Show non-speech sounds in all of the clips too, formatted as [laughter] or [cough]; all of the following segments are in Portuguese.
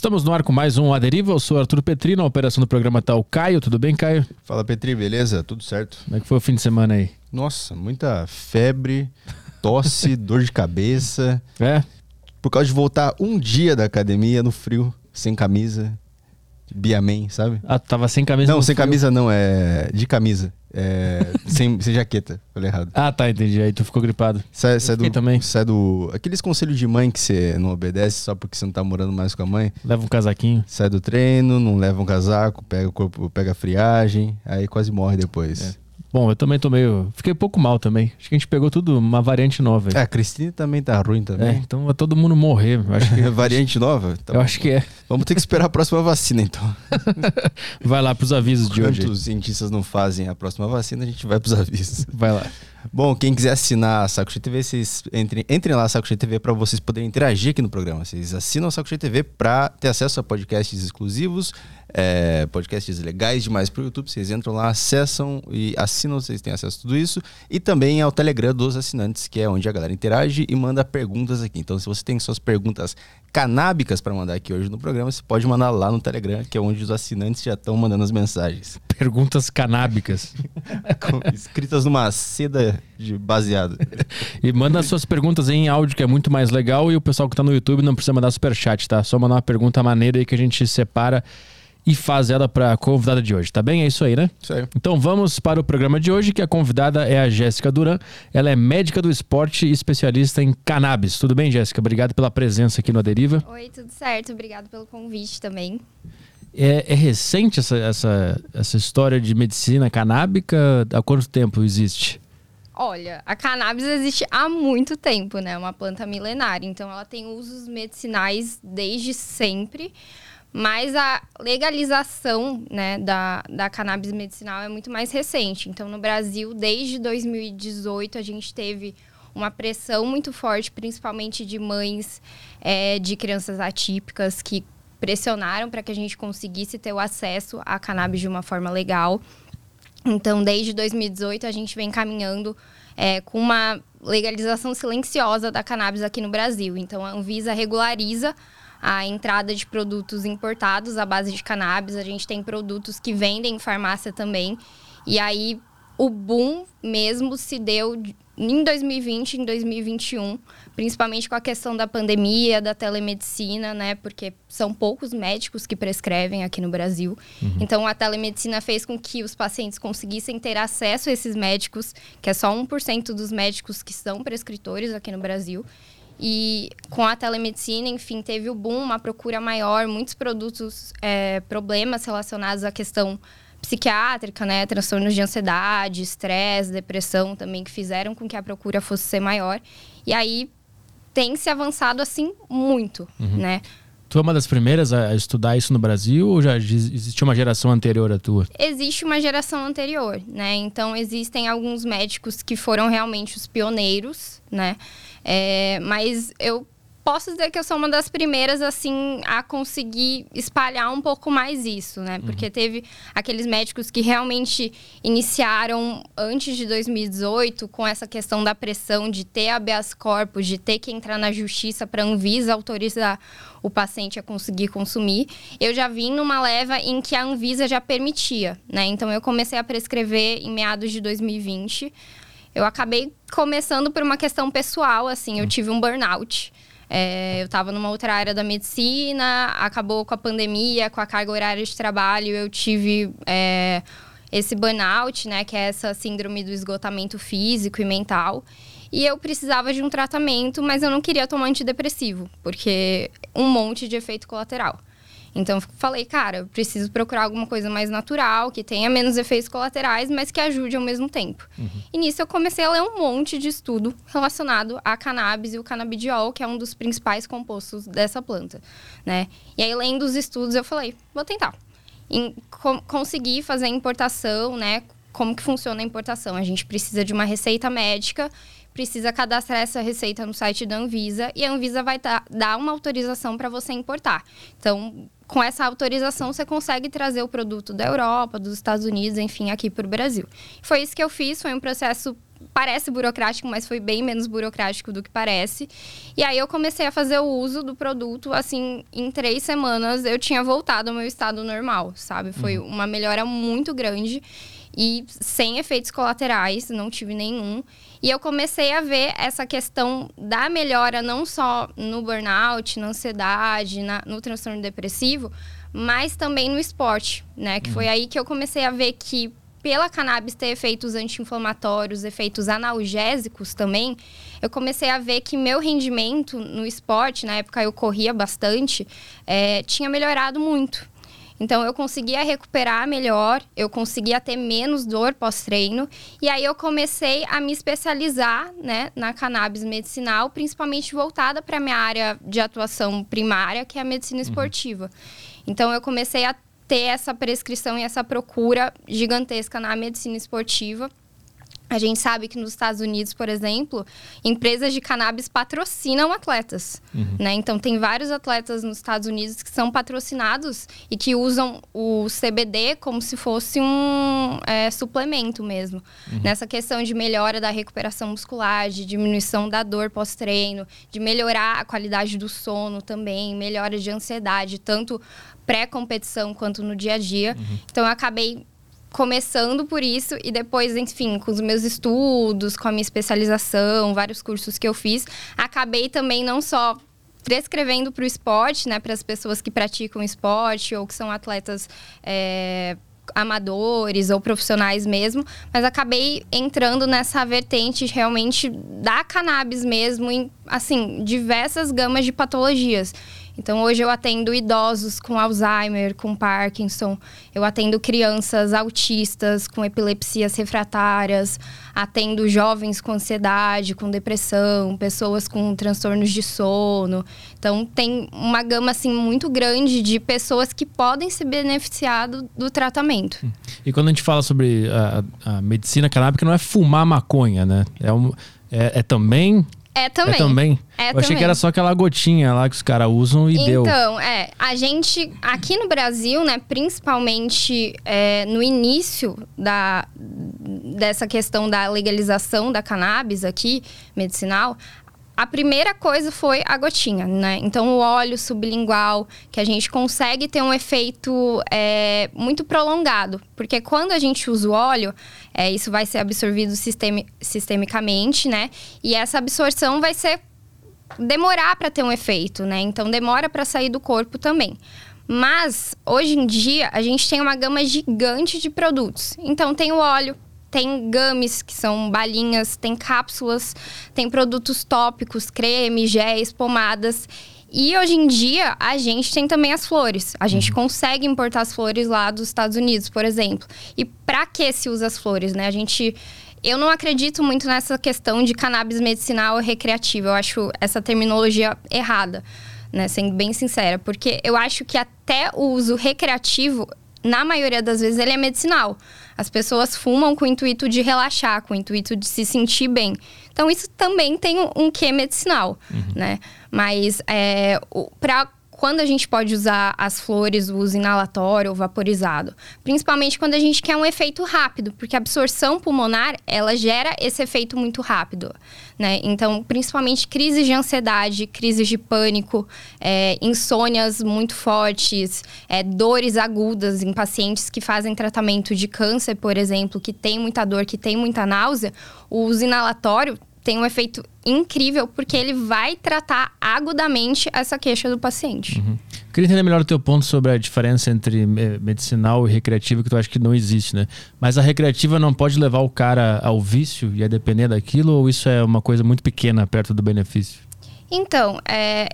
Estamos no ar com mais um A Deriva. Eu sou Arthur Petri, na operação do programa tá o Caio. Tudo bem, Caio? Fala, Petri, beleza? Tudo certo? Como é que foi o fim de semana aí? Nossa, muita febre, tosse, [laughs] dor de cabeça. É? Por causa de voltar um dia da academia no frio, sem camisa. Biaman, sabe? Ah, tu tava sem camisa? Não, sem frio. camisa não, é de camisa. É, [laughs] sem, sem jaqueta, falei errado. Ah, tá, entendi. Aí tu ficou gripado. Sai, sai fiquei do, também. sai do. Aqueles conselhos de mãe que você não obedece só porque você não tá morando mais com a mãe. Leva um casaquinho. Sai do treino, não leva um casaco, pega o corpo, pega a friagem, aí quase morre depois. É. Bom, eu também tô meio. Fiquei pouco mal também. Acho que a gente pegou tudo, uma variante nova. aí. É, a Cristina também tá ruim É, também. então vai todo mundo morrer. Eu acho que, [laughs] Variante nova? Tá eu bom. acho que é. Vamos ter que esperar a próxima vacina, então. [laughs] Vai lá pros avisos de hoje. Enquanto os cientistas não fazem a próxima vacina, a gente vai pros avisos. Vai lá. Bom, quem quiser assinar a Saco Cheio TV, vocês entrem, entrem lá, Saco Cheio TV, para vocês poderem interagir aqui no programa. Vocês assinam a Saco Cheio TV para ter acesso a podcasts exclusivos, é, podcasts legais demais pro YouTube. Vocês entram lá, acessam e assinam, vocês têm acesso a tudo isso. E também ao Telegram dos assinantes, que é onde a galera interage e manda perguntas aqui. Então, se você tem suas perguntas canábicas para mandar aqui hoje no programa, você pode mandar lá no Telegram, que é onde os assinantes já estão mandando as mensagens. Perguntas canábicas. [laughs] Escritas numa seda de baseado. E manda suas perguntas em áudio, que é muito mais legal. E o pessoal que tá no YouTube não precisa mandar superchat, tá? Só mandar uma pergunta maneira aí que a gente separa e faz ela pra convidada de hoje, tá bem? É isso aí, né? Isso aí. Então vamos para o programa de hoje, que a convidada é a Jéssica Duran. Ela é médica do esporte e especialista em cannabis. Tudo bem, Jéssica? Obrigado pela presença aqui no Aderiva. Oi, tudo certo? Obrigado pelo convite também. É, é recente essa, essa, essa história de medicina canábica? Há quanto tempo existe? Olha, a cannabis existe há muito tempo, né? É uma planta milenária, então ela tem usos medicinais desde sempre. Mas a legalização né, da, da cannabis medicinal é muito mais recente. Então, no Brasil, desde 2018, a gente teve uma pressão muito forte, principalmente de mães é, de crianças atípicas, que pressionaram para que a gente conseguisse ter o acesso à cannabis de uma forma legal. Então, desde 2018, a gente vem caminhando é, com uma legalização silenciosa da cannabis aqui no Brasil. Então, a Anvisa regulariza a entrada de produtos importados à base de cannabis. A gente tem produtos que vendem em farmácia também. E aí, o boom mesmo se deu de- em 2020 em 2021, principalmente com a questão da pandemia, da telemedicina, né? Porque são poucos médicos que prescrevem aqui no Brasil. Então, a telemedicina fez com que os pacientes conseguissem ter acesso a esses médicos, que é só 1% dos médicos que são prescritores aqui no Brasil. E com a telemedicina, enfim, teve o boom, uma procura maior, muitos produtos, é, problemas relacionados à questão psiquiátrica, né? Transtornos de ansiedade, estresse, depressão também, que fizeram com que a procura fosse ser maior. E aí tem se avançado assim muito, né? Tu é uma das primeiras a estudar isso no Brasil ou já ex- existia uma geração anterior à tua? existe uma geração anterior, né? Então existem alguns médicos que foram realmente os pioneiros, né? É, mas eu posso dizer que eu sou uma das primeiras assim a conseguir espalhar um pouco mais isso, né? Porque teve aqueles médicos que realmente iniciaram antes de 2018 com essa questão da pressão de ter habeas corpus, de ter que entrar na justiça para a Anvisa autorizar o paciente a conseguir consumir. Eu já vim numa leva em que a Anvisa já permitia, né? Então eu comecei a prescrever em meados de 2020. Eu acabei começando por uma questão pessoal, assim, eu tive um burnout. É, eu estava numa outra área da medicina, acabou com a pandemia, com a carga horária de trabalho, eu tive é, esse burnout, né, que é essa síndrome do esgotamento físico e mental. E eu precisava de um tratamento, mas eu não queria tomar antidepressivo, porque um monte de efeito colateral. Então eu falei, cara, eu preciso procurar alguma coisa mais natural, que tenha menos efeitos colaterais, mas que ajude ao mesmo tempo. E nisso eu comecei a ler um monte de estudo relacionado à cannabis e o canabidiol, que é um dos principais compostos dessa planta, né? E aí lendo os estudos eu falei, vou tentar. Em, com, conseguir fazer a importação, né? Como que funciona a importação? A gente precisa de uma receita médica precisa cadastrar essa receita no site da Anvisa e a Anvisa vai dar uma autorização para você importar. Então, com essa autorização, você consegue trazer o produto da Europa, dos Estados Unidos, enfim, aqui para o Brasil. Foi isso que eu fiz, foi um processo parece burocrático, mas foi bem menos burocrático do que parece. E aí eu comecei a fazer o uso do produto, assim, em três semanas eu tinha voltado ao meu estado normal, sabe? Foi uhum. uma melhora muito grande e sem efeitos colaterais, não tive nenhum. E eu comecei a ver essa questão da melhora não só no burnout, na ansiedade, na, no transtorno depressivo, mas também no esporte, né? Que uhum. foi aí que eu comecei a ver que pela cannabis ter efeitos anti-inflamatórios, efeitos analgésicos também, eu comecei a ver que meu rendimento no esporte, na época eu corria bastante, é, tinha melhorado muito. Então eu conseguia recuperar melhor, eu conseguia ter menos dor pós-treino. E aí eu comecei a me especializar né, na cannabis medicinal, principalmente voltada para a minha área de atuação primária, que é a medicina uhum. esportiva. Então eu comecei a ter essa prescrição e essa procura gigantesca na medicina esportiva. A gente sabe que nos Estados Unidos, por exemplo, empresas de cannabis patrocinam atletas. Uhum. Né? Então, tem vários atletas nos Estados Unidos que são patrocinados e que usam o CBD como se fosse um é, suplemento mesmo. Uhum. Nessa questão de melhora da recuperação muscular, de diminuição da dor pós-treino, de melhorar a qualidade do sono também, melhora de ansiedade, tanto pré-competição quanto no dia a dia. Uhum. Então, eu acabei começando por isso e depois, enfim, com os meus estudos, com a minha especialização, vários cursos que eu fiz, acabei também não só prescrevendo para o esporte, né, para as pessoas que praticam esporte ou que são atletas é, amadores ou profissionais mesmo, mas acabei entrando nessa vertente realmente da cannabis mesmo em assim diversas gamas de patologias. Então, hoje eu atendo idosos com Alzheimer, com Parkinson, eu atendo crianças autistas com epilepsias refratárias, atendo jovens com ansiedade, com depressão, pessoas com transtornos de sono. Então, tem uma gama assim muito grande de pessoas que podem se beneficiar do, do tratamento. E quando a gente fala sobre a, a medicina canábica, não é fumar maconha, né? É, um, é, é também é também. É também? É Eu também. achei que era só aquela gotinha lá que os caras usam e então, deu. Então, é. A gente, aqui no Brasil, né, principalmente é, no início da, dessa questão da legalização da cannabis aqui, medicinal, a primeira coisa foi a gotinha, né? Então, o óleo sublingual, que a gente consegue ter um efeito é, muito prolongado. Porque quando a gente usa o óleo, é, isso vai ser absorvido sistemi sistemicamente, né? E essa absorção vai ser demorar para ter um efeito, né? Então, demora para sair do corpo também. Mas, hoje em dia, a gente tem uma gama gigante de produtos. Então, tem o óleo, tem gummies, que são balinhas, tem cápsulas, tem produtos tópicos, creme, géis, pomadas. E hoje em dia, a gente tem também as flores. A gente uhum. consegue importar as flores lá dos Estados Unidos, por exemplo. E para que se usa as flores, né? A gente eu não acredito muito nessa questão de cannabis medicinal ou recreativo. Eu acho essa terminologia errada, né? Sendo bem sincera. Porque eu acho que até o uso recreativo, na maioria das vezes, ele é medicinal. As pessoas fumam com o intuito de relaxar, com o intuito de se sentir bem. Então, isso também tem um, um quê medicinal, uhum. né? Mas é, para quando a gente pode usar as flores, o uso inalatório ou vaporizado. Principalmente quando a gente quer um efeito rápido, porque a absorção pulmonar, ela gera esse efeito muito rápido, né? Então, principalmente crises de ansiedade, crises de pânico, é, insônias muito fortes, é, dores agudas em pacientes que fazem tratamento de câncer, por exemplo, que tem muita dor, que tem muita náusea, o uso inalatório tem um efeito incrível porque ele vai tratar agudamente essa queixa do paciente. Uhum. Queria entender melhor o teu ponto sobre a diferença entre medicinal e recreativa, que tu acha que não existe, né? Mas a recreativa não pode levar o cara ao vício e a depender daquilo, ou isso é uma coisa muito pequena perto do benefício? Então, é,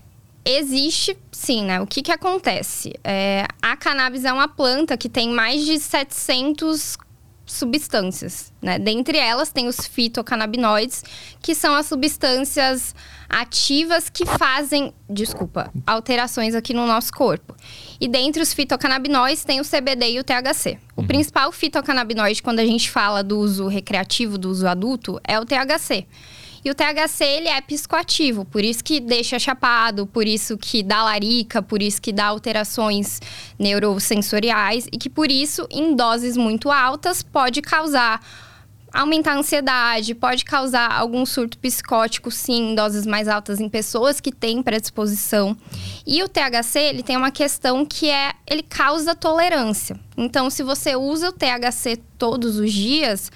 existe sim, né? O que que acontece? É, a cannabis é uma planta que tem mais de 700 substâncias, né? Dentre elas tem os fitocannabinoides, que são as substâncias ativas que fazem, desculpa, alterações aqui no nosso corpo. E dentre os fitocannabinoides tem o CBD e o THC. O uhum. principal fitocannabinoide quando a gente fala do uso recreativo, do uso adulto, é o THC. E o THC, ele é psicoativo, por isso que deixa chapado, por isso que dá larica, por isso que dá alterações neurosensoriais e que por isso, em doses muito altas, pode causar aumentar a ansiedade, pode causar algum surto psicótico, sim, em doses mais altas em pessoas que têm predisposição. E o THC, ele tem uma questão que é, ele causa tolerância. Então, se você usa o THC todos os dias,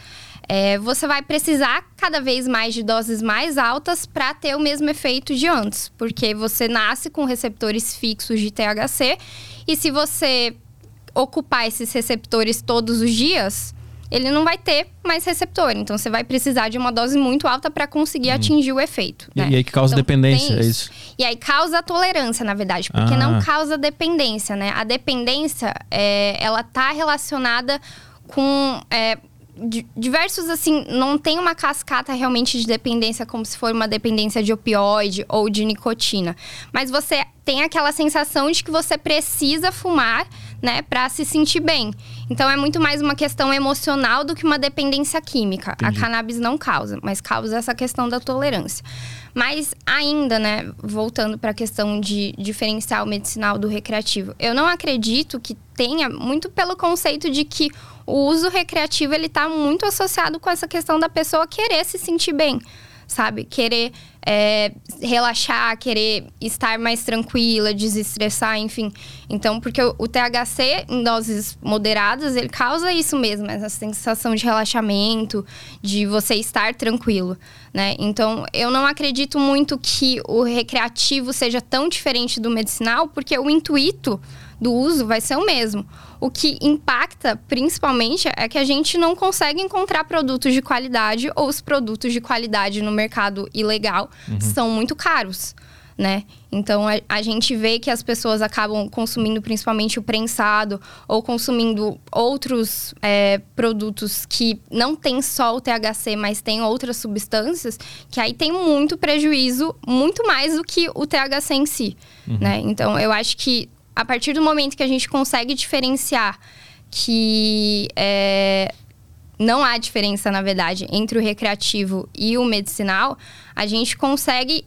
é, você vai precisar cada vez mais de doses mais altas para ter o mesmo efeito de antes, porque você nasce com receptores fixos de THC e se você ocupar esses receptores todos os dias, ele não vai ter mais receptor. Então você vai precisar de uma dose muito alta para conseguir hum. atingir o efeito. Né? E, aí que causa então, dependência, é isso. E aí causa tolerância, na verdade, porque ah. não causa dependência, né? A dependência, é, ela tá relacionada com é, diversos, assim, não tem uma cascata realmente de dependência como se for uma dependência de opioide ou de nicotina. Mas você tem aquela sensação de que você precisa fumar, né, para se sentir bem. Então é muito mais uma questão emocional do que uma dependência química. Entendi. A cannabis não causa, mas causa essa questão da tolerância. Mas ainda, né, voltando para a questão de diferencial medicinal do recreativo, eu não acredito que tenha, muito pelo conceito de que o uso recreativo ele está muito associado com essa questão da pessoa querer se sentir bem, sabe? Querer é, relaxar, querer estar mais tranquila, desestressar, enfim. Então, porque o, o, THC em doses moderadas, ele causa isso mesmo, essa sensação de relaxamento, de você estar tranquilo, né? Então, eu não acredito muito que o recreativo seja tão diferente do medicinal, porque o intuito do uso vai ser o mesmo. O que impacta, principalmente, é que a gente não consegue encontrar produtos de qualidade ou os produtos de qualidade no mercado ilegal uhum. são muito caros. Né? Então a, a, gente vê que as pessoas acabam consumindo principalmente o prensado ou consumindo outros é, produtos que não tem só o THC, mas tem outras substâncias, que aí tem muito prejuízo, muito mais do que o THC em si. Uhum. Né? Então eu acho que a partir do momento que a gente consegue diferenciar que é, não há diferença, na verdade, entre o recreativo e o medicinal, a gente consegue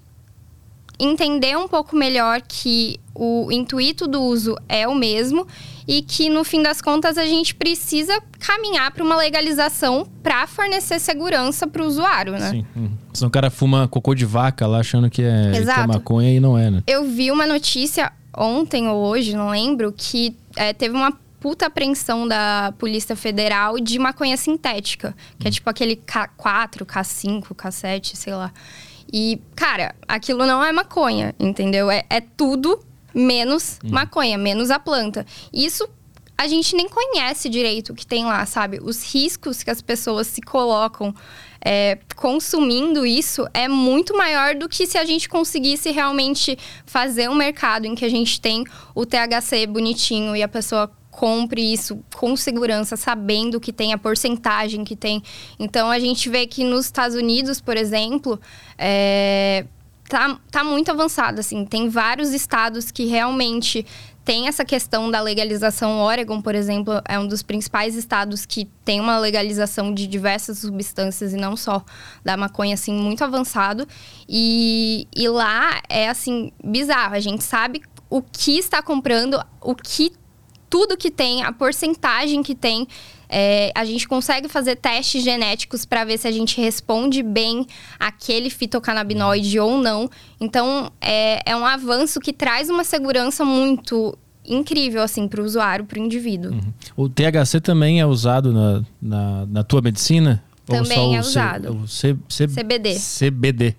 entender um pouco melhor que o intuito do uso é o mesmo e que no fim das contas a gente precisa caminhar para uma legalização para fornecer segurança para o usuário, né? Sim. Uhum. Senão o cara fuma cocô de vaca lá achando que é, que é maconha e não é, né? Eu vi uma notícia ontem ou hoje, não lembro, que é, teve uma puta apreensão da Polícia Federal de maconha sintética, que é tipo aquele K4, K5, K7, sei lá. E, cara, aquilo não é maconha, entendeu? É, é tudo menos hum. maconha, menos a planta. Isso a gente nem conhece direito o que tem lá, sabe? Os riscos que as pessoas se colocam é, consumindo isso é muito maior do que se a gente conseguisse realmente fazer um mercado em que a gente tem o THC bonitinho e a pessoa compre isso com segurança, sabendo que tem a porcentagem que tem. Então a gente vê que nos Estados Unidos, por exemplo, é, tá, tá muito avançado. Assim, tem vários estados que realmente tem essa questão da legalização. Oregon, por exemplo, é um dos principais estados que tem uma legalização de diversas substâncias e não só da maconha, assim, muito avançado. E, e lá é, assim, bizarro. A gente sabe o que está comprando, o que tudo que tem, a porcentagem que tem. É, a gente consegue fazer testes genéticos para ver se a gente responde bem aquele fitocannabinoide ou não. Então, é, é um avanço que traz uma segurança muito incrível, assim, para o usuário, para o indivíduo. Uhum. O THC também é usado na, na, na tua medicina? Também é usado. O C, C, CBD. CBD.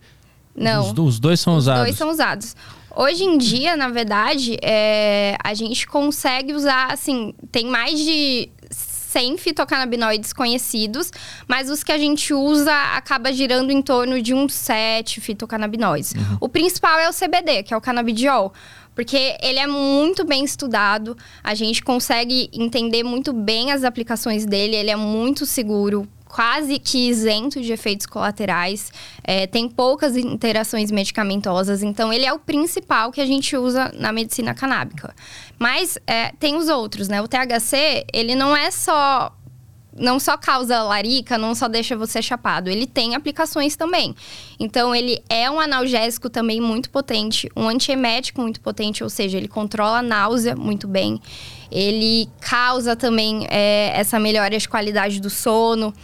Não. Os, os, dois são os usados. Os dois são usados. Hoje em dia, na verdade, é, a gente consegue usar, assim, tem mais de 100 fitocannabinoides conhecidos, mas os que a gente usa acaba girando em torno de uns 7 fitocannabinoides. Uhum. O principal é o CBD, que é o canabidiol porque ele é muito bem estudado, a gente consegue entender muito bem as aplicações dele, ele é muito seguro, quase que isento de efeitos colaterais, é, tem poucas interações medicamentosas, então ele é o principal que a gente usa na medicina canábica. Mas é, tem os outros, né? O THC, ele não é só não só causa larica, não só deixa você chapado, ele tem aplicações também. Então, ele é um analgésico também muito potente, um antiemético muito potente, ou seja, ele controla a náusea muito bem. Ele causa também é, essa melhora de qualidade do sono.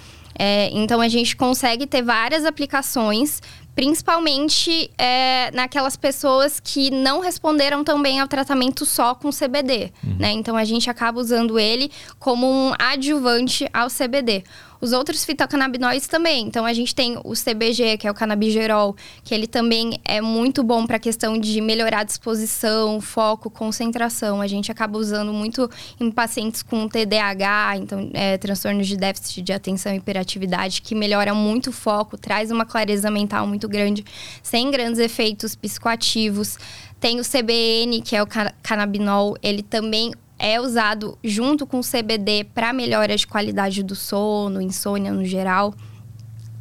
É, então a gente consegue ter várias aplicações principalmente é, naquelas pessoas que não responderam também ao tratamento só com CBD, uhum. né? Então a gente acaba usando ele como um adjuvante ao CBD. Os outros fitocannabinoides também. Então a gente tem o CBG, que é o canabigerol, que ele também é muito bom para a questão de melhorar a disposição, foco, concentração. A gente acaba usando muito em pacientes com TDAH, então é, transtornos de déficit de atenção e hiperatividade, que melhora muito o foco, traz uma clareza mental muito grande, sem grandes efeitos psicoativos. Tem o CBN, que é o canabinol, ele também é usado junto com o CBD para melhora de qualidade do sono, insônia no geral.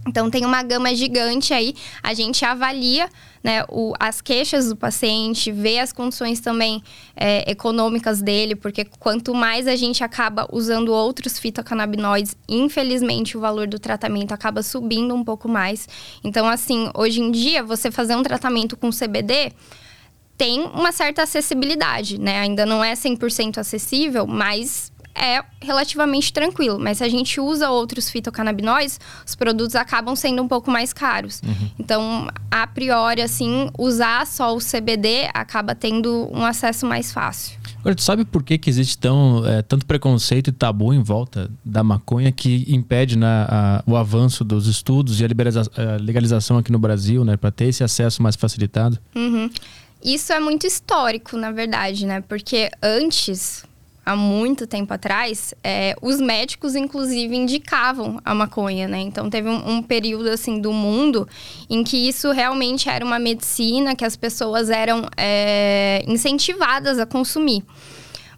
Então tem uma gama gigante aí. A gente avalia né, o, as queixas do paciente, vê as condições também é, econômicas dele, porque quanto mais a gente acaba usando outros fitocannabinoides, infelizmente o valor do tratamento acaba subindo um pouco mais. Então, assim, hoje em dia, você fazer um tratamento com CBD tem uma certa acessibilidade, né? Ainda não é 100% acessível, mas é relativamente tranquilo. Mas se a gente usa outros fitocannabinoides, os produtos acabam sendo um pouco mais caros. Uhum. Então, a priori, assim, usar só o CBD acaba tendo um acesso mais fácil. Agora, tu sabe por que, que existe tão, é, tanto preconceito e tabu em volta da maconha que impede né, a, o avanço dos estudos e a, a legalização aqui no Brasil, né? Para ter esse acesso mais facilitado? Uhum. Isso é muito histórico, na verdade, né? Porque antes, há muito tempo atrás, é, os médicos, inclusive, indicavam a maconha, né? Então, teve um, um, período, assim, do mundo em que isso realmente era uma medicina, que as pessoas eram é, incentivadas a consumir.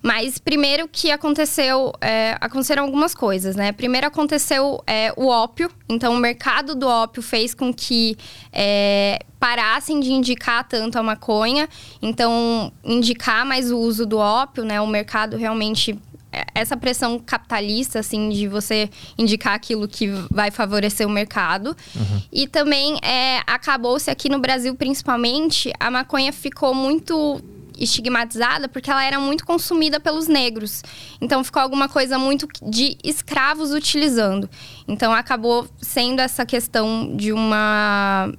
Mas primeiro que aconteceu, é, aconteceram algumas coisas, né? Primeiro aconteceu é, o ópio, então o mercado do ópio fez com que é, parassem de indicar tanto a maconha, então indicar mais o uso do ópio, né? O mercado realmente é, essa pressão capitalista, assim, de você indicar aquilo que vai favorecer o mercado. Uhum. E também é, acabou-se aqui no Brasil, principalmente, a maconha ficou muito estigmatizada porque ela era muito consumida pelos negros. Então ficou alguma coisa muito de escravos utilizando. Então acabou sendo essa questão de uma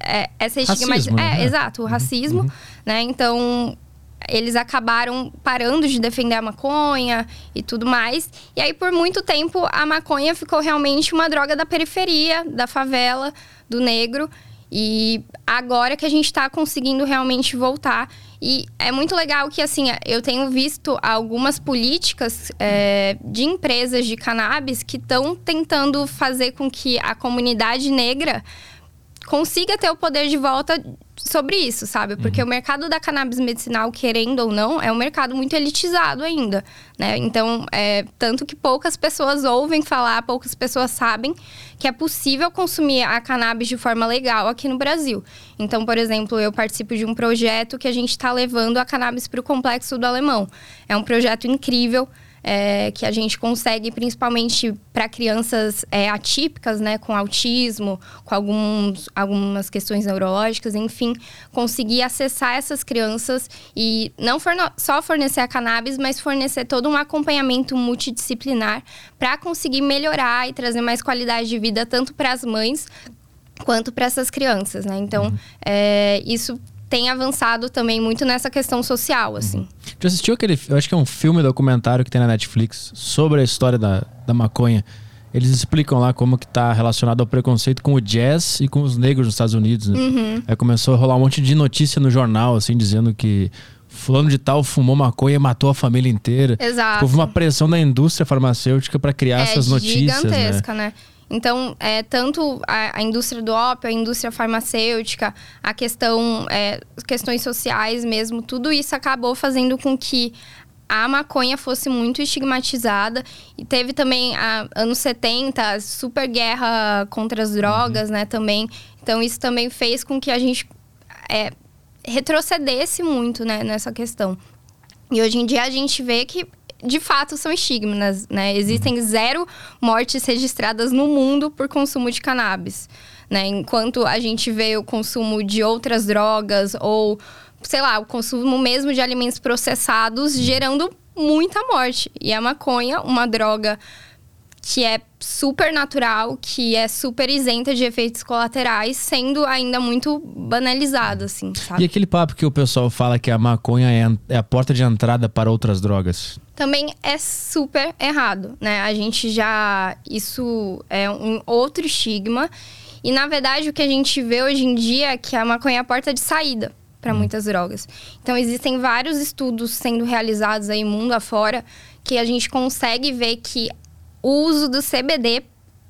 é, essa estigmatização. É, né? exato, o uhum. racismo, uhum. né? Então eles acabaram parando de defender a maconha e tudo mais. E aí, por muito tempo, a maconha ficou realmente uma droga da periferia, da favela, do negro. E agora que a gente está conseguindo realmente voltar. E é muito legal que, assim, eu tenho visto algumas políticas é, de empresas de cannabis que estão tentando fazer com que a comunidade negra consiga ter o poder de volta sobre isso, sabe? Porque uhum. o mercado da cannabis medicinal, querendo ou não, é um mercado muito elitizado ainda, né? Então, é, tanto que poucas pessoas ouvem falar, poucas pessoas sabem que é possível consumir a cannabis de forma legal aqui no Brasil. Então, por exemplo, eu participo de um projeto que a gente está levando a cannabis para o Complexo do Alemão. É um projeto incrível é, que a gente consegue, principalmente para crianças é, atípicas, né, com autismo, com alguns, algumas questões neurológicas, enfim, conseguir acessar essas crianças e não forno só fornecer a cannabis, mas fornecer todo um acompanhamento multidisciplinar para conseguir melhorar e trazer mais qualidade de vida tanto para as mães quanto para essas crianças, né? Então, uhum. é, isso tem avançado também muito nessa questão social, assim. Uhum. Já assistiu aquele, eu acho que é um filme documentário que tem na Netflix sobre a história da, da maconha. Eles explicam lá como que tá relacionado ao preconceito com o jazz e com os negros nos Estados Unidos, né? Uhum. Aí começou a rolar um monte de notícia no jornal, assim, dizendo que fulano de tal fumou maconha e matou a família inteira. Exato. Houve uma pressão da indústria farmacêutica para criar é, essas notícias, né? gigantesca, né? né? Então, é, tanto a, a, indústria do ópio, a indústria farmacêutica, a questão, é, questões sociais mesmo, tudo isso acabou fazendo com que a maconha fosse muito estigmatizada. E teve também, a, anos 70, a super guerra contra as drogas, uhum. né, também. Então, isso também fez com que a gente é, retrocedesse muito, né, nessa questão. E hoje em dia a gente vê que de fato são estigmas, né? Existem zero mortes registradas no mundo por consumo de cannabis, né? Enquanto a gente vê o consumo de outras drogas ou, sei lá, o consumo mesmo de alimentos processados gerando muita morte. E a maconha, uma droga que é super natural, que é super isenta de efeitos colaterais, sendo ainda muito banalizado, assim, sabe? E aquele papo que o pessoal fala que a maconha é, é a porta de entrada para outras drogas? Também é super errado, né? A gente já. Isso é um outro estigma. E na verdade, o que a gente vê hoje em dia é que a maconha é a porta de saída para hum. muitas drogas. Então, existem vários estudos sendo realizados aí mundo afora que a gente consegue ver que o uso do CBD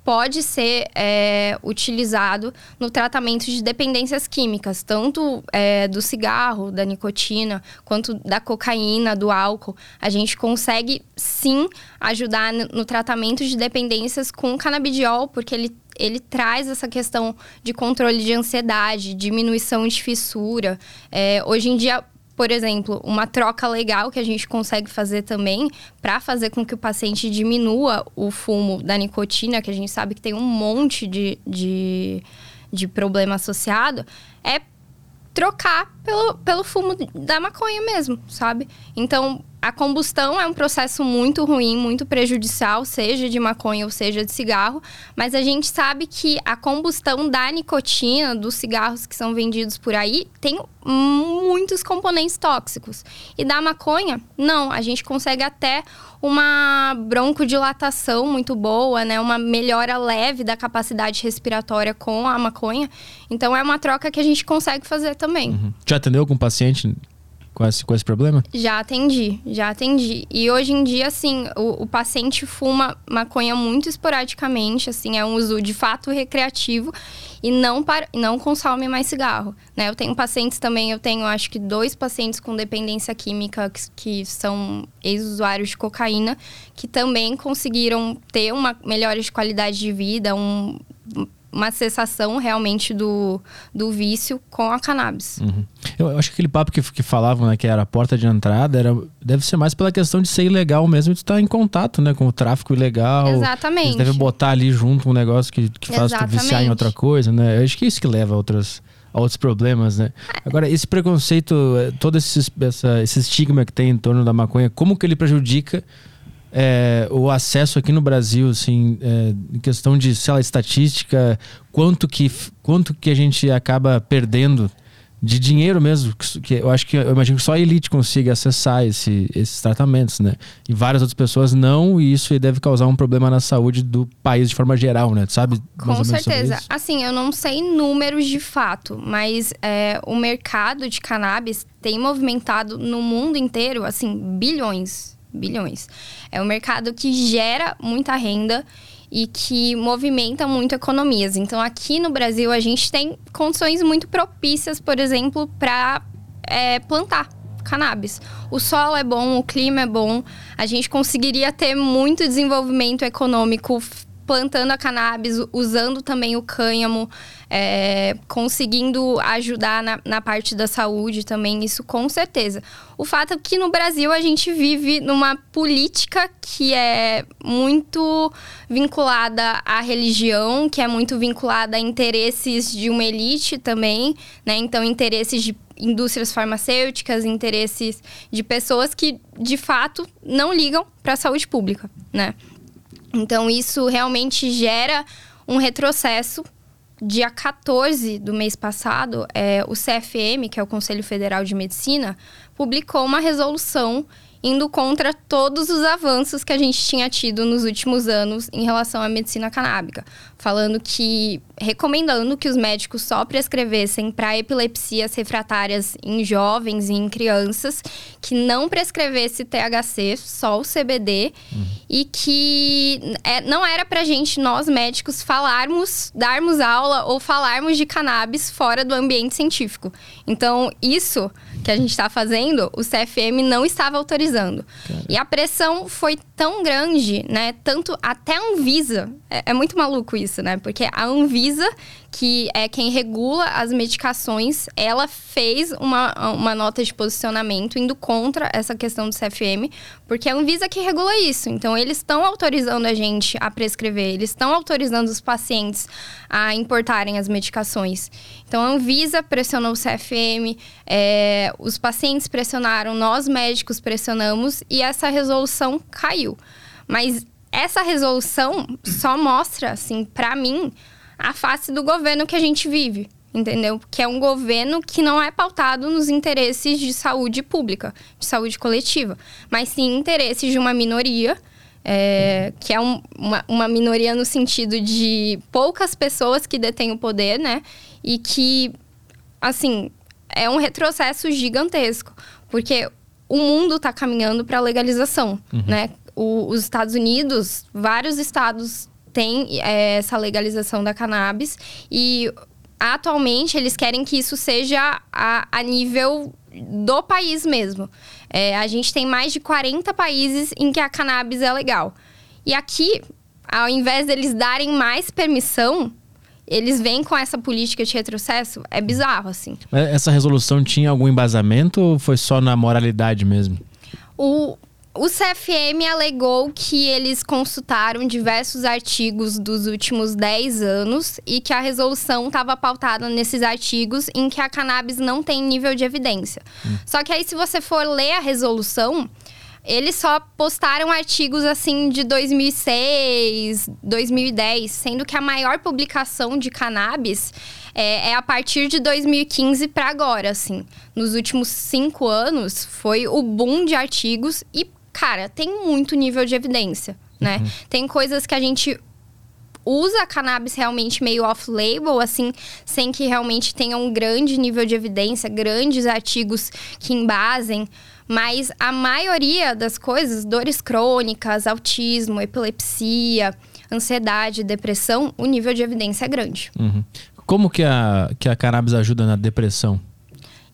pode ser é, utilizado no tratamento de dependências químicas, tanto é, do cigarro, da nicotina, quanto da cocaína, do álcool. A gente consegue sim ajudar no tratamento de dependências com canabidiol, porque ele ele traz essa questão de controle de ansiedade, diminuição de fissura. É, hoje em dia, por exemplo, uma troca legal que a gente consegue fazer também para fazer com que o paciente diminua o fumo da nicotina, que a gente sabe que tem um monte de, de, de problema associado, é trocar pelo, pelo fumo da maconha mesmo, sabe? Então, a combustão é um processo muito ruim, muito prejudicial, seja de maconha ou seja de cigarro, mas a gente sabe que a combustão da nicotina dos cigarros que são vendidos por aí tem muitos componentes tóxicos. E da maconha, não, a gente consegue até uma broncodilatação muito boa, né? Uma melhora leve da capacidade respiratória com a maconha. Então é uma troca que a gente consegue fazer também. Uhum. Já atendeu algum paciente com esse, com esse problema? Já atendi, já atendi. E hoje em dia, assim, o, o, paciente fuma maconha muito esporadicamente, assim, é um uso de fato recreativo e não, para, não consome mais cigarro, né? Eu tenho pacientes também, eu tenho acho que dois pacientes com dependência química que, que são ex-usuários de cocaína, que também conseguiram ter uma melhora de qualidade de vida, um uma cessação realmente do, do vício com a cannabis. Uhum. Eu acho que aquele papo que, que falavam, né, que era a porta de entrada, era, deve ser mais pela questão de ser ilegal mesmo, de estar em contato, né, com o tráfico ilegal. Exatamente. Eles devem botar ali junto um negócio que, que faz tu viciar em outra coisa, né? Eu acho que é isso que leva a outras outros problemas, né? Agora, esse preconceito, eh, todo esse, essa, esse estigma que tem em torno da maconha, como que ele prejudica é, o acesso aqui no Brasil, assim, é, em questão de, sei lá, estatística, quanto que, quanto que a gente acaba perdendo de dinheiro mesmo, que eu acho que eu imagino que só a elite consiga acessar esse, esses tratamentos, né? E várias outras pessoas não, e isso deve causar um problema na saúde do país de forma geral, né? Sabe? Com certeza. Assim, eu não sei números de fato, mas é, o mercado de cannabis tem movimentado no mundo inteiro, assim, bilhões bilhões. É um mercado que gera muita renda e que movimenta muito economias. Então, aqui no Brasil, a gente tem condições muito propícias, por exemplo, para é, plantar cannabis. O solo é bom, o clima é bom, a gente conseguiria ter muito desenvolvimento econômico plantando a cannabis, usando também o cânhamo, é, conseguindo ajudar na, na, parte da saúde também, isso com certeza. O fato é que no Brasil a gente vive numa política que é muito vinculada à religião, que é muito vinculada a interesses de uma elite também, né? Então, interesses de indústrias farmacêuticas, interesses de pessoas que de fato não ligam para a saúde pública, né? Então, isso realmente gera um retrocesso. Dia 14 do mês passado, é, o CFM, que é o Conselho Federal de Medicina, publicou uma resolução indo contra todos os avanços que a gente tinha tido nos últimos anos em relação à medicina canábica, falando que recomendando que os médicos só prescrevessem para epilepsias refratárias em jovens e em crianças, que não prescrevesse THC, só o CBD, uhum. e que é, não era para gente, nós médicos, falarmos, darmos aula ou falarmos de cannabis fora do ambiente científico. Então, isso que a gente está fazendo, o CFM não estava autorizando. E a pressão foi tão grande, né? Tanto até a Anvisa. É, é muito maluco isso, né? Porque a Anvisa que é quem regula as medicações, ela fez uma, uma nota de posicionamento indo contra essa questão do CFM, porque é a Anvisa que regula isso. Então, eles estão autorizando a gente a prescrever, eles estão autorizando os pacientes a importarem as medicações. Então, a Anvisa pressionou o CFM, é, os pacientes pressionaram, nós médicos pressionamos e essa resolução caiu. Mas essa resolução só mostra, assim, para mim, a face do governo que a gente vive entendeu? Que é um governo que não é pautado nos interesses de saúde pública, de saúde coletiva, mas sim interesses de uma minoria. É, que é um, uma, uma minoria no sentido de poucas pessoas que detêm o poder, né? E que, assim, é um retrocesso gigantesco, porque o mundo está caminhando para a legalização, uhum. né? O, os Estados Unidos, vários estados têm é, essa legalização da cannabis e atualmente eles querem que isso seja a, a nível do país mesmo. É, a gente tem mais de 40 países em que a cannabis é legal. E aqui, ao invés deles darem mais permissão, eles vêm com essa política de retrocesso. É bizarro, assim. Essa resolução tinha algum embasamento ou foi só na moralidade mesmo? O, o CFM alegou que eles consultaram diversos artigos dos últimos 10 anos e que a resolução estava pautada nesses artigos em que a cannabis não tem nível de evidência. Hum. Só que aí, se você for ler a resolução, eles só postaram artigos assim de 2006, 2010, sendo que a maior publicação de cannabis é, é a partir de 2015 para agora, assim. Nos últimos cinco anos foi o boom de artigos e cara, tem muito nível de evidência, né? Uhum. Tem coisas que a gente usa a cannabis realmente meio off-label, assim, sem que realmente tenha um grande nível de evidência, grandes artigos que embasem. Mas a maioria das coisas, dores crônicas, autismo, epilepsia, ansiedade, depressão, o nível de evidência é grande. Uhum. Como que a, que a cannabis ajuda na depressão?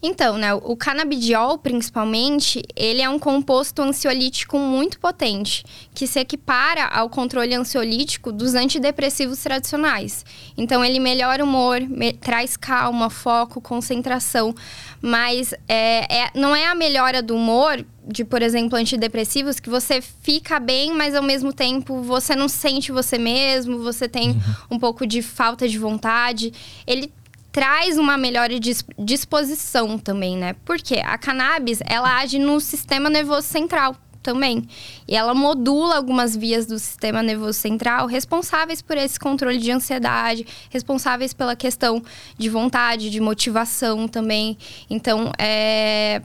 Então, né, o canabidiol, principalmente, ele é um composto ansiolítico muito potente, que se equipara ao controle ansiolítico dos antidepressivos tradicionais. Então, ele melhora o humor, me traz calma, foco, concentração, mas é, é, não é a melhora do humor de, por exemplo, antidepressivos, que você fica bem, mas ao mesmo tempo você não sente você mesmo, você tem uhum. um pouco de falta de vontade. Ele traz uma melhora de disposição também, né? Porque a cannabis, ela age no sistema nervoso central também. E ela modula algumas vias do sistema nervoso central responsáveis por esse controle de ansiedade, responsáveis pela questão de vontade, de motivação também. Então, é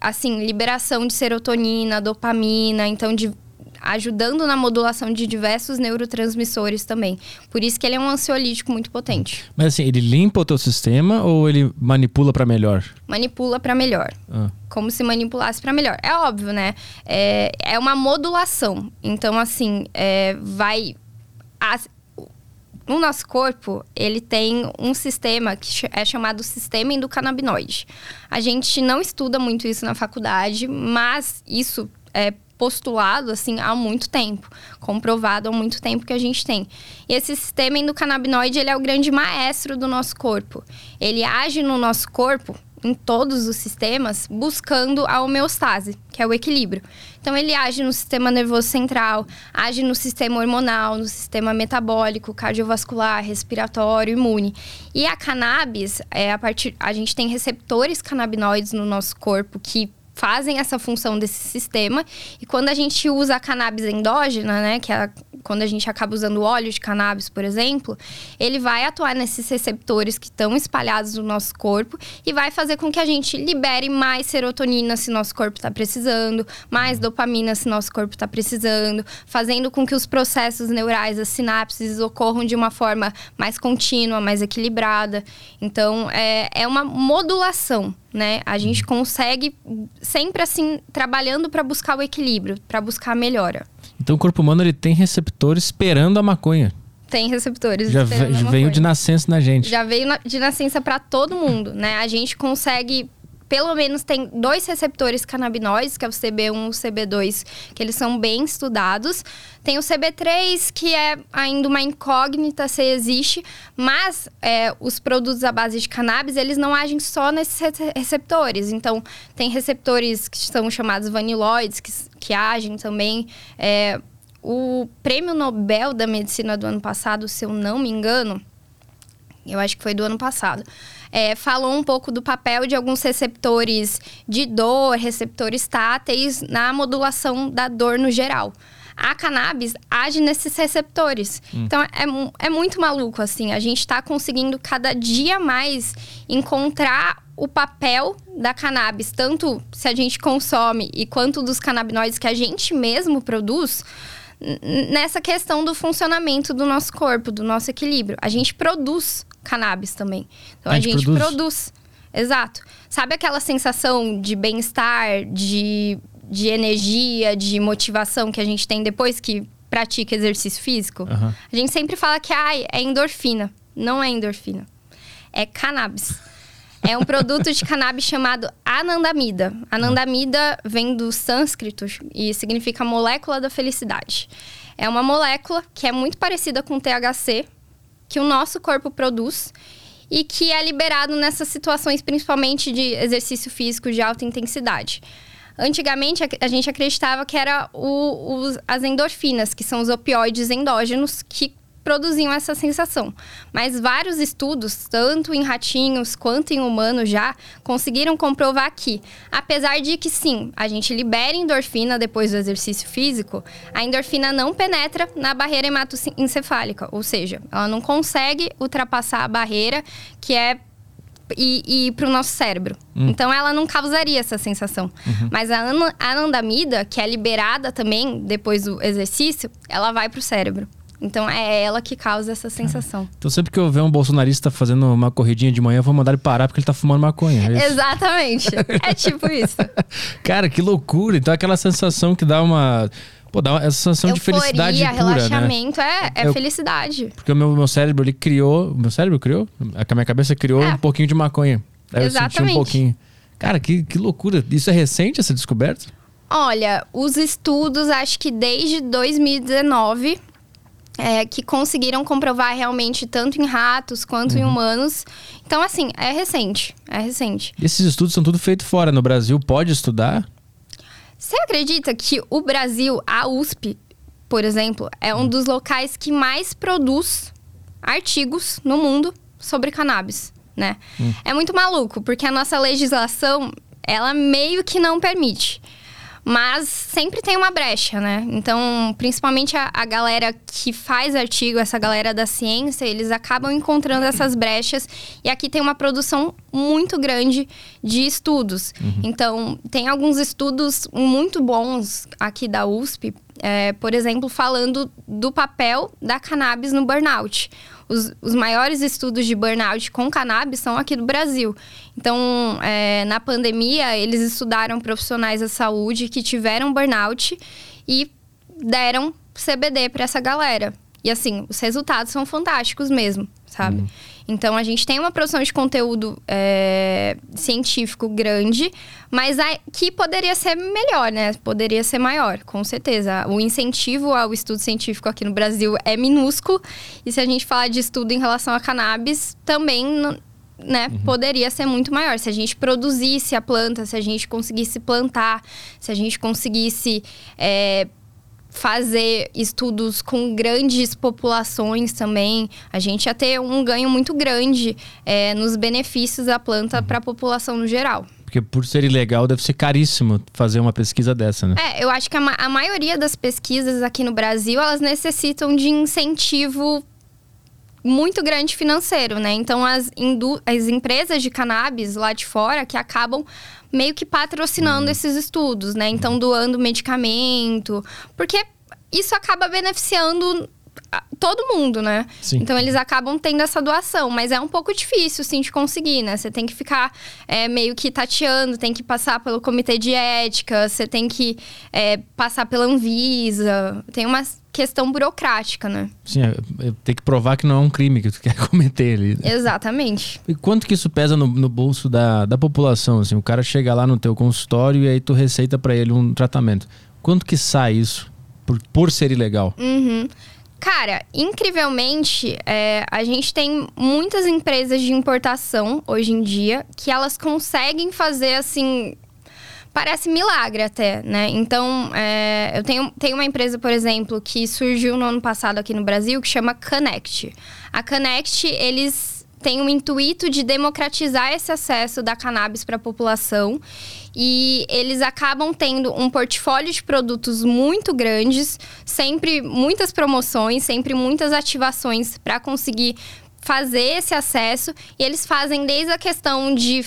assim, liberação de serotonina, dopamina, então de ajudando na modulação de diversos neurotransmissores também. Por isso que ele é um ansiolítico muito potente. Mas assim, ele limpa o teu sistema ou ele manipula para melhor? Manipula para melhor. Ah. Como se manipulasse para melhor. É óbvio, né? É, é uma modulação. Então, assim, é, vai. no nosso corpo, ele tem um sistema que é chamado sistema endocannabinoide. A gente não estuda muito isso na faculdade, mas isso é postulado assim há muito tempo, comprovado há muito tempo que a gente tem. E esse sistema endocannabinoide, ele é o grande maestro do nosso corpo. Ele age no nosso corpo em todos os sistemas, buscando a homeostase, que é o equilíbrio. Então, ele age no sistema nervoso central, age no sistema hormonal, no sistema metabólico, cardiovascular, respiratório, imune. E a cannabis, é, a, partir, a gente tem receptores canabinoides no nosso corpo que fazem essa função desse sistema. E quando a gente usa a cannabis endógena, né, que é quando a gente acaba usando óleo de cannabis, por exemplo, ele vai atuar nesses receptores que estão espalhados no nosso corpo e vai fazer com que a gente libere mais serotonina se nosso corpo está precisando, mais dopamina se nosso corpo está precisando, fazendo com que os processos neurais, as sinapses, ocorram de uma forma mais contínua, mais equilibrada. Então, é, é uma modulação né? A gente consegue sempre assim trabalhando para buscar o equilíbrio, para buscar a melhora. Então o corpo humano ele tem receptores esperando a maconha. Tem receptores. Já veio de nascença na gente. Já veio de nascença para todo mundo, né? A gente consegue pelo menos tem dois receptores canabinoides, que é o CB1 e o CB2, que eles são bem estudados. Tem o CB3, que é ainda uma incógnita se existe, mas é, os produtos à base de cannabis, eles não agem só nesses receptores. Então, tem receptores que são chamados vaniloides, que, que agem também. É, o prêmio Nobel da Medicina do ano passado, se eu não me engano, eu acho que foi do ano passado, é, falou um pouco do papel de alguns receptores de dor, receptores táteis na modulação da dor no geral. a cannabis age nesses receptores. Hum. Então, é, é muito maluco, assim. A gente está conseguindo cada dia mais encontrar o papel da cannabis, tanto se a gente consome e quanto dos canabinoides que a gente mesmo produz, nessa questão do funcionamento do nosso corpo, do nosso equilíbrio. A gente produz cannabis também. Então a, a gente, produz. produz. Exato. Sabe aquela sensação de bem-estar, de, de energia, de motivação que a gente tem depois que pratica exercício físico? Uhum. A gente sempre fala que ai, é endorfina. Não é endorfina. É cannabis. É um produto de cannabis chamado anandamida. Anandamida vem do sânscrito e significa molécula da felicidade. É uma molécula que é muito parecida com o THC, que o nosso corpo produz e que é liberado nessas situações, principalmente de exercício físico de alta intensidade. Antigamente, a gente acreditava que era o, os, as endorfinas, que são os opioides endógenos, que produziam essa sensação. Mas vários estudos, tanto em ratinhos quanto em humanos já, conseguiram comprovar que, apesar de que sim, a gente libera endorfina depois do exercício físico, a endorfina não penetra na barreira hematoencefálica, ou seja, ela não consegue ultrapassar a barreira que é e, e para o nosso cérebro. Hum. Então ela não causaria essa sensação. Uhum. Mas a anandamida, que é liberada também depois do exercício, ela vai para o cérebro. Então é ela que causa essa sensação. Então sempre que eu ver um bolsonarista fazendo uma corridinha de manhã, eu vou mandar ele parar porque ele tá fumando maconha. É Exatamente. é tipo isso. [laughs] Cara, que loucura. Então aquela sensação que dá uma. Pô, dá essa sensação Euforia, de felicidade pura, relaxamento, né? é, é eu, felicidade. Porque o meu, meu cérebro, ele criou... Meu cérebro criou? A minha cabeça criou é. um pouquinho de maconha. Aí Exatamente. eu senti um pouquinho. Cara, que, que loucura. Isso é recente, essa descoberta? Olha, os estudos, acho que desde 2019 é, que conseguiram comprovar realmente tanto em ratos quanto uhum. em humanos. Então, assim, é recente. É recente. E esses estudos são tudo feitos fora. No Brasil, pode estudar? Você acredita que o Brasil, a USP, por exemplo, é um hum. dos locais que mais produz artigos no mundo sobre cannabis, né? Hum. É muito maluco, porque a nossa legislação, ela meio que não permite. Mas sempre tem uma brecha, né? Então, principalmente a, a, galera que faz artigo, essa galera da ciência, eles acabam encontrando essas brechas. E aqui tem uma produção muito grande de estudos. Uhum. Então, tem alguns estudos muito bons aqui da USP, é, por exemplo, falando do papel da cannabis no burnout os, os maiores estudos de burnout com cannabis são aqui do Brasil. Então, é, na pandemia, eles estudaram profissionais da saúde que tiveram burnout e deram CBD para essa galera. E assim, os resultados são fantásticos mesmo, sabe? Uhum. Então a gente tem uma produção de conteúdo é, científico grande, mas que poderia ser melhor, né? Poderia ser maior, com certeza. O incentivo ao estudo científico aqui no Brasil é minúsculo. E se a gente falar de estudo em relação a cannabis, também né, uhum. poderia ser muito maior. Se a gente produzisse a planta, se a gente conseguisse plantar, se a gente conseguisse é, fazer estudos com grandes populações também, a gente ia ter um ganho muito grande é, nos benefícios da planta para a população no geral. Porque por ser ilegal, deve ser caríssimo fazer uma pesquisa dessa, né? É, eu acho que a, ma a maioria das pesquisas aqui no Brasil, elas necessitam de incentivo muito grande financeiro, né? Então, as, as empresas de cannabis lá de fora que acabam meio que patrocinando uhum. esses estudos, né? Então, doando medicamento. Porque isso acaba beneficiando todo mundo, né? Sim. Então eles acabam tendo essa doação, mas é um pouco difícil, sim, de conseguir, né? Você tem que ficar é, meio que tateando, tem que passar pelo comitê de ética, você tem que é, passar pela Anvisa, tem uma questão burocrática, né? Sim, é, é, tem que provar que não é um crime que tu [laughs] quer cometer ali. Exatamente. E quanto que isso pesa no, no bolso da, da população? Assim, o cara chega lá no teu consultório e aí tu receita para ele um tratamento. Quanto que sai isso por, por ser ilegal? Uhum. Cara, incrivelmente, é, a gente tem muitas empresas de importação hoje em dia que elas conseguem fazer assim. Parece milagre até, né? Então, é, eu tenho, tenho uma empresa, por exemplo, que surgiu no ano passado aqui no Brasil que chama Connect. A Connect, eles tem o intuito de democratizar esse acesso da cannabis para a população e eles acabam tendo um portfólio de produtos muito grandes, sempre muitas promoções, sempre muitas ativações para conseguir fazer esse acesso. E eles fazem desde a questão de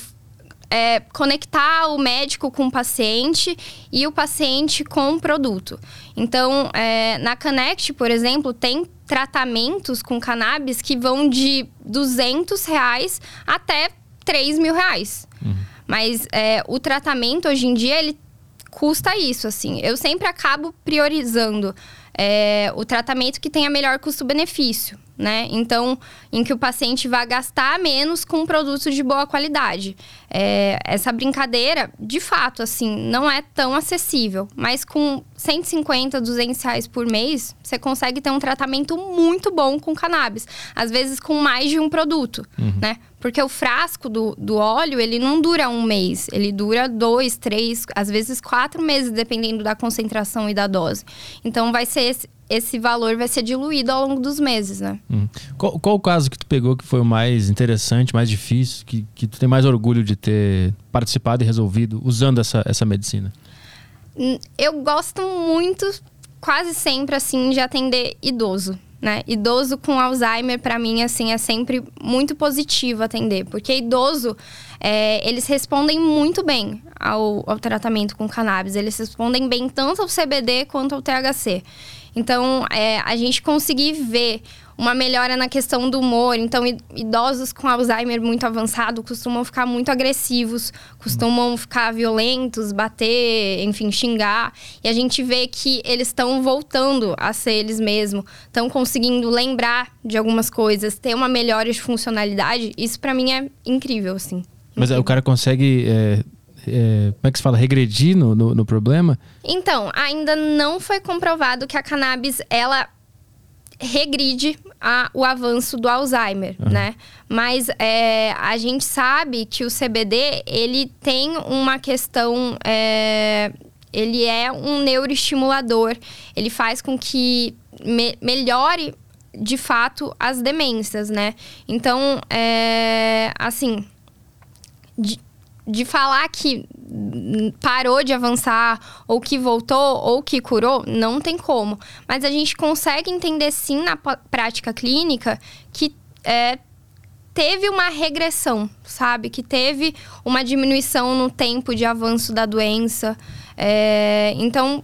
é, conectar o médico com o paciente e o paciente com o produto. Então, é, na Connect, por exemplo, tem tratamentos com cannabis que vão de 200 reais até 3 mil reais. Uhum. Mas é, o tratamento hoje em dia, ele custa isso, assim. Eu sempre acabo priorizando é, o tratamento que tenha melhor custo-benefício né? Então, em que o paciente vai gastar menos com um produto de boa qualidade. É, essa brincadeira, de fato, assim, não é tão acessível, mas com 150, 200 reais por mês, você consegue ter um tratamento muito bom com cannabis. Às vezes com mais de um produto, uhum. né? Porque o frasco do, do óleo, ele não dura um mês. Ele dura dois, três, às vezes quatro meses, dependendo da concentração e da dose. Então, vai ser esse, valor vai ser diluído ao longo dos meses, né? Hum. Qual, qual, o caso que tu pegou que foi o mais interessante, mais difícil, que, que tu tem mais orgulho de ter participado e resolvido usando essa, essa medicina? Hum, eu gosto muito, quase sempre, assim, de atender idoso. Né? Idoso com Alzheimer, para mim, assim, é sempre muito positivo atender, porque idoso, é, eles respondem muito bem ao, ao tratamento com cannabis. Eles respondem bem tanto ao CBD quanto ao THC. Então, é, a gente conseguir ver uma melhora na questão do humor. Então, idosos com Alzheimer muito avançado costumam ficar muito agressivos, costumam ficar violentos, bater, enfim, xingar. E a gente vê que eles estão voltando a ser eles mesmos, estão conseguindo lembrar de algumas coisas, ter uma melhora de funcionalidade. Isso para mim é incrível, assim. Mas incrível. o cara consegue é, é, como é que se fala, regredir no, no, no, problema? Então, ainda não foi comprovado que a cannabis, ela regride a, o avanço do Alzheimer, uhum. né? Mas é, a gente sabe que o CBD, ele tem uma questão... É, ele é um neuroestimulador. Ele faz com que me, melhore, de fato, as demências, né? Então, é, assim... De, de falar que parou de avançar, ou que voltou, ou que curou, não tem como. Mas a gente consegue entender sim na prática clínica que é, teve uma regressão, sabe? Que teve uma diminuição no tempo de avanço da doença. É, então,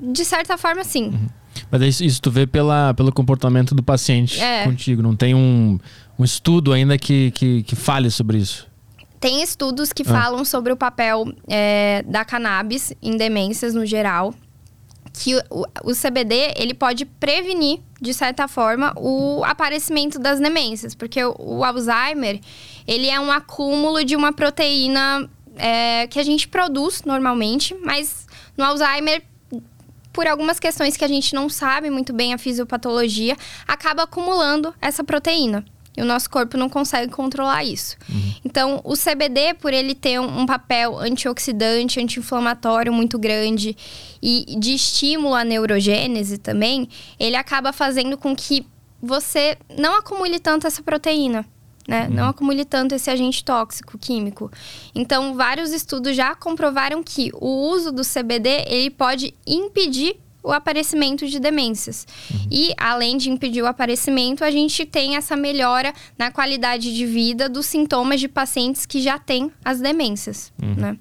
de certa forma, sim. Uhum. Mas isso, isso, tu vê pela, pelo comportamento do paciente é. contigo. Não tem um, um estudo ainda que, que, que fale sobre isso. Tem estudos que ah. falam sobre o papel é, da cannabis em demências no geral. Que o, o, CBD ele pode prevenir, de certa forma, o aparecimento das demências. Porque o, o Alzheimer ele é um acúmulo de uma proteína é, que a gente produz normalmente, mas no Alzheimer por algumas questões que a gente não sabe muito bem a fisiopatologia, acaba acumulando essa proteína. E o nosso corpo não consegue controlar isso. Uhum. Então, o CBD, por ele ter um, um papel antioxidante, anti-inflamatório muito grande e de estímulo à neurogênese também, ele acaba fazendo com que você não acumule tanto essa proteína. Né? Uhum. Não acumule tanto esse agente tóxico químico. Então, vários estudos já comprovaram que o uso do CBD ele pode impedir o aparecimento de demências. Uhum. E, além de impedir o aparecimento, a gente tem essa melhora na qualidade de vida dos sintomas de pacientes que já têm as demências, uhum. né?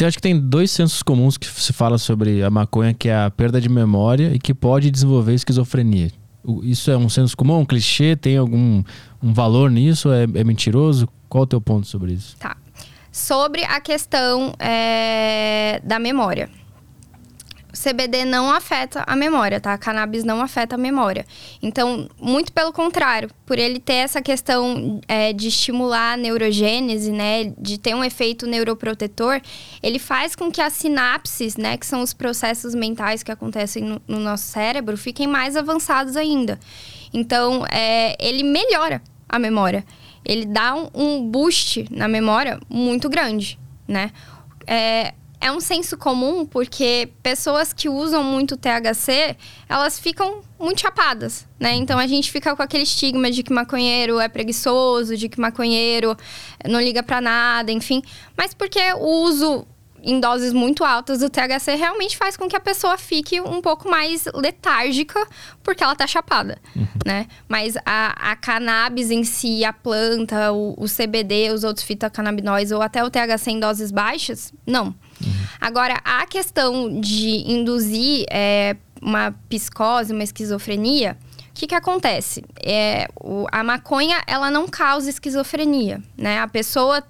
Eu acho que tem dois sensos comuns que se fala sobre a maconha, que é a perda de memória e que pode desenvolver esquizofrenia. Isso é um senso comum, um clichê? Tem algum um valor nisso? É, é mentiroso? Qual é o teu ponto sobre isso? Tá. Sobre a questão é, da memória. CBD não afeta a memória, tá? A cannabis não afeta a memória. Então, muito pelo contrário, por ele ter essa questão é, de estimular a neurogênese, né? De ter um efeito neuroprotetor, ele faz com que as sinapses, né? Que são os processos mentais que acontecem no, no nosso cérebro, fiquem mais avançados ainda. Então, é, ele melhora a memória. Ele dá um, um boost na memória muito grande, né? É, é um senso comum porque pessoas que usam muito THC, elas ficam muito chapadas, né? Então a gente fica com aquele estigma de que maconheiro é preguiçoso, de que maconheiro não liga para nada, enfim. Mas porque o uso em doses muito altas do THC realmente faz com que a pessoa fique um pouco mais letárgica porque ela tá chapada, uhum. né? Mas a, a, cannabis em si, a planta, o, o CBD, os outros fitocannabinóides ou até o THC em doses baixas, não. Uhum. Agora, a questão de induzir é, uma psicose, uma esquizofrenia, o que, que acontece? É, o, a maconha, ela não causa esquizofrenia, né? A pessoa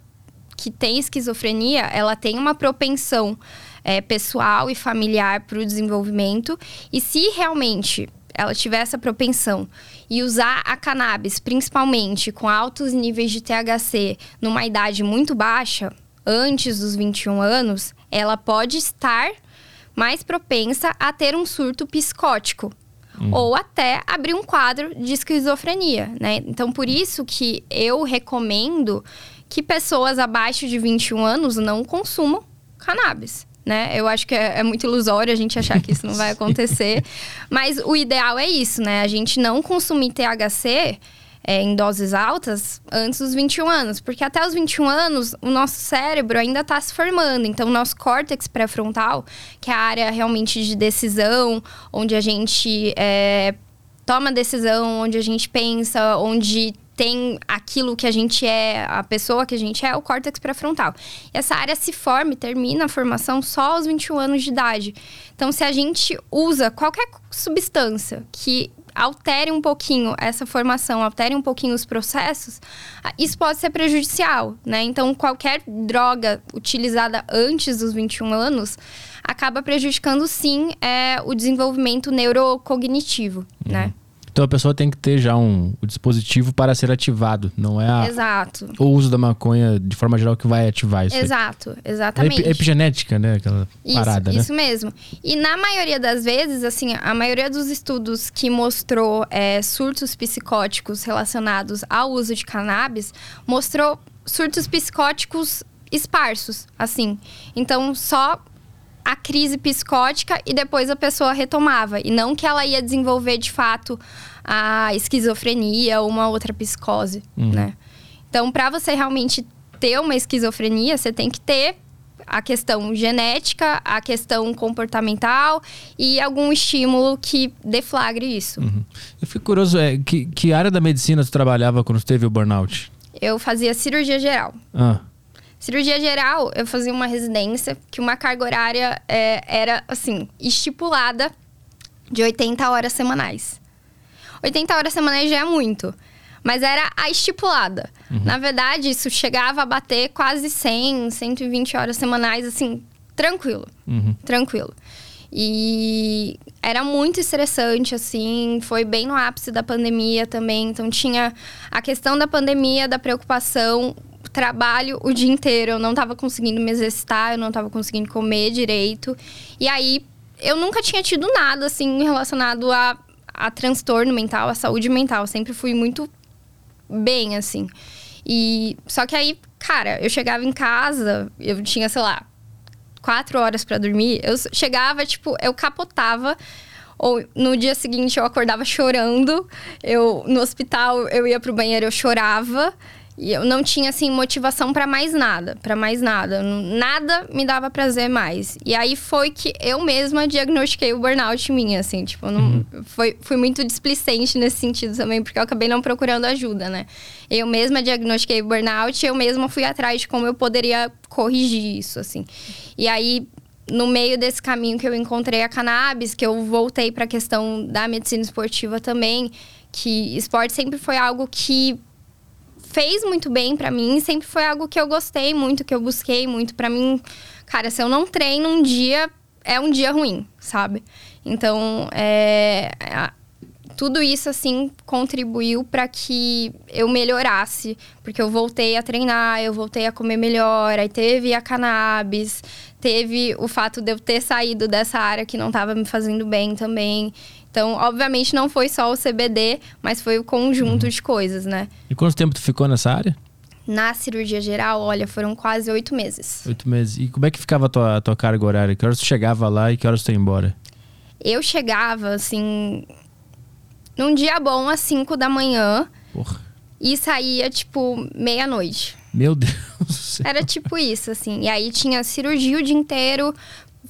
que tem esquizofrenia, ela tem uma propensão é, pessoal e familiar para o desenvolvimento. E se realmente ela tiver essa propensão e usar a cannabis, principalmente com altos níveis de THC, numa idade muito baixa, antes dos 21 anos, ela pode estar mais propensa a ter um surto psicótico. Hum. Ou até abrir um quadro de esquizofrenia, né? Então, por isso que eu recomendo que pessoas abaixo de 21 anos não consumam cannabis. Né? Eu acho que é, é muito ilusório a gente achar que isso não vai [laughs] acontecer. Mas o ideal é isso, né? A gente não consumir THC é, em doses altas antes dos 21 anos. Porque até os 21 anos, o nosso cérebro ainda está se formando. Então, o nosso córtex pré-frontal, que é a área realmente de decisão, onde a gente é, toma decisão, onde a gente pensa, onde tem aquilo que a gente é, a pessoa que a gente é, o córtex pré-frontal. Essa área se forma e termina a formação só aos 21 anos de idade. Então, se a gente usa qualquer substância que altere um pouquinho essa formação, altere um pouquinho os processos, isso pode ser prejudicial, né? Então, qualquer droga utilizada antes dos 21 anos acaba prejudicando, sim, é, o desenvolvimento neurocognitivo, uhum. né? Então a pessoa tem que ter já um, um dispositivo para ser ativado, não é a, Exato. o uso da maconha de forma geral que vai ativar isso. Exato, aí. exatamente. É epigenética, né? Aquela isso, parada, né? Isso né? mesmo. E na maioria das vezes, assim, a maioria dos estudos que mostrou é, surtos psicóticos relacionados ao uso de cannabis mostrou surtos psicóticos esparsos, assim. Então, só a crise psicótica e depois a pessoa retomava. E não que ela ia desenvolver de fato a esquizofrenia ou uma outra psicose, uhum. né? Então, para você realmente ter uma esquizofrenia, você tem que ter a questão genética, a questão comportamental e algum estímulo que deflagre isso. Uhum. Eu fico curioso, é, que, que área da medicina você trabalhava quando teve o burnout? Eu fazia cirurgia geral. Ah. Cirurgia geral, eu fazia uma residência que uma carga horária é, era, assim, estipulada de 80 horas semanais. 80 horas semanais já é muito, mas era a estipulada. Uhum. Na verdade, isso chegava a bater quase 100, 120 horas semanais, assim, tranquilo. Uhum. Tranquilo. E era muito estressante, assim, foi bem no ápice da pandemia também. Então tinha a questão da pandemia, da preocupação trabalho o dia inteiro, eu não tava conseguindo me exercitar, eu não tava conseguindo comer direito. E aí, eu nunca tinha tido nada, assim, relacionado a, a transtorno mental, a saúde mental. Eu sempre fui muito bem, assim. E só que aí, cara, eu chegava em casa, eu tinha, sei lá, quatro horas para dormir. Eu chegava, tipo, eu capotava. Ou no dia seguinte eu acordava chorando. Eu no hospital eu ia pro banheiro, eu chorava. E eu não tinha, assim, motivação para mais nada, para mais nada. Nada me dava prazer mais. E aí foi que eu mesma diagnostiquei o burnout em mim, assim, tipo, não, uhum. foi, fui muito displicente nesse sentido também, porque eu acabei não procurando ajuda, né? Eu mesma diagnostiquei o burnout, eu mesma fui atrás de como eu poderia corrigir isso, assim. E aí, no meio desse caminho que eu encontrei a cannabis, que eu voltei para a questão da medicina esportiva também, que esporte sempre foi algo que fez muito bem para mim, sempre foi algo que eu gostei muito, que eu busquei muito para mim. Cara, se eu não treino um dia, é um dia ruim, sabe? Então, é, tudo isso assim contribuiu para que eu melhorasse, porque eu voltei a treinar, eu voltei a comer melhor, aí teve a cannabis, teve o fato de eu ter saído dessa área que não estava me fazendo bem também. Então, obviamente, não foi só o CBD, mas foi o conjunto uhum. de coisas, né? E quanto tempo tu ficou nessa área? Na cirurgia geral, olha, foram quase oito meses. Oito meses. E como é que ficava a tua, a tua carga horária? Que horas tu chegava lá e que horas tu ia embora? Eu chegava, assim, num dia bom, às cinco da manhã. Porra. E saía, tipo, meia-noite. Meu Deus do céu. Era tipo isso, assim. E aí tinha cirurgia o dia inteiro,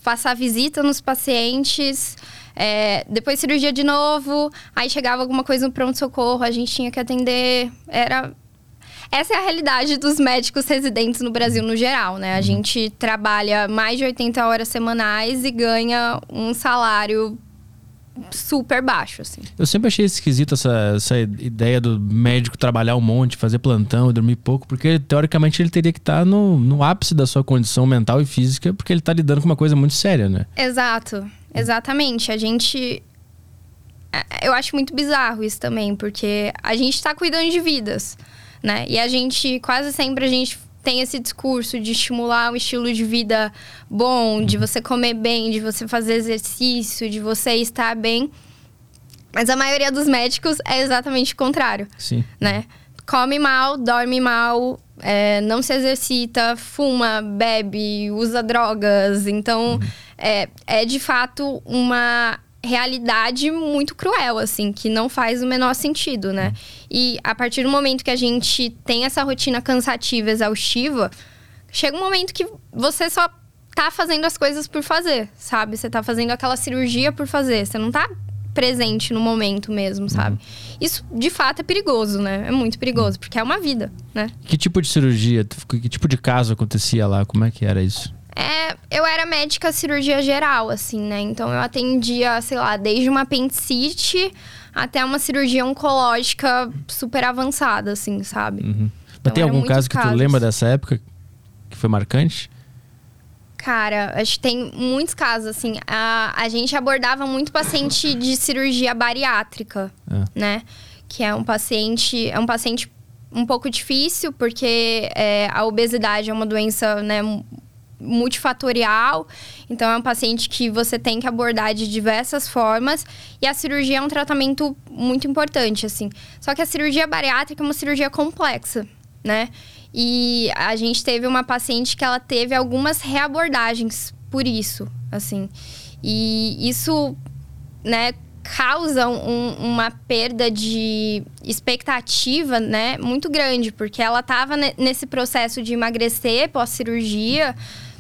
passar visita nos pacientes, é, depois cirurgia de novo, aí chegava alguma coisa no pronto-socorro, a gente tinha que atender. Era. Essa é a realidade dos médicos residentes no Brasil no geral, né? A gente trabalha mais de 80 horas semanais e ganha um salário super baixo, assim. Eu sempre achei esquisito essa, essa ideia do médico trabalhar um monte, fazer plantão e dormir pouco, porque teoricamente ele teria que estar no, no ápice da sua condição mental e física, porque ele está lidando com uma coisa muito séria, né? Exato, exatamente. A gente. é, Eu acho muito bizarro isso também, porque a gente está cuidando de vidas, né? E a gente, quase sempre, a gente tem esse discurso de estimular um estilo de vida bom, de você comer bem, de você fazer exercício, de você estar bem. Mas a maioria dos médicos é exatamente o contrário, Sim. né? Come mal, dorme mal, é, não se exercita, fuma, bebe, usa drogas. Então, é, é de fato uma realidade muito cruel, assim, que não faz o menor sentido, né? E a partir do momento que a gente tem essa rotina cansativa, exaustiva, chega um momento que você só tá fazendo as coisas por fazer, sabe? Você tá fazendo aquela cirurgia por fazer, você não tá presente no momento mesmo, sabe? Isso de fato é perigoso, né? É muito perigoso, porque é uma vida, né? Que tipo de cirurgia, que tipo de caso acontecia lá? Como é que era isso? É, eu era médica cirurgia geral, assim, né? Então eu atendia, sei lá, desde uma apendicite até uma cirurgia oncológica super avançada, assim, sabe? Uhum. Mas Então, tem algum caso que tu casos. lembra dessa época que foi marcante? Cara, acho que tem muitos casos, assim. A, a gente abordava muito paciente de cirurgia bariátrica, Ah. né? Que é um paciente, é um paciente um pouco difícil, porque é, a obesidade é uma doença, né, mu- multifatorial. Então, é um paciente que você tem que abordar de diversas formas. E a cirurgia é um tratamento muito importante, assim. Só que a cirurgia bariátrica é uma cirurgia complexa, né? E a gente teve uma paciente que ela teve algumas reabordagens por isso, assim. E isso, né, causa um- uma perda de expectativa, né, muito grande, porque ela estava nesse processo de emagrecer pós-cirurgia,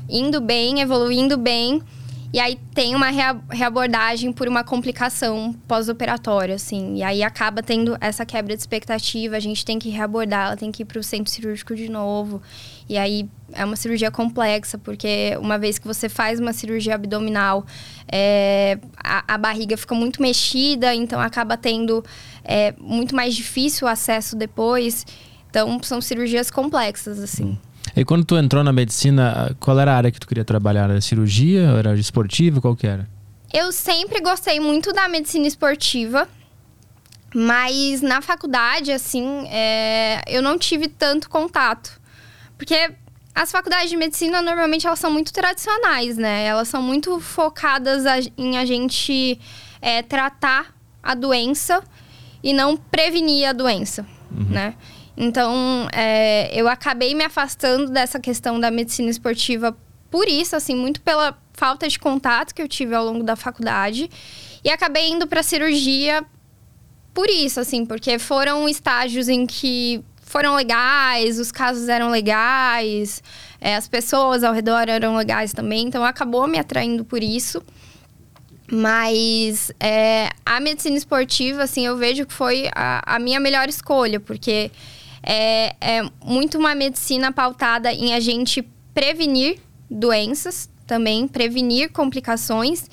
indo bem, evoluindo bem, e aí tem uma rea- reabordagem por uma complicação pós-operatória, assim. E aí acaba tendo essa quebra de expectativa, a gente tem que reabordar, ela tem que ir para o centro cirúrgico de novo. E aí é uma cirurgia complexa, porque uma vez que você faz uma cirurgia abdominal, é, a, a barriga fica muito mexida, então acaba tendo é, muito mais difícil o acesso depois. Então são cirurgias complexas, assim. E quando tu entrou na medicina, qual era a área que tu queria trabalhar? Era cirurgia? Era esportiva? Qual que era? Eu sempre gostei muito da medicina esportiva, mas na faculdade, assim, é, eu não tive tanto contato. Porque as faculdades de medicina, normalmente, elas são muito tradicionais, né? Elas são muito focadas a- em a gente é, tratar a doença e não prevenir a doença, né? Então, é, eu acabei me afastando dessa questão da medicina esportiva por isso, assim, muito pela falta de contato que eu tive ao longo da faculdade. E acabei indo para cirurgia por isso, assim, porque foram estágios em que foram legais, os casos eram legais, é, as pessoas ao redor eram legais também, então acabou me atraindo por isso. Mas é, a medicina esportiva, assim, eu vejo que foi a, a minha melhor escolha, porque é, é muito uma medicina pautada em a gente prevenir doenças também, prevenir complicações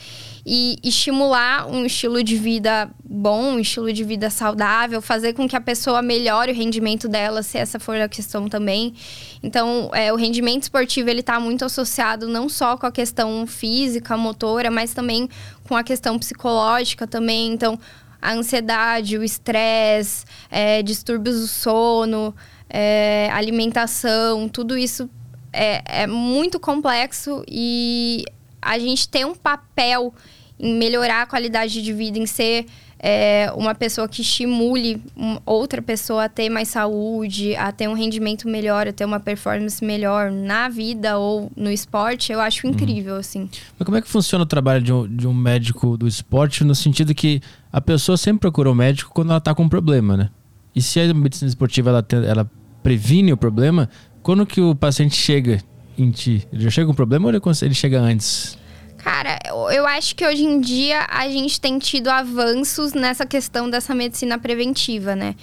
e estimular um estilo de vida bom, um estilo de vida saudável, fazer com que a pessoa melhore o rendimento dela, se essa for a questão também. Então, é, o rendimento esportivo ele está muito associado não só com a questão física, motora, mas também com a questão psicológica também. Então, a ansiedade, o estresse, é, distúrbios do sono, é, alimentação, tudo isso é, é muito complexo e a gente tem um papel em melhorar a qualidade de vida, em ser é, uma pessoa que estimule outra pessoa a ter mais saúde, a ter um rendimento melhor, a ter uma performance melhor na vida ou no esporte, eu acho incrível, uhum. assim. Mas como é que funciona o trabalho de um, de um médico do esporte no sentido que a pessoa sempre procura o um médico quando ela está com um problema, né? E se a medicina esportiva ela, ela previne o problema, quando que o paciente chega em ti? Ele já chega com um problema ou ele chega antes? Cara, eu acho que hoje em dia a gente tem tido avanços nessa questão dessa medicina preventiva, né?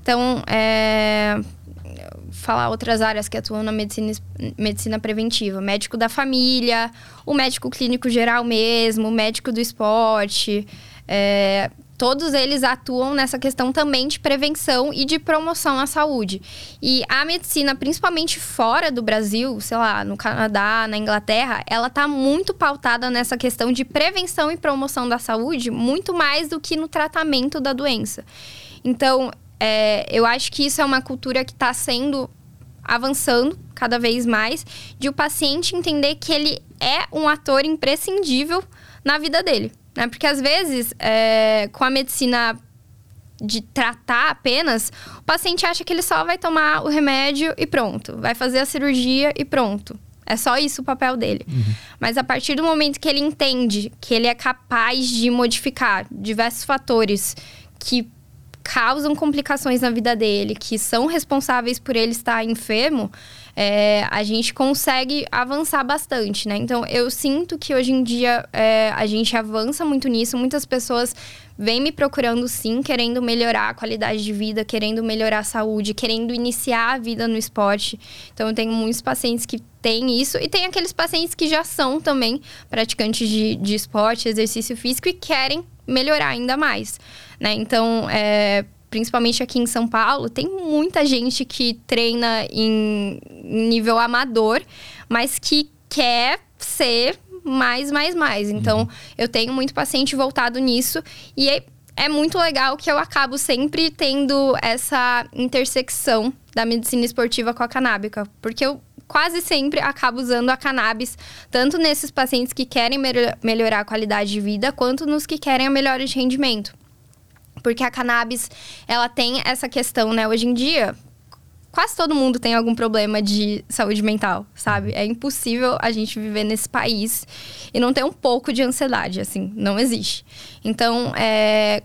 Então, é, falar outras áreas que atuam na medicina, medicina preventiva. Médico da família, o médico clínico geral mesmo, o médico do esporte. É, todos eles atuam nessa questão também de prevenção e de promoção à saúde. E a medicina, principalmente fora do Brasil, sei lá, no Canadá, na Inglaterra, ela está muito pautada nessa questão de prevenção e promoção da saúde, muito mais do que no tratamento da doença. Então, é, eu acho que isso é uma cultura que está sendo avançando cada vez mais, de o paciente entender que ele é um ator imprescindível na vida dele. Né? Porque às vezes, é, com a medicina de tratar apenas, o paciente acha que ele só vai tomar o remédio e pronto. Vai fazer a cirurgia e pronto. É só isso o papel dele. Uhum. Mas a partir do momento que ele entende que ele é capaz de modificar diversos fatores que causam complicações na vida dele, que são responsáveis por ele estar enfermo, é, a gente consegue avançar bastante, né? Então, eu sinto que hoje em dia é, a gente avança muito nisso. Muitas pessoas vêm me procurando, sim, querendo melhorar a qualidade de vida, querendo melhorar a saúde, querendo iniciar a vida no esporte. Então, eu tenho muitos pacientes que têm isso e tem aqueles pacientes que já são também praticantes de, de esporte, exercício físico e querem melhorar ainda mais, né? Então, é, principalmente aqui em São Paulo, tem muita gente que treina em nível amador, mas que quer ser mais, mais, mais. Então, uhum. eu tenho muito paciente voltado nisso e é, é muito legal que eu acabo sempre tendo essa intersecção da medicina esportiva com a canábica, porque eu quase sempre acabo usando a cannabis, tanto nesses pacientes que querem melhorar a qualidade de vida, quanto nos que querem a melhora de rendimento. Porque a cannabis, ela tem essa questão, né? Hoje em dia, quase todo mundo tem algum problema de saúde mental, sabe? É impossível a gente viver nesse país e não ter um pouco de ansiedade, assim, não existe. Então, é,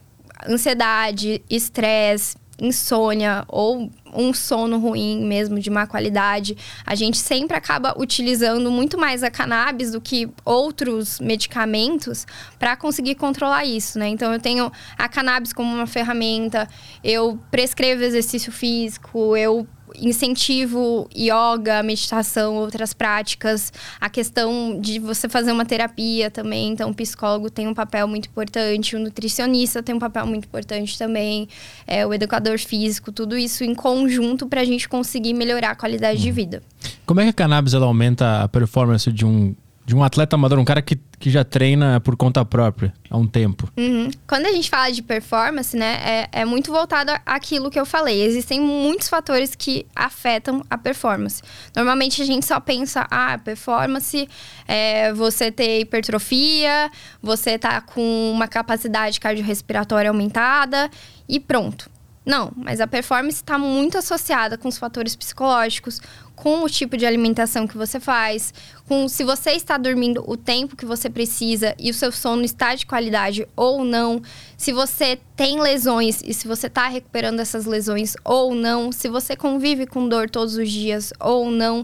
ansiedade, estresse, insônia ou um sono ruim mesmo, de má qualidade, a gente sempre acaba utilizando muito mais a cannabis do que outros medicamentos para conseguir controlar isso, né? Então eu tenho a cannabis como uma ferramenta, eu prescrevo exercício físico, eu incentivo yoga, meditação, outras práticas, a questão de você fazer uma terapia também. Então, o psicólogo tem um papel muito importante, o nutricionista tem um papel muito importante também, é, o educador físico, tudo isso em conjunto para a gente conseguir melhorar a qualidade de uhum. vida. Como é que a cannabis ela aumenta a performance de um de um atleta amador, um cara que, que já treina por conta própria há um tempo. Uhum. Quando a gente fala de performance, né, é, é muito voltado àquilo que eu falei. Existem muitos fatores que afetam a performance. Normalmente a gente só pensa, ah, performance é você ter hipertrofia, você tá com uma capacidade cardiorrespiratória aumentada e pronto. Não, mas a performance está muito associada com os fatores psicológicos, com o tipo de alimentação que você faz, com se você está dormindo o tempo que você precisa e o seu sono está de qualidade ou não, se você tem lesões e se você está recuperando essas lesões ou não, se você convive com dor todos os dias ou não.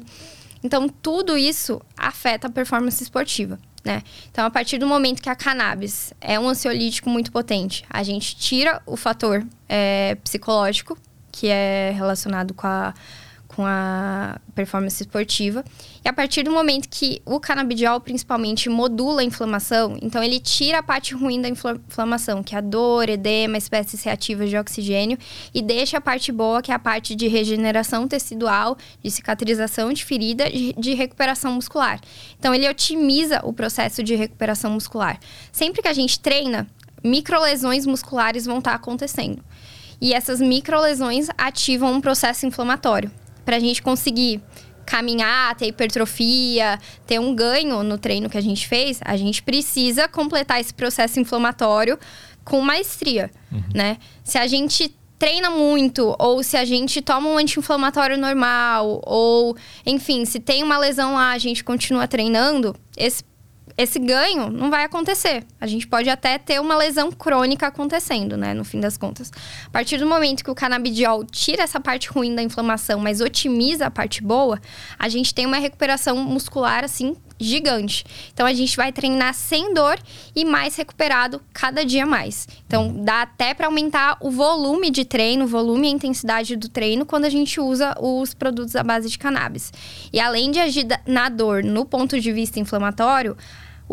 Então, tudo isso afeta a performance esportiva. Né? Então, a partir do momento que a cannabis é um ansiolítico muito potente, a gente tira o fator é, psicológico, que é relacionado com a com a performance esportiva. E a partir do momento que o canabidiol, principalmente, modula a inflamação, então ele tira a parte ruim da inflamação, que é a dor, edema, espécies reativas de oxigênio, e deixa a parte boa, que é a parte de regeneração tecidual, de cicatrização de ferida, de, recuperação muscular. Então ele otimiza o processo de recuperação muscular. Sempre que a gente treina, microlesões musculares vão estar acontecendo. E essas microlesões ativam um processo inflamatório para a gente conseguir caminhar, ter hipertrofia, ter um ganho no treino que a gente fez, a gente precisa completar esse processo inflamatório com maestria, uhum. né? Se a gente treina muito, ou se a gente toma um anti-inflamatório normal, ou, enfim, se tem uma lesão lá, a gente continua treinando, esse esse ganho não vai acontecer. A gente pode até ter uma lesão crônica acontecendo, né? No fim das contas. A partir do momento que o canabidiol tira essa parte ruim da inflamação, mas otimiza a parte boa, a gente tem uma recuperação muscular, assim, gigante. Então a gente vai treinar sem dor e mais recuperado cada dia mais. Então dá até para aumentar o volume de treino, o volume e a intensidade do treino quando a gente usa os produtos à base de cannabis. E além de agir na dor no ponto de vista inflamatório,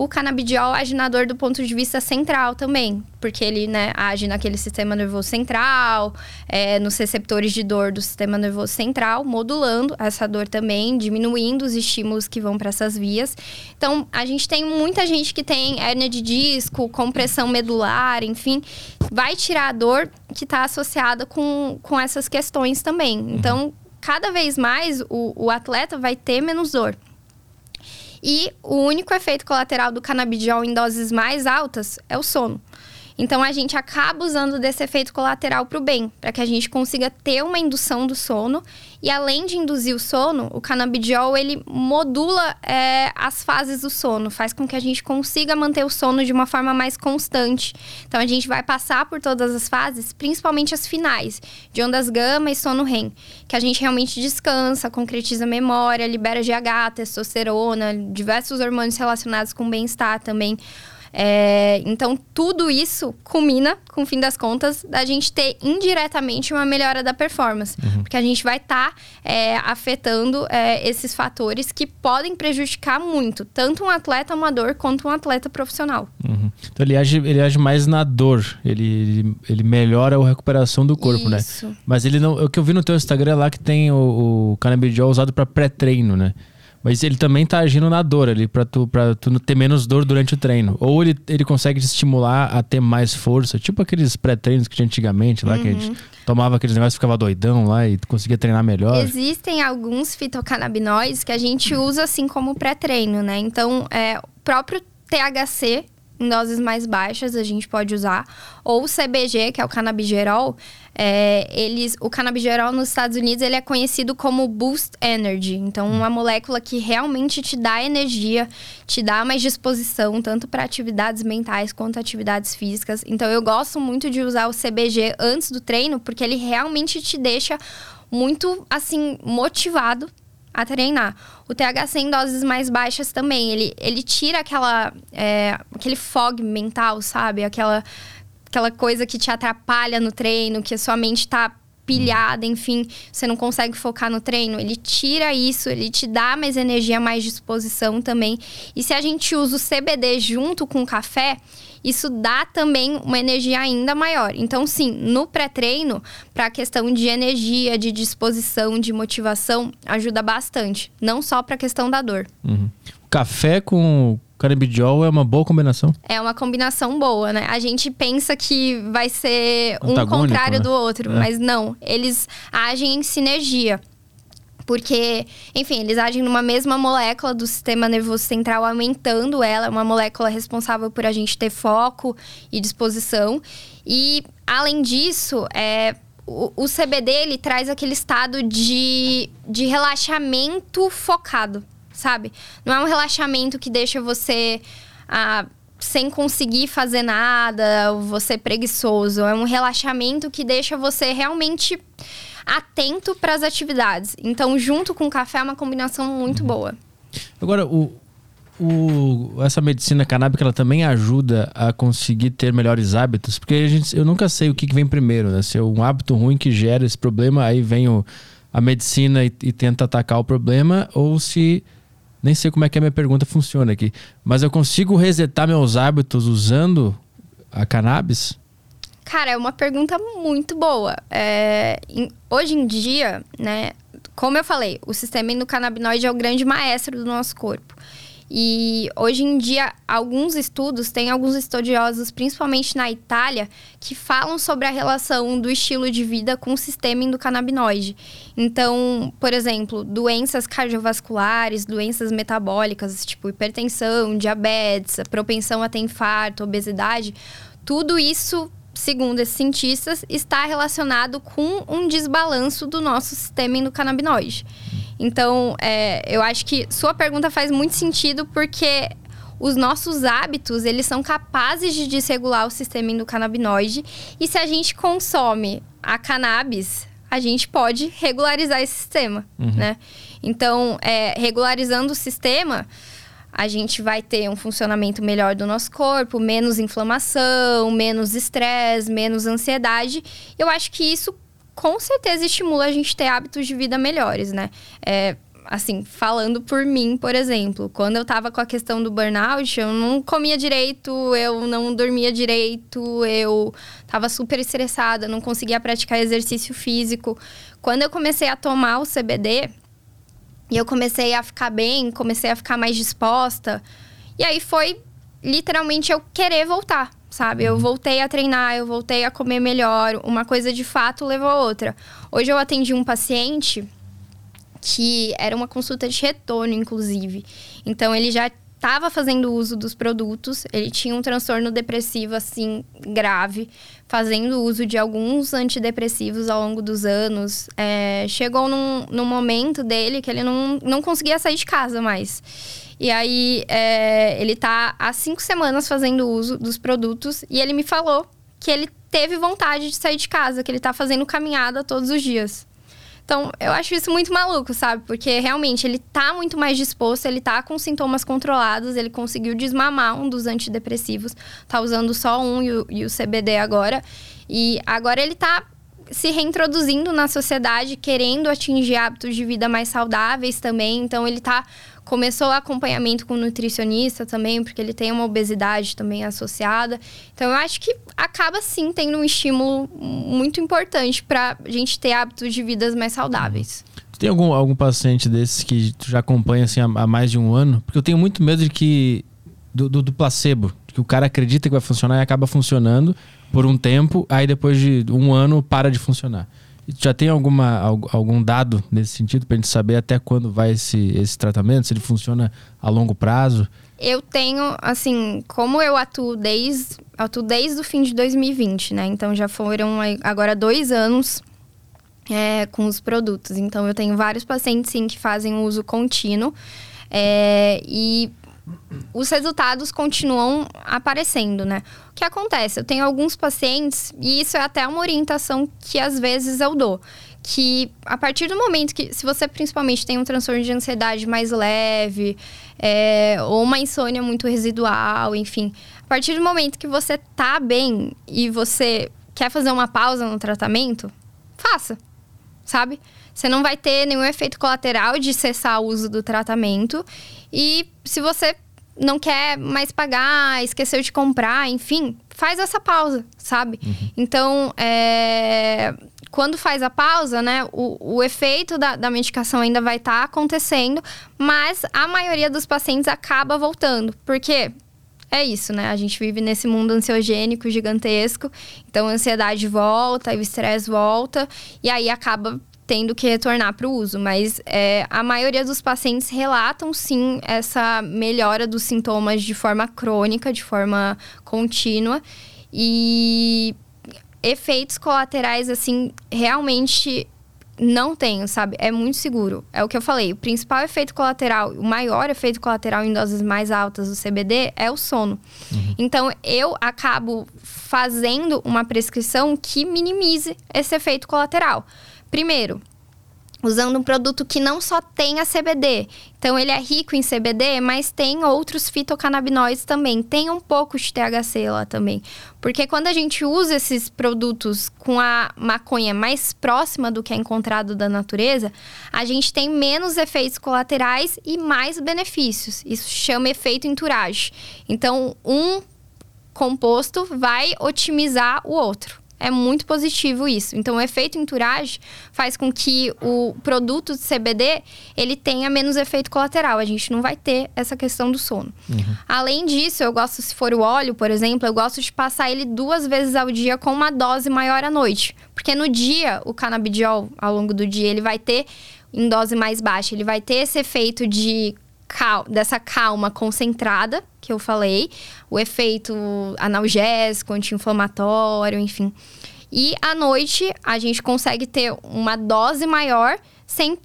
o canabidiol age na dor do ponto de vista central também, porque ele né, age naquele sistema nervoso central, é, nos receptores de dor do sistema nervoso central, modulando essa dor também, diminuindo os estímulos que vão para essas vias. Então, a gente tem muita gente que tem hérnia de disco, compressão medular, enfim, vai tirar a dor que está associada com, com essas questões também. Então, cada vez mais o, o atleta vai ter menos dor. E o único efeito colateral do canabidiol em doses mais altas é o sono. Então a gente acaba usando desse efeito colateral para o bem, para que a gente consiga ter uma indução do sono e além de induzir o sono, o canabidiol ele modula é, as fases do sono, faz com que a gente consiga manter o sono de uma forma mais constante. Então a gente vai passar por todas as fases, principalmente as finais, de ondas gama e sono REM, que a gente realmente descansa, concretiza a memória, libera GH, testosterona, diversos hormônios relacionados com bem-estar também. É, então, tudo isso culmina, com o fim das contas, da gente ter indiretamente uma melhora da performance. Uhum. Porque a gente vai estar tá, é, afetando é, esses fatores que podem prejudicar muito, tanto um atleta amador quanto um atleta profissional. Uhum. Então, ele age, ele age mais na dor, ele, ele, ele melhora a recuperação do corpo, né? isso. né? Mas ele não. O que eu vi no teu Instagram lá que tem o, o canabidiol usado para pré-treino, né? Mas ele também tá agindo na dor ali, pra tu, pra tu ter menos dor durante o treino. Ou ele, ele consegue te estimular a ter mais força, tipo aqueles pré-treinos que tinha antigamente lá, uhum. que a gente uhum. tomava aqueles negócios e ficava doidão lá e conseguia treinar melhor. Existem alguns fitocannabinoides que a gente usa assim como pré-treino, né? Então, é, o próprio THC em doses mais baixas a gente pode usar. Ou o CBG, que é o canabigerol, é, eles, o canabigerol nos Estados Unidos ele é conhecido como Boost Energy. Então, uma molécula que realmente te dá energia, te dá mais disposição, tanto para atividades mentais quanto atividades físicas. Então, eu gosto muito de usar o CBG antes do treino, porque ele realmente te deixa muito, assim, motivado a treinar. O THC em doses mais baixas também, ele, ele tira aquela, é, aquele fog mental, sabe? Aquela, aquela coisa que te atrapalha no treino, que a sua mente tá pilhada, enfim, você não consegue focar no treino. Ele tira isso, ele te dá mais energia, mais disposição também. E se a gente usa o CBD junto com o café, isso dá também uma energia ainda maior. Então, sim, no pré-treino, para a questão de energia, de disposição, de motivação, ajuda bastante. Não só para a questão da dor. Uhum. Café com canabidiol é uma boa combinação? É uma combinação boa, né? A gente pensa que vai ser um contrário né? do outro, é. mas não. Eles agem em sinergia. Porque, enfim, eles agem numa mesma molécula do sistema nervoso central, aumentando ela. É uma molécula responsável por a gente ter foco e disposição. E, além disso, é, o, o CBD ele traz aquele estado de, de relaxamento focado, sabe? Não é um relaxamento que deixa você. Ah, sem conseguir fazer nada, você preguiçoso. É um relaxamento que deixa você realmente atento para as atividades. Então, junto com o café é uma combinação muito boa. Agora, o, o, essa medicina canábica ela também ajuda a conseguir ter melhores hábitos, porque a gente, eu nunca sei o que, que vem primeiro, né? Se é um hábito ruim que gera esse problema, aí vem o, a medicina e, e tenta atacar o problema, ou se nem sei como é que a minha pergunta funciona aqui, mas eu consigo resetar meus hábitos usando a cannabis? Cara, é uma pergunta muito boa. É, em, hoje em dia, né, como eu falei, o sistema endocannabinoide é o grande maestro do nosso corpo. E hoje em dia, alguns estudos, tem alguns estudiosos, principalmente na Itália, que falam sobre a relação do estilo de vida com o sistema endocannabinoide. Então, por exemplo, doenças cardiovasculares, doenças metabólicas, tipo hipertensão, diabetes, propensão a ter infarto, obesidade, tudo isso segundo esses cientistas, está relacionado com um desbalanço do nosso sistema endocannabinoide. Então, é, eu acho que sua pergunta faz muito sentido porque os nossos hábitos, eles são capazes de desregular o sistema endocannabinoide. E se a gente consome a cannabis, a gente pode regularizar esse sistema, uhum. né? Então, é, regularizando o sistema, a gente vai ter um funcionamento melhor do nosso corpo, menos inflamação, menos estresse, menos ansiedade. Eu acho que isso com certeza estimula a gente ter hábitos de vida melhores, né? É, assim, falando por mim, por exemplo, quando eu tava com a questão do burnout, eu não comia direito, eu não dormia direito, eu tava super estressada, não conseguia praticar exercício físico. Quando eu comecei a tomar o CBD, e eu comecei a ficar bem, comecei a ficar mais disposta, e aí foi literalmente eu querer voltar sabe? Eu uhum. voltei a treinar, eu voltei a comer melhor, uma coisa de fato levou a outra. Hoje eu atendi um paciente que era uma consulta de retorno, inclusive. Então ele já estava fazendo uso dos produtos, ele tinha um transtorno depressivo assim grave, fazendo uso de alguns antidepressivos ao longo dos anos. É, chegou num, num momento dele que ele não, não conseguia sair de casa mais. E aí, é, ele tá há cinco semanas fazendo uso dos produtos e ele me falou que ele teve vontade de sair de casa, que ele tá fazendo caminhada todos os dias. Então, eu acho isso muito maluco, sabe? Porque realmente ele tá muito mais disposto, ele tá com sintomas controlados, ele conseguiu desmamar um dos antidepressivos, tá usando só um e o, e o CBD agora. E agora ele tá se reintroduzindo na sociedade, querendo atingir hábitos de vida mais saudáveis também. Então, ele tá Começou o acompanhamento com nutricionista também, porque ele tem uma obesidade também associada. Então, eu acho que acaba sim tendo um estímulo muito importante para a gente ter hábitos de vidas mais saudáveis. Tem algum, algum paciente desses que tu já acompanha assim, há, há mais de um ano? Porque eu tenho muito medo de que. do, do, do placebo. Que o cara acredita que vai funcionar e acaba funcionando por um tempo, aí depois de um ano para de funcionar. Já tem alguma, algum dado nesse sentido para a gente saber até quando vai esse, esse tratamento? Se ele funciona a longo prazo? Eu tenho, assim, como eu atuo desde, atuo desde o fim de 2020, né? Então já foram agora dois anos é, com os produtos. Então eu tenho vários pacientes, sim, que fazem uso contínuo. É, e os resultados continuam aparecendo, né? O que acontece? Eu tenho alguns pacientes, e isso é até uma orientação que às vezes eu dou, que a partir do momento que, se você principalmente tem um transtorno de ansiedade mais leve, é, ou uma insônia muito residual, enfim, a partir do momento que você tá bem e você quer fazer uma pausa no tratamento, faça, sabe? Você não vai ter nenhum efeito colateral de cessar o uso do tratamento. E se você não quer mais pagar, esqueceu de comprar, enfim, faz essa pausa, sabe? Uhum. Então, é, quando faz a pausa, né, o, o efeito da, da medicação ainda vai estar tá acontecendo, mas a maioria dos pacientes acaba voltando. Porque é isso, né? A gente vive nesse mundo ansiogênico gigantesco, então a ansiedade volta, o estresse volta, e aí acaba tendo que retornar para o uso, mas é, a maioria dos pacientes relatam sim essa melhora dos sintomas de forma crônica, de forma contínua e efeitos colaterais assim realmente não tenho, sabe? É muito seguro. É o que eu falei. O principal efeito colateral, o maior efeito colateral em doses mais altas do CBD é o sono. Uhum. Então, eu acabo fazendo uma prescrição que minimize esse efeito colateral. Primeiro, usando um produto que não só tem a CBD. Então ele é rico em CBD, mas tem outros fitocannabinoides também. Tem um pouco de THC lá também. Porque quando a gente usa esses produtos com a maconha mais próxima do que é encontrado da natureza, a gente tem menos efeitos colaterais e mais benefícios. Isso chama efeito entourage. Então, um composto vai otimizar o outro. É muito positivo isso. Então, o efeito entourage faz com que o produto de CBD ele tenha menos efeito colateral. A gente não vai ter essa questão do sono. Uhum. Além disso, eu gosto, se for o óleo, por exemplo, eu gosto de passar ele duas vezes ao dia com uma dose maior à noite. Porque no dia, o canabidiol, ao longo do dia, ele vai ter em dose mais baixa, ele vai ter esse efeito de cal dessa calma concentrada que eu falei, o efeito analgésico, anti-inflamatório, enfim. E à noite a gente consegue ter uma dose maior sem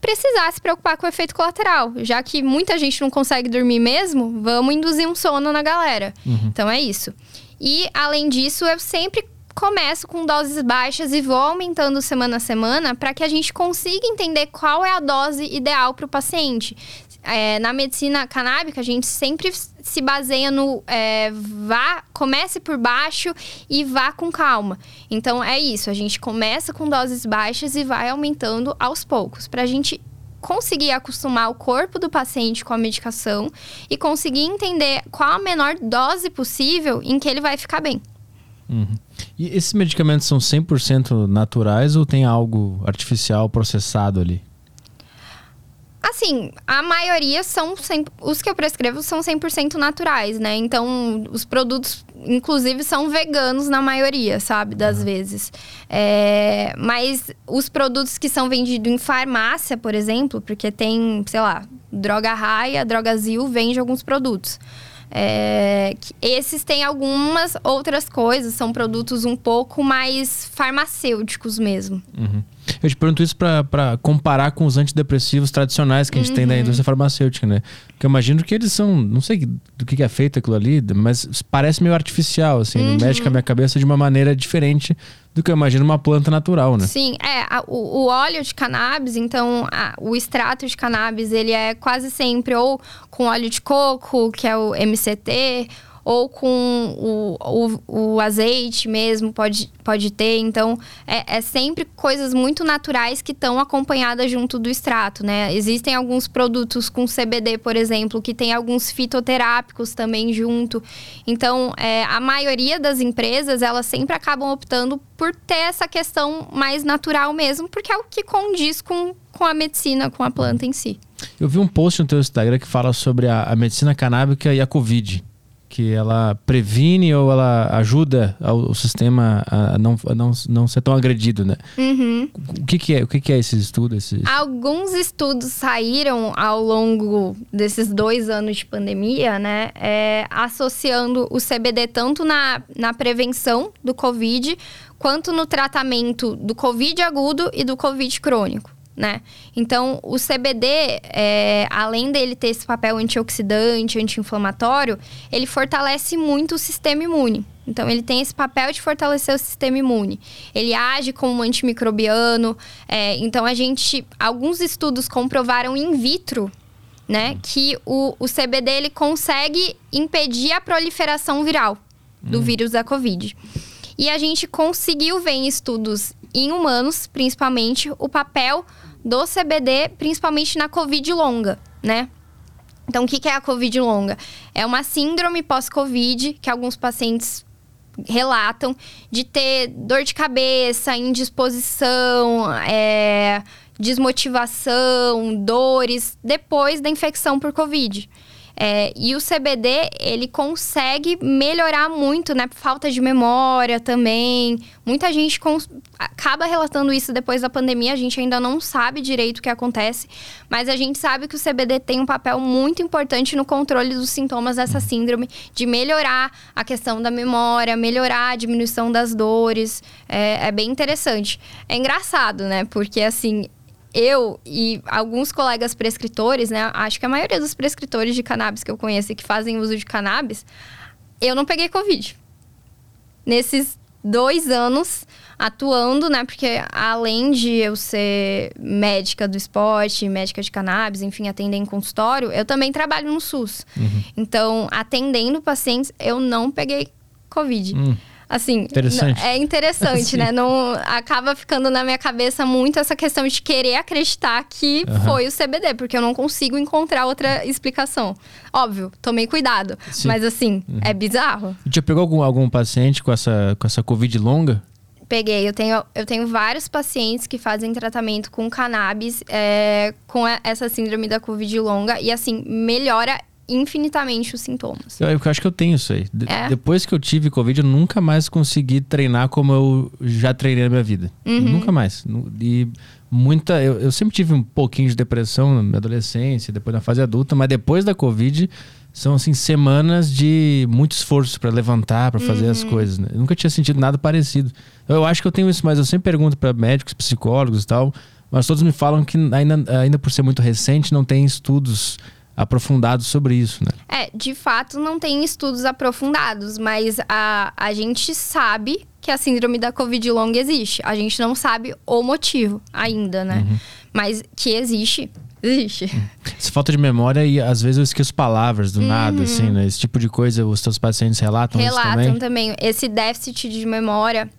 precisar se preocupar com o efeito colateral. Já que muita gente não consegue dormir mesmo, vamos induzir um sono na galera. Uhum. Então é isso. E além disso, eu sempre começo com doses baixas e vou aumentando semana a semana para que a gente consiga entender qual é a dose ideal para o paciente. É, na medicina canábica, a gente sempre se baseia no é, vá, comece por baixo e vá com calma. Então é isso, a gente começa com doses baixas e vai aumentando aos poucos, para a gente conseguir acostumar o corpo do paciente com a medicação e conseguir entender qual a menor dose possível em que ele vai ficar bem. Uhum. E esses medicamentos são 100% naturais ou tem algo artificial processado ali? Assim, a maioria são. 100, os que eu prescrevo são 100% naturais, né? Então, os produtos, inclusive, são veganos na maioria, sabe? Das uhum. vezes. É, mas os produtos que são vendidos em farmácia, por exemplo, porque tem, sei lá, Droga Raia, Droga Zil vende alguns produtos. É, esses têm algumas outras coisas, são produtos um pouco mais farmacêuticos mesmo. Uhum. Eu te pergunto isso para comparar com os antidepressivos tradicionais que a gente uhum. tem da uhum. indústria farmacêutica, né? Porque eu imagino que eles são, não sei do que é feito aquilo ali, mas parece meio artificial, assim, uhum. mexe com a minha cabeça de uma maneira diferente do que eu imagino uma planta natural, né? Sim, é. A, o, o, óleo de cannabis, então, a, o extrato de cannabis, ele é quase sempre ou com óleo de coco, que é o MCT, ou com o, o, o azeite mesmo, pode, pode ter. Então, é, é sempre coisas muito naturais que estão acompanhadas junto do extrato, né? Existem alguns produtos com CBD, por exemplo, que tem alguns fitoterápicos também junto. Então, é, a maioria das empresas, elas sempre acabam optando por ter essa questão mais natural mesmo, porque é o que condiz com, com a medicina, com a planta em si. Eu vi um post no teu Instagram que fala sobre a, a medicina canábica e a Covid que ela previne ou ela ajuda o sistema a não, a não, não ser tão agredido, né? Uhum. O que, que é? O que, que é esse estudo? Esse... Alguns estudos saíram ao longo desses dois anos de pandemia, né? É, associando o CBD tanto na, na prevenção do Covid quanto no tratamento do Covid agudo e do Covid crônico né? Então, o CBD, é, além dele ter esse papel antioxidante, anti-inflamatório, ele fortalece muito o sistema imune. Então, ele tem esse papel de fortalecer o sistema imune. Ele age como um antimicrobiano. É, então, a gente... Alguns estudos comprovaram in vitro, né? Que o, o CBD, ele consegue impedir a proliferação viral do hum. vírus da Covid. E a gente conseguiu ver em estudos em humanos, principalmente, o papel do CBD, principalmente na Covid longa, né? Então, o que é a Covid longa? É uma síndrome pós-Covid que alguns pacientes relatam de ter dor de cabeça, indisposição, é, desmotivação, dores depois da infecção por Covid. É, e o CBD, ele consegue melhorar muito, né? Falta de memória também. Muita gente acaba relatando isso depois da pandemia. A gente ainda não sabe direito o que acontece. Mas a gente sabe que o CBD tem um papel muito importante no controle dos sintomas dessa síndrome. De melhorar a questão da memória, melhorar a diminuição das dores. É, é bem interessante. É engraçado, né? Porque, assim, eu e alguns colegas prescritores, né? Acho que a maioria dos prescritores de cannabis que eu conheço e que fazem uso de cannabis, eu não peguei Covid. Nesses dois anos atuando, né? Porque além de eu ser médica do esporte, médica de cannabis, enfim, atender em consultório, eu também trabalho no SUS. Uhum. Então, atendendo pacientes, eu não peguei Covid. Uhum. Assim, interessante. é interessante, né? [laughs] Não acaba ficando na minha cabeça muito essa questão de querer acreditar que uhum. foi o CBD, porque eu não consigo encontrar outra explicação. Óbvio, tomei cuidado, Sim. mas assim, uhum. é bizarro. E já pegou algum, algum paciente com essa, com essa Covid longa? Peguei. Eu tenho, eu tenho vários pacientes que fazem tratamento com cannabis, é, com essa síndrome da Covid longa, e assim, melhora infinitamente os sintomas. Eu, eu acho que eu tenho isso aí. De, é? Depois que eu tive Covid, eu nunca mais consegui treinar como eu já treinei na minha vida. Uhum. Nunca mais. E muita. Eu, eu, sempre tive um pouquinho de depressão na minha adolescência, depois na fase adulta, mas depois da Covid. São assim semanas de muito esforço para levantar, para fazer uhum. as coisas. Né? Eu nunca tinha sentido nada parecido. Eu acho que eu tenho isso, mas eu sempre pergunto para médicos, psicólogos e tal, mas todos me falam que ainda, ainda por ser muito recente, não tem estudos aprofundados sobre isso, né? É, de fato não tem estudos aprofundados, mas a, a gente sabe que a síndrome da Covid longa existe. A gente não sabe o motivo ainda, né? Uhum. Mas que existe, existe. [laughs] Essa falta de memória e às vezes eu esqueço palavras do uhum. nada, assim, né? Esse tipo de coisa os seus pacientes relatam Relatam isso também? também. Esse déficit de memória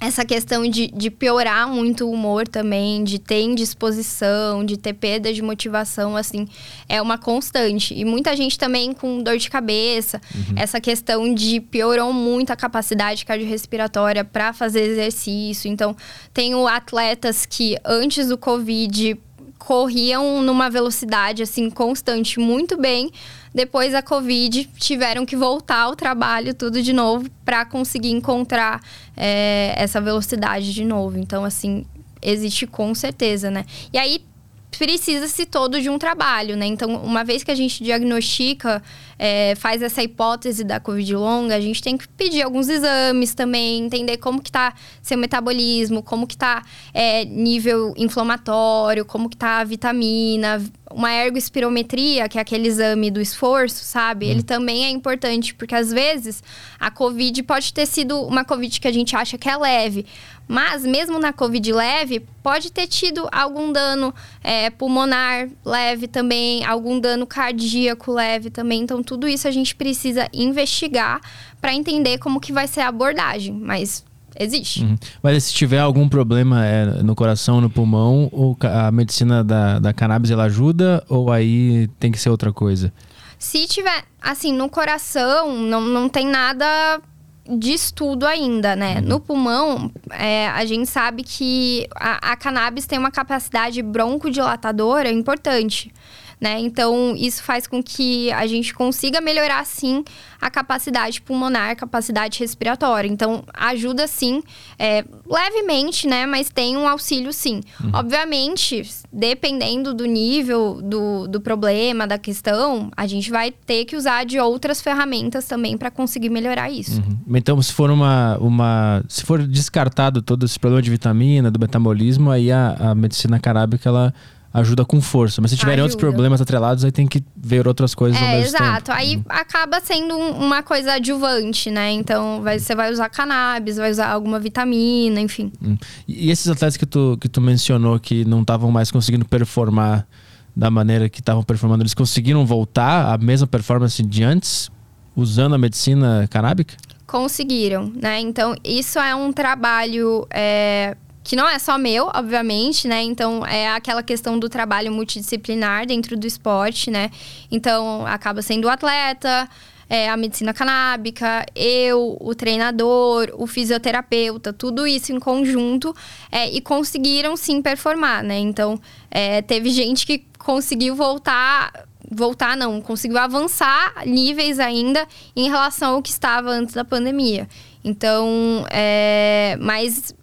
essa questão de, de piorar muito o humor também, de ter indisposição, de ter perda de motivação, assim, é uma constante. E muita gente também com dor de cabeça, uhum. essa questão de piorou muito a capacidade cardiorrespiratória para fazer exercício. Então, tenho atletas que antes do Covid corriam numa velocidade assim constante muito bem. Depois da Covid, tiveram que voltar ao trabalho tudo de novo para conseguir encontrar é, essa velocidade de novo. Então, assim, existe com certeza, né? E aí precisa-se todo de um trabalho, né? Então, uma vez que a gente diagnostica, é, faz essa hipótese da Covid longa, a gente tem que pedir alguns exames também, entender como que tá seu metabolismo, como que tá é, nível inflamatório, como que tá a vitamina, uma ergoespirometria, que é aquele exame do esforço, sabe? Hum. Ele também é importante, porque às vezes a Covid pode ter sido uma Covid que a gente acha que é leve, mas mesmo na Covid leve, pode ter tido algum dano é, pulmonar leve também, algum dano cardíaco leve também. Então, tudo isso a gente precisa investigar para entender como que vai ser a abordagem. Mas existe. Uhum. Mas se tiver algum problema é, no coração, no pulmão, a medicina da, da cannabis ela ajuda ou aí tem que ser outra coisa? Se tiver, assim, no coração, não, não tem nada de estudo ainda, né? Uhum. No pulmão, é, a gente sabe que a, a cannabis tem uma capacidade broncodilatadora importante né? Então, isso faz com que a gente consiga melhorar, sim, a capacidade pulmonar, capacidade respiratória. Então, ajuda, sim, é, levemente, né? Mas tem um auxílio, sim. Uhum. Obviamente, dependendo do nível do, do problema, da questão, a gente vai ter que usar de outras ferramentas também para conseguir melhorar isso. Uhum. Então, se for uma, uma. Se for descartado todo esse problema de vitamina, do metabolismo, aí a, a medicina carábica, ela ajuda com força. Mas se tiverem outros problemas atrelados, aí tem que ver outras coisas é, ao mesmo exato. tempo. Aí acaba sendo um, uma coisa adjuvante, né? Então vai, você vai usar cannabis, vai usar alguma vitamina, enfim. Hum. E esses atletas que tu, que tu mencionou que não estavam mais conseguindo performar da maneira que estavam performando, eles conseguiram voltar à mesma performance de antes, usando a medicina canábica? Conseguiram, né? Então, isso é um trabalho é, que não é só meu, obviamente, né? Então é aquela questão do trabalho multidisciplinar dentro do esporte, né? Então acaba sendo o atleta, é, a medicina canábica, eu, o treinador, o fisioterapeuta, tudo isso em conjunto é, e conseguiram sim performar, né? Então é, teve gente que conseguiu voltar voltar não, conseguiu avançar níveis ainda em relação ao que estava antes da pandemia. Então, é, mas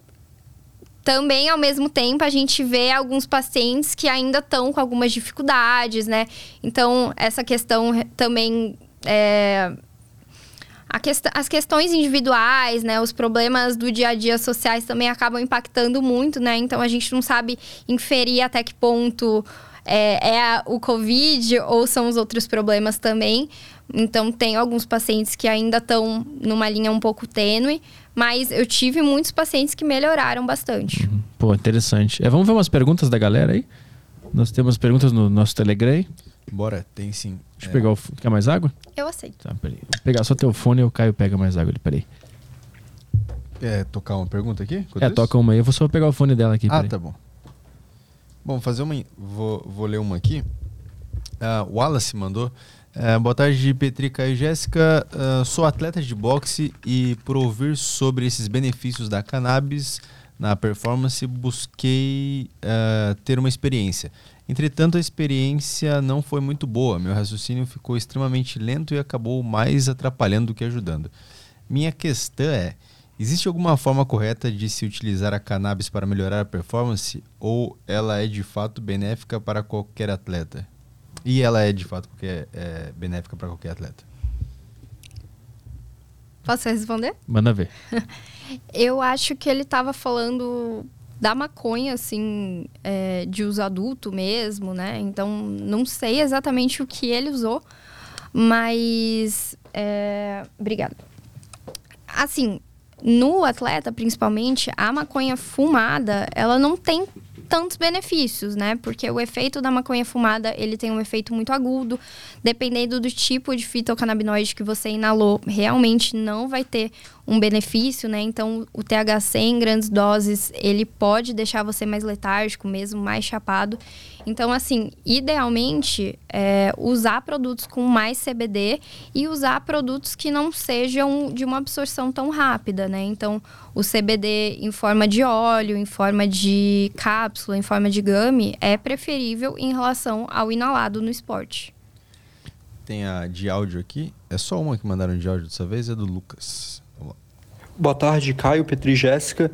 também, ao mesmo tempo, a gente vê alguns pacientes que ainda estão com algumas dificuldades, né? Então, essa questão também. É, quest as questões individuais, né? Os problemas do dia a dia sociais também acabam impactando muito, né? Então, a gente não sabe inferir até que ponto é, é o Covid ou são os outros problemas também. Então, tem alguns pacientes que ainda estão numa linha um pouco tênue, mas eu tive muitos pacientes que melhoraram bastante. Uhum. Pô, interessante. É, vamos ver umas perguntas da galera aí? Nós temos perguntas no nosso Telegram. Bora, tem sim. Deixa eu é. pegar o. Quer mais água? Eu aceito. Tá, peraí. Vou pegar só teu fone e o Caio pega mais água ali, peraí. É, tocar uma pergunta aqui? É, toca uma aí. Eu vou só pegar o fone dela aqui. Ah, tá bom. Bom, fazer uma. Vou, vou ler uma aqui. Uh, Wallace mandou. Uh, boa tarde, Petrica e Jéssica. Uh, sou atleta de boxe e, por ouvir sobre esses benefícios da cannabis na performance, busquei uh, ter uma experiência. Entretanto, a experiência não foi muito boa. Meu raciocínio ficou extremamente lento e acabou mais atrapalhando do que ajudando. Minha questão é: existe alguma forma correta de se utilizar a cannabis para melhorar a performance ou ela é de fato benéfica para qualquer atleta? E ela é de fato qualquer, é, benéfica para qualquer atleta? Posso responder? Manda ver. [laughs] Eu acho que ele estava falando da maconha, assim, é, de uso adulto mesmo, né? Então, não sei exatamente o que ele usou, mas. É... Obrigada. Assim, no atleta, principalmente, a maconha fumada, ela não tem tantos benefícios, né? Porque o efeito da maconha fumada, ele tem um efeito muito agudo. Dependendo do tipo de fitocannabinoide que você inalou, realmente não vai ter um benefício, né? Então, o THC em grandes doses, ele pode deixar você mais letárgico mesmo, mais chapado. Então, assim, idealmente, é, usar produtos com mais CBD e usar produtos que não sejam de uma absorção tão rápida, né? Então, o CBD em forma de óleo, em forma de cápsula, em forma de gummy, é preferível em relação ao inalado no esporte. Tem a de áudio aqui. É só uma que mandaram de áudio dessa vez, é do Lucas. Boa tarde, Caio, Petri e Jéssica.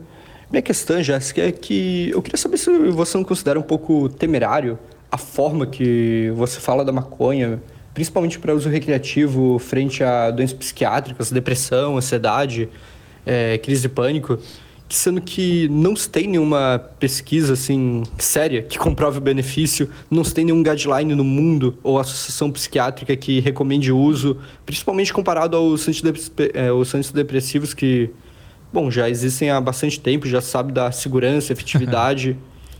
Minha questão, Jéssica, é que eu queria saber se você não considera um pouco temerário a forma que você fala da maconha, principalmente para uso recreativo frente a doenças psiquiátricas, depressão, ansiedade, é, crise de pânico, sendo que não se tem nenhuma pesquisa assim séria que comprove o benefício, não se tem nenhum guideline no mundo ou associação psiquiátrica que recomende o uso, principalmente comparado aos é, antidepressivos que, bom, já existem há bastante tempo, já sabe da segurança, [laughs] efetividade.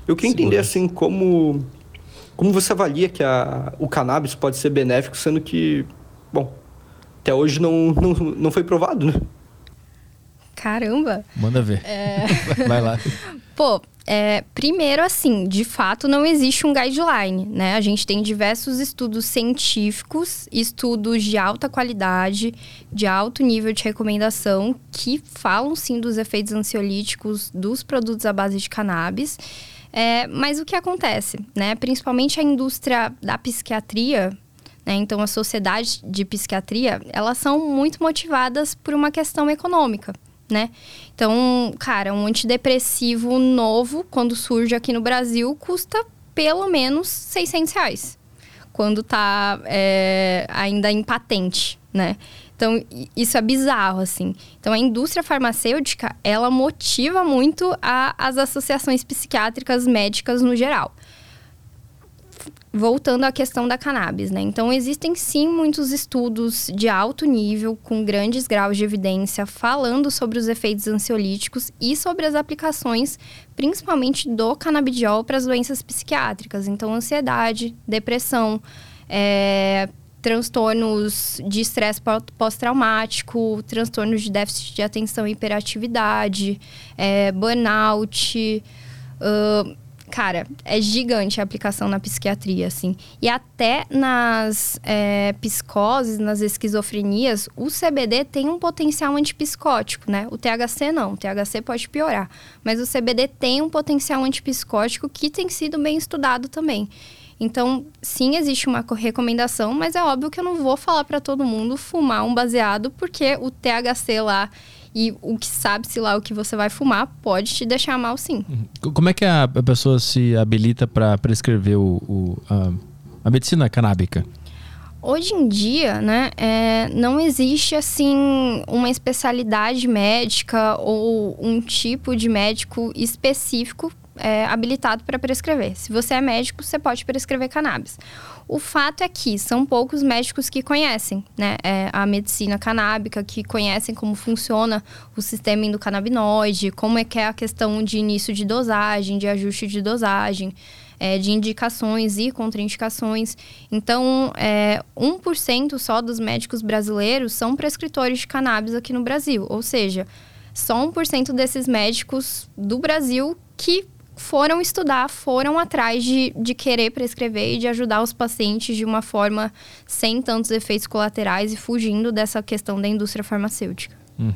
Eu queria entender assim como como você avalia que a, o cannabis pode ser benéfico, sendo que, bom, até hoje não, não, não foi provado, né? Caramba! Manda ver. É... [laughs] Vai lá. Pô, é, primeiro, assim, de fato não existe um guideline, né? A gente tem diversos estudos científicos, estudos de alta qualidade, de alto nível de recomendação, que falam sim dos efeitos ansiolíticos dos produtos à base de cannabis. É, mas o que acontece, né? Principalmente a indústria da psiquiatria, né? Então, a sociedade de psiquiatria, elas são muito motivadas por uma questão econômica né? Então, cara, um antidepressivo novo, quando surge aqui no Brasil, custa pelo menos 600 reais. Quando tá é, ainda em patente, né? Então, isso é bizarro, assim. Então, a indústria farmacêutica, ela motiva muito a, as associações psiquiátricas médicas no geral voltando à questão da cannabis, né? Então, existem sim muitos estudos de alto nível, com grandes graus de evidência, falando sobre os efeitos ansiolíticos e sobre as aplicações, principalmente do canabidiol para as doenças psiquiátricas. Então, ansiedade, depressão, é, transtornos de estresse pós-traumático, transtornos de déficit de atenção e hiperatividade, é, burnout. Uh, cara, é gigante a aplicação na psiquiatria, assim. E até nas é, psicoses, nas esquizofrenias, o CBD tem um potencial antipsicótico, né? O THC não, o THC pode piorar. Mas o CBD tem um potencial antipsicótico que tem sido bem estudado também. Então, sim, existe uma recomendação, mas é óbvio que eu não vou falar para todo mundo fumar um baseado, porque o THC lá e o que sabe-se lá o que você vai fumar pode te deixar mal, sim. Uhum. Como é que a pessoa se habilita para prescrever o, o a, a, medicina canábica? Hoje em dia, né, é, não existe assim uma especialidade médica ou um tipo de médico específico é, habilitado para prescrever. Se você é médico, você pode prescrever cannabis. O fato é que são poucos médicos que conhecem né, é, a medicina canábica, que conhecem como funciona o sistema endocannabinoide, como é que é a questão de início de dosagem, de ajuste de dosagem, é, de indicações e contraindicações. Então, é, 1% só dos médicos brasileiros são prescritores de cannabis aqui no Brasil. Ou seja, só 1% desses médicos do Brasil que foram estudar, foram atrás de, de querer prescrever e de ajudar os pacientes de uma forma sem tantos efeitos colaterais e fugindo dessa questão da indústria farmacêutica. Hum.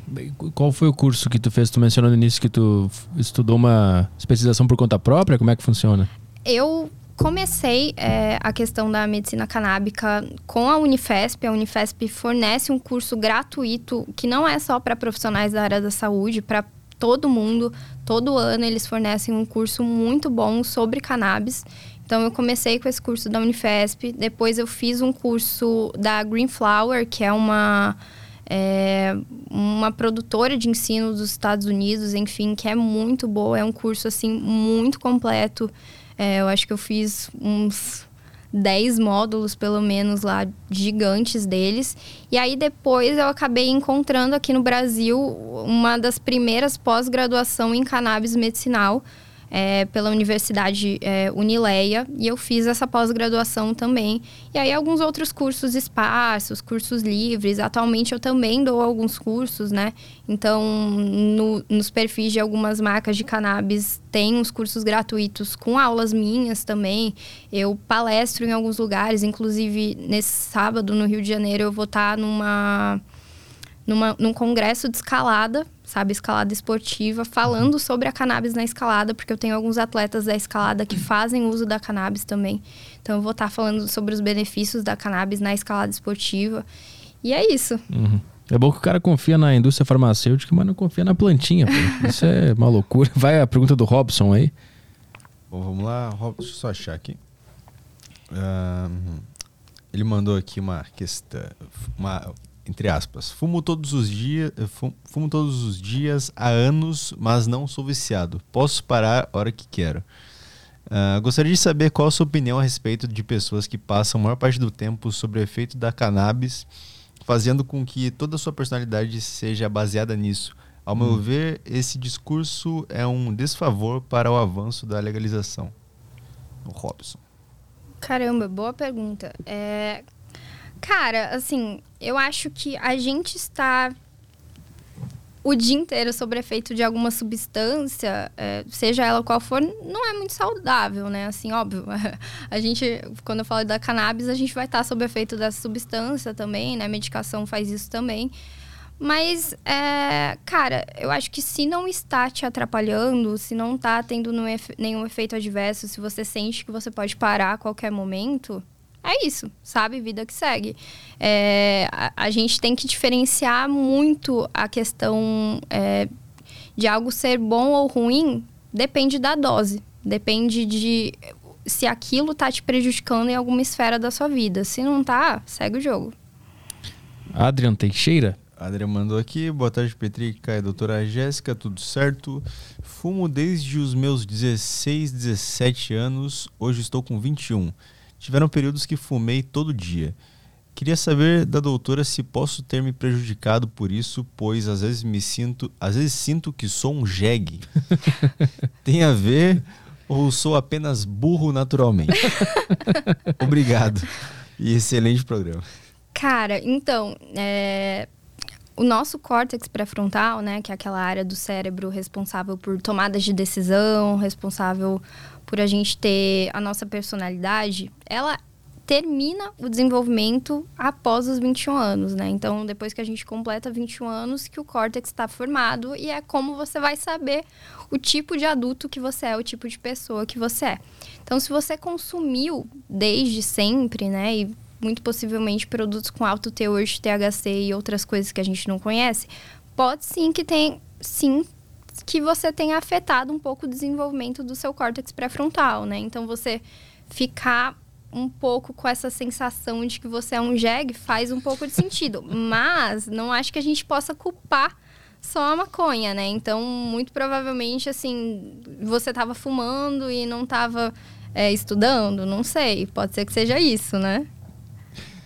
Qual foi o curso que tu fez? Tu mencionou no início que tu estudou uma especialização por conta própria? Como é que funciona? Eu comecei é, a questão da medicina canábica com a Unifesp. A Unifesp fornece um curso gratuito que não é só para profissionais da área da saúde, para todo mundo. Todo ano eles fornecem um curso muito bom sobre cannabis. Então eu comecei com esse curso da Unifesp, depois eu fiz um curso da Green Flower, que é uma é, uma produtora de ensino dos Estados Unidos, enfim, que é muito boa, é um curso assim muito completo. É, eu acho que eu fiz uns 10 módulos, pelo menos, lá, gigantes deles. E aí, depois, eu acabei encontrando aqui no Brasil uma das primeiras pós-graduação em cannabis medicinal, é, pela Universidade é, Unileia e eu fiz essa pós-graduação também. E aí alguns outros cursos esparsos, cursos livres. Atualmente eu também dou alguns cursos, né? Então, no, nos perfis de algumas marcas de cannabis tem uns cursos gratuitos com aulas minhas também. Eu palestro em alguns lugares, inclusive nesse sábado no Rio de Janeiro eu vou estar numa numa, num congresso de escalada, sabe, escalada esportiva, falando uhum. sobre a cannabis na escalada, porque eu tenho alguns atletas da escalada que fazem uso da cannabis também. Então eu vou estar falando sobre os benefícios da cannabis na escalada esportiva. E é isso. Uhum. É bom que o cara confia na indústria farmacêutica, mas não confia na plantinha. Pô. Isso é uma loucura. Vai a pergunta do Robson aí. Bom, vamos lá. Deixa eu só achar aqui. ele mandou aqui uma questão, uma, entre aspas, fumo todos os dias, eh, fumo todos os dias há anos, mas não sou viciado. Posso parar a hora que quero. Uh, gostaria de saber qual a sua opinião a respeito de pessoas que passam a maior parte do tempo sobre o efeito da cannabis, fazendo com que toda a sua personalidade seja baseada nisso. Ao hum. meu ver, esse discurso é um desfavor para o avanço da legalização. O Robson. Caramba, boa pergunta. É, Cara, assim, eu acho que a gente está o dia inteiro sobre efeito de alguma substância, é, seja ela qual for, não é muito saudável, né? Assim, óbvio. [laughs] A gente, quando eu falo da cannabis, a gente vai estar sob efeito dessa substância também, né? A medicação faz isso também. Mas, é, cara, eu acho que se não está te atrapalhando, se não está tendo nenhum efeito adverso, se você sente que você pode parar a qualquer momento, é isso, sabe? Vida que segue. É, a, a, gente tem que diferenciar muito a questão é, de algo ser bom ou ruim, depende da dose. Depende de se aquilo tá te prejudicando em alguma esfera da sua vida. Se não tá, segue o jogo. Adrian Teixeira. Adrian mandou aqui. Boa tarde, Petrica e doutora Jéssica. Tudo certo? Fumo desde os meus 16, 17 anos. Hoje estou com 21. Tiveram períodos que fumei todo dia. Queria saber da doutora se posso ter me prejudicado por isso, pois às vezes me sinto, às vezes sinto que sou um jegue. [laughs] Tem a ver ou sou apenas burro naturalmente? [laughs] Obrigado e excelente programa. Cara, então, é... o nosso córtex pré-frontal, né, que é aquela área do cérebro responsável por tomadas de decisão, responsável por a gente ter a nossa personalidade, ela termina o desenvolvimento após os 21 anos, né? Então, depois que a gente completa 21 anos, que o córtex está formado e é como você vai saber o tipo de adulto que você é, o tipo de pessoa que você é. Então, se você consumiu desde sempre, né, e muito possivelmente produtos com alto teor de THC e outras coisas que a gente não conhece, pode sim que tem sim que você tenha afetado um pouco o desenvolvimento do seu córtex pré-frontal, né? Então você ficar um pouco com essa sensação de que você é um jegue faz um pouco de sentido, [laughs] mas não acho que a gente possa culpar só a maconha, né? Então, muito provavelmente, assim, você estava fumando e não estava é, estudando, não sei. Pode ser que seja isso, né?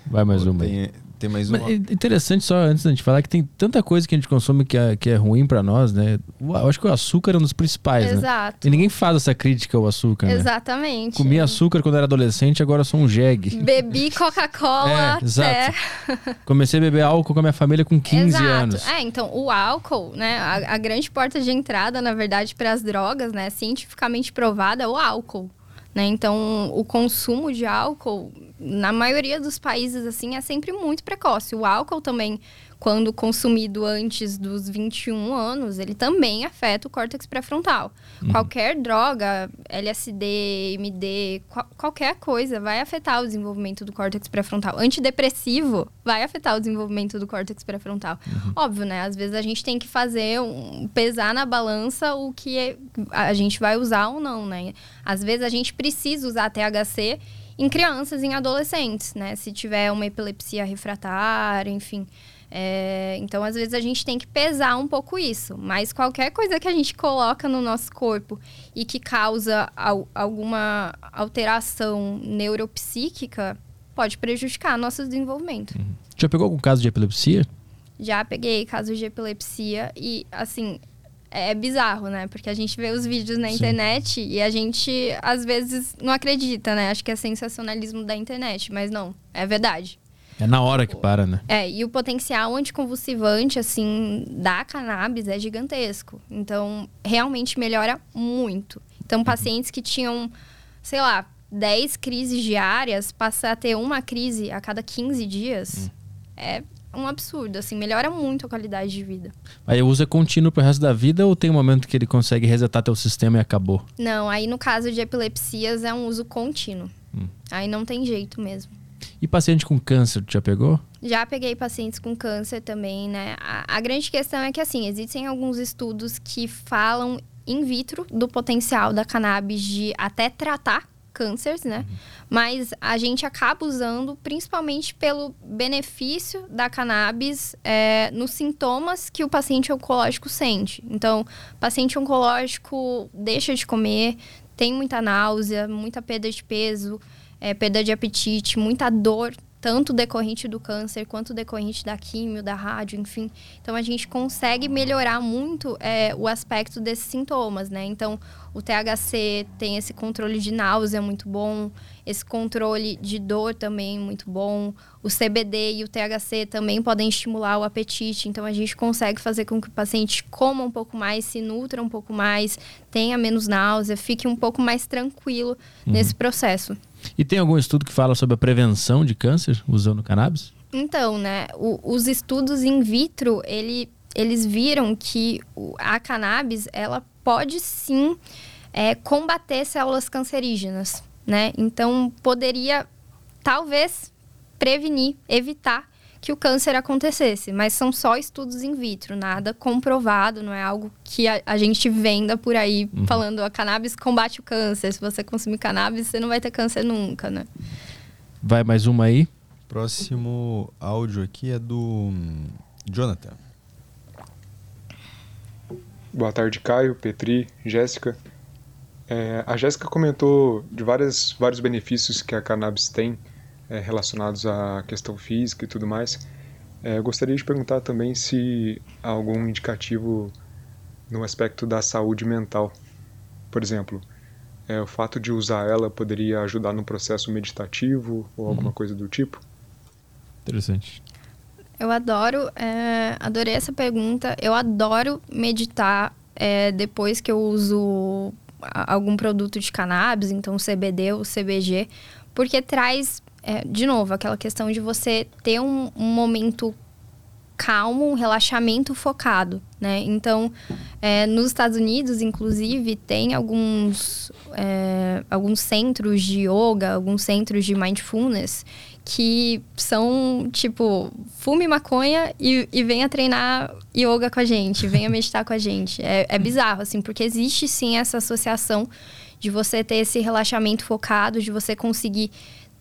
Vai mais uma aí. Tem mais uma. Mas é interessante só antes da gente falar que tem tanta coisa que a gente consome que é, que é ruim pra nós, né? O- Eu acho que o açúcar é um dos principais, né? Exato. E ninguém faz essa crítica ao açúcar, né? Exatamente. Comi açúcar quando era adolescente, agora eu sou um jegue. Bebi Coca-Cola [laughs] É, até. exato. Comecei a beber álcool com a minha família com 15 Exato. anos. É, então o álcool, né? A, a grande porta de entrada, na verdade, para as drogas, né? Cientificamente provada é o álcool. Né? Então, o consumo de álcool, na maioria dos países, assim, é sempre muito precoce. O álcool também, quando consumido antes dos 21 anos, ele também afeta o córtex pré-frontal. Qualquer droga, LSD, MD, qual- qualquer coisa vai afetar o desenvolvimento do córtex pré-frontal. Antidepressivo vai afetar o desenvolvimento do córtex pré-frontal. Óbvio, né? Às vezes a gente tem que fazer um pesar na balança o que é- a gente vai usar ou não, né? Às vezes a gente precisa usar THC em crianças e em adolescentes, né? Se tiver uma epilepsia refratária, enfim. É, então, às vezes, a gente tem que pesar um pouco isso. Mas qualquer coisa que a gente coloca no nosso corpo e que causa al- alguma alteração neuropsíquica pode prejudicar nosso desenvolvimento. Já pegou algum caso de epilepsia? Já peguei casos de epilepsia e, assim, é bizarro, né? Porque a gente vê os vídeos na Sim. internet e a gente, às vezes, não acredita, né? Acho que é sensacionalismo da internet, mas não, é verdade. É na hora que para, né? É, e o potencial anticonvulsivante, assim, da cannabis é gigantesco. Então, realmente melhora muito. Então, pacientes que tinham, sei lá, 10 crises diárias, passar a ter uma crise a cada 15 dias, é um absurdo, assim, melhora muito a qualidade de vida. Aí o uso é contínuo pro resto da vida ou tem um momento que ele consegue resetar teu sistema e acabou? Não, aí no caso de epilepsias é um uso contínuo. Aí não tem jeito mesmo. E paciente com câncer, tu já pegou? Já peguei pacientes com câncer também, né? A, a grande questão é que, assim, existem alguns estudos que falam in vitro do potencial da cannabis de até tratar cânceres, né? Mas a gente acaba usando principalmente pelo benefício da cannabis é, nos sintomas que o paciente oncológico sente. Então, paciente oncológico deixa de comer, tem muita náusea, muita perda de peso, é, perda de apetite, muita dor, tanto decorrente do câncer quanto decorrente da químio, da rádio, enfim. Então a gente consegue melhorar muito é, o aspecto desses sintomas, né? Então o THC tem esse controle de náusea muito bom, esse controle de dor também muito bom. O CBD e o THC também podem estimular o apetite, então a gente consegue fazer com que o paciente coma um pouco mais, se nutra um pouco mais, tenha menos náusea, fique um pouco mais tranquilo nesse processo. E tem algum estudo que fala sobre a prevenção de câncer usando cannabis? Então, né, o- os estudos in vitro, ele, eles viram que a cannabis, ela pode sim é, combater células cancerígenas, né? Então, poderia, talvez, prevenir, evitar que o câncer acontecesse, mas são só estudos in vitro, nada comprovado, não é algo que a, a gente venda por aí falando a cannabis combate o câncer, se você consumir cannabis, você não vai ter câncer nunca, né? Vai mais uma aí. Próximo áudio aqui é do hum, Jonathan. Boa tarde, Caio, Petri, Jéssica. É, a Jéssica comentou de várias, vários benefícios que a cannabis tem é, relacionados à questão física e tudo mais. É, eu gostaria de perguntar também se há algum indicativo no aspecto da saúde mental. Por exemplo, é, o fato de usar ela poderia ajudar no processo meditativo ou alguma coisa do tipo? Interessante. Eu adoro, é, adorei essa pergunta. Eu adoro meditar é, depois que eu uso algum produto de cannabis, então CBD ou CBG, porque traz, é, de novo, aquela questão de você ter um, um momento calmo, um relaxamento focado, né? Então, é, nos Estados Unidos, inclusive, tem alguns, é, alguns centros de yoga, alguns centros de mindfulness que são, tipo, fume maconha e, e venha treinar yoga com a gente, venha [laughs] meditar com a gente. É, é bizarro, assim, porque existe sim essa associação de você ter esse relaxamento focado, de você conseguir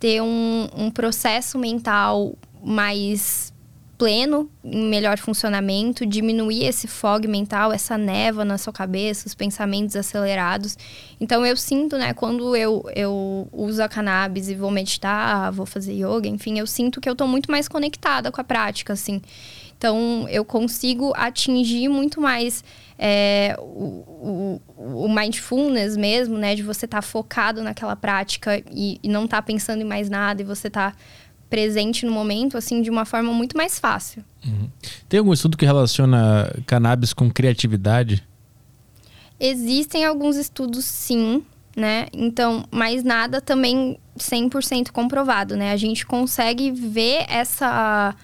ter um, um processo mental mais pleno, em melhor funcionamento, diminuir esse fog mental, essa névoa na sua cabeça, os pensamentos acelerados. Então eu sinto, né, quando eu, eu uso a cannabis e vou meditar, vou fazer yoga, enfim, eu sinto que eu estou muito mais conectada com a prática, assim. Então eu consigo atingir muito mais é, o, o, o, mindfulness mesmo, né? De você estar tá focado naquela prática e, e não estar tá pensando em mais nada e você estar tá presente no momento, assim, de uma forma muito mais fácil. Uhum. Tem algum estudo que relaciona cannabis com criatividade? Existem alguns estudos, sim, né? Então, mas nada também 100% comprovado, né? A gente consegue ver essa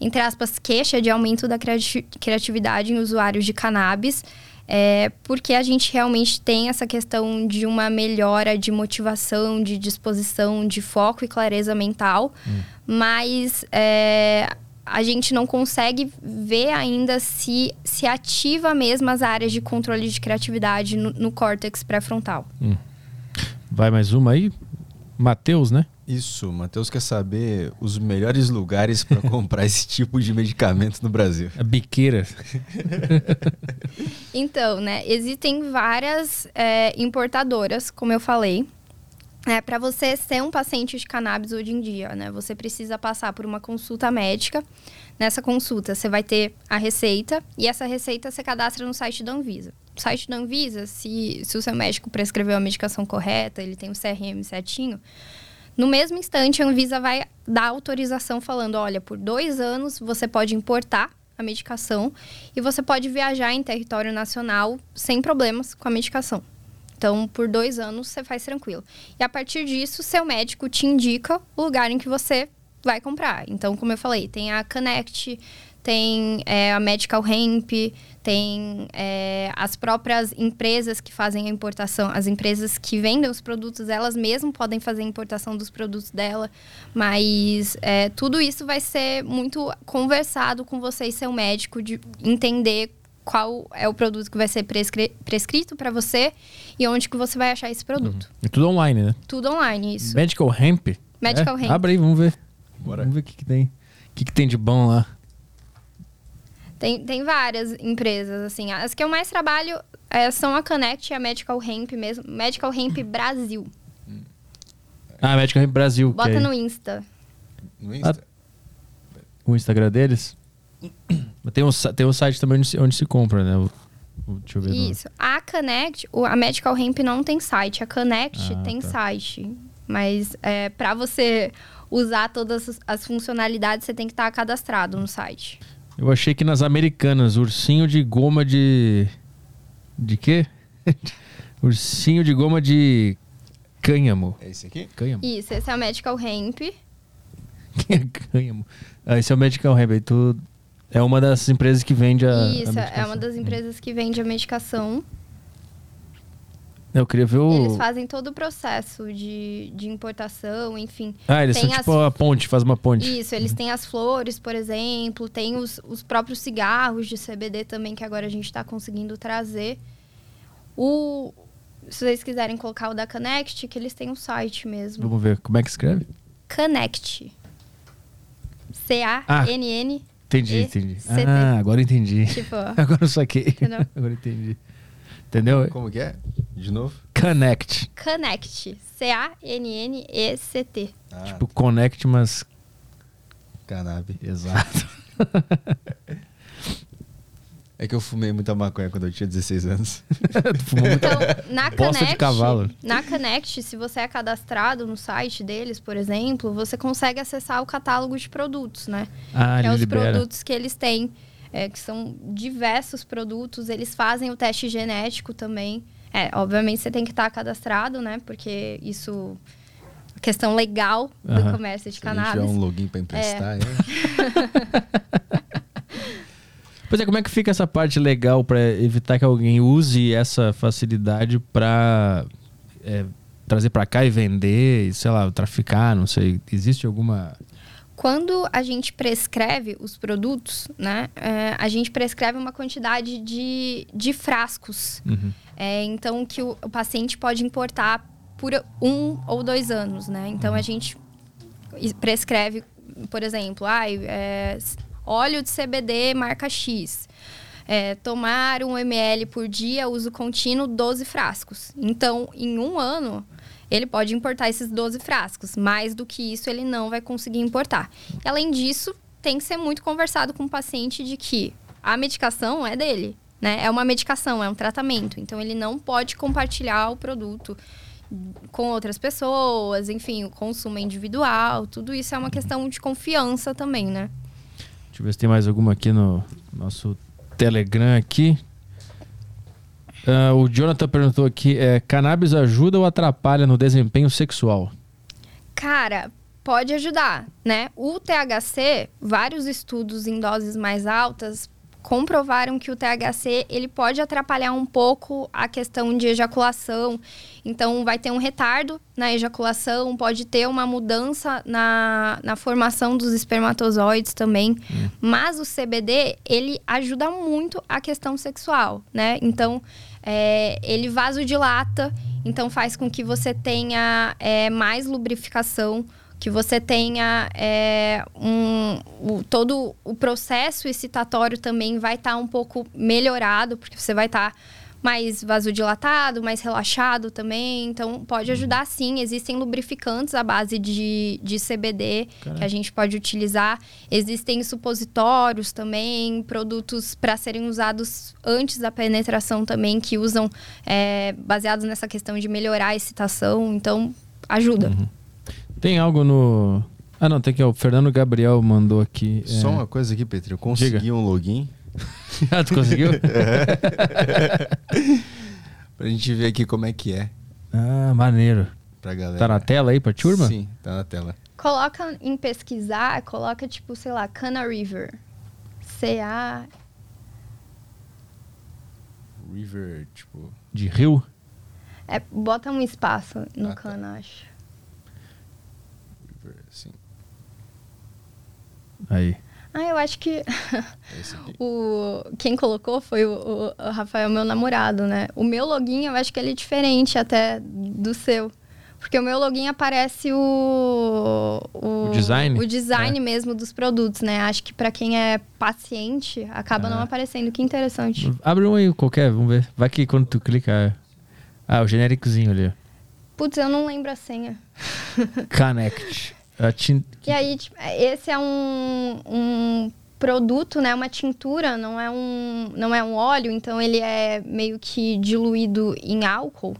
entre aspas, queixa de aumento da criatividade em usuários de cannabis, é, porque a gente realmente tem essa questão de uma melhora de motivação, de disposição, de foco e clareza mental, hum. mas é, a gente não consegue ver ainda se, se ativa mesmo as áreas de controle de criatividade no, no córtex pré-frontal. Hum. Vai mais uma aí? Matheus, né? Isso, Matheus quer saber os melhores lugares para [laughs] comprar esse tipo de medicamento no Brasil. A biqueira. [laughs] então, né, existem várias é, importadoras, como eu falei. É, para você ser um paciente de cannabis hoje em dia, né, você precisa passar por uma consulta médica. Nessa consulta, você vai ter a receita e essa receita você cadastra no site da Anvisa. O site da Anvisa, se, se o seu médico prescreveu a medicação correta, ele tem o CRM certinho, no mesmo instante, a Anvisa vai dar autorização falando: olha, por dois anos você pode importar a medicação e você pode viajar em território nacional sem problemas com a medicação. Então, por dois anos você faz tranquilo. E a partir disso, seu médico te indica o lugar em que você vai comprar. Então, como eu falei, tem a Connect, tem é, a Medical Hemp, tem é, as próprias empresas que fazem a importação, as empresas que vendem os produtos, elas mesmas podem fazer a importação dos produtos dela, mas é, tudo isso vai ser muito conversado com você e seu médico, de entender qual é o produto que vai ser prescri prescrito para você e onde que você vai achar esse produto. Uhum. E tudo online, né? Tudo online, isso. Medical Hemp? Medical é? Hemp. Abre aí, vamos ver. Bora. Vamos ver o que, que tem. O que, que tem de bom lá? Tem, tem várias empresas, assim. As que eu mais trabalho é, são a Connect e a Medical Hemp mesmo. Medical Hemp Brasil. Ah, Medical Hemp Brasil. Bota no Insta. No Insta? Ah, o Instagram deles? tem, um, tem um site também onde se, onde se compra, né? Deixa eu ver. Isso. A Connect, a Medical Hemp não tem site. A Connect ah, tem tá. site. Mas é, para você usar todas as funcionalidades, você tem que estar cadastrado no site. Eu achei que nas americanas, ursinho de goma de. De quê? [laughs] ursinho de goma de cânhamo. É esse aqui? Cânhamo. Isso, esse é o Medical Hemp. [laughs] Quem é cânhamo? Ah, esse é o Medical Hemp. Aí tu. É uma das empresas que vende a. Isso, a é uma das empresas que vende a medicação. Eu queria ver o. Eles fazem todo o processo de, de importação, enfim. Ah, eles tem são tipo as... a ponte, faz uma ponte. Isso, eles uhum. têm as flores, por exemplo, tem os, os próprios cigarros de CBD também, que agora a gente está conseguindo trazer. O. Se vocês quiserem colocar o da Connect, que eles têm um site mesmo. Vamos ver, como é que escreve? Connect. C-A-N-N. Ah, entendi, entendi. Ah, agora entendi. Tipo, [laughs] agora eu saquei. Entendeu? agora entendi. Entendeu? Como que é? De novo? Connect. Connect. C-A-N-N-E-C-T. Ah, tipo, connect, mas. Cannabis. Exato. [laughs] É que eu fumei muita maconha quando eu tinha 16 anos. [laughs] Fumou muita então, na Connect, de cavalo. Na Connect, se você é cadastrado no site deles, por exemplo, você consegue acessar o catálogo de produtos, né? Ah, que é os libera. produtos que eles têm é, que são diversos produtos. Eles fazem o teste genético também. É, obviamente você tem que estar cadastrado, né? Porque isso questão legal do uhum. comércio de Se cannabis. Se um login para emprestar, é. é. [laughs] pois é, como é que fica essa parte legal para evitar que alguém use essa facilidade para é, trazer para cá e vender, sei lá, traficar, não sei. Existe alguma quando a gente prescreve os produtos, né, é, a gente prescreve uma quantidade de, de frascos. Uhum. É, então, que o, o, paciente pode importar por um ou dois anos, né? Então, uhum. a gente prescreve, por exemplo, ah, é, óleo de CBD marca X. É, tomar um ml por dia, uso contínuo, 12 frascos. Então, em um ano, ele pode importar esses 12 frascos. Mais do que isso, ele não vai conseguir importar. Além disso, tem que ser muito conversado com o paciente de que a medicação é dele, né? É uma medicação, é um tratamento. Então, ele não pode compartilhar o produto com outras pessoas, enfim, o consumo é individual, tudo isso é uma questão de confiança também, né? Deixa eu ver se tem mais alguma aqui no nosso Telegram aqui. Uh, o Jonathan perguntou aqui: é, cannabis ajuda ou atrapalha no desempenho sexual? Cara, pode ajudar, né? O THC, vários estudos em doses mais altas comprovaram que o THC ele pode atrapalhar um pouco a questão de ejaculação. Então, vai ter um retardo na ejaculação, pode ter uma mudança na, na formação dos espermatozoides também. Hum. Mas o CBD, ele ajuda muito a questão sexual, né? Então, é, ele vasodilata, então faz com que você tenha é, mais lubrificação que você tenha é, um, o, todo o processo excitatório também vai estar tá um pouco melhorado, porque você vai estar tá mais vasodilatado, mais relaxado também. Então, pode uhum. ajudar sim. Existem lubrificantes à base de, de CBD Caramba. que a gente pode utilizar. Existem supositórios também, produtos para serem usados antes da penetração também, que usam é, baseados nessa questão de melhorar a excitação. Então, ajuda. Uhum. Tem algo no. Ah, não, tem que. O Fernando Gabriel mandou aqui. Só é... uma coisa aqui, Petri. Eu consegui Diga. um login. [laughs] ah, tu conseguiu? é. [laughs] pra gente ver aqui como é que é. Ah, maneiro. Pra galera. Tá na tela aí pra turma? Sim, tá na tela. Coloca em pesquisar, coloca tipo, sei lá, Cana River. C-A. River, tipo. De rio? É, bota um espaço no ah, tá. Cana, tá. acho. Sim. Aí. Ah, eu acho que [laughs] o quem colocou foi o, o, Rafael, meu namorado, né? O meu login, eu acho que ele é diferente até do seu. Porque o meu login aparece o... O, o design? O design é. mesmo dos produtos, né? Acho que para quem é paciente, acaba é. não aparecendo. Que interessante. Abre um aí, qualquer, vamos ver. Vai que quando tu clica... Ah, o genéricozinho ali. Putz, eu não lembro a senha. [laughs] Connect. Tint... E aí, tipo, esse é um, um produto, né? Uma tintura, não é um, não é um óleo, então ele é meio que diluído em álcool,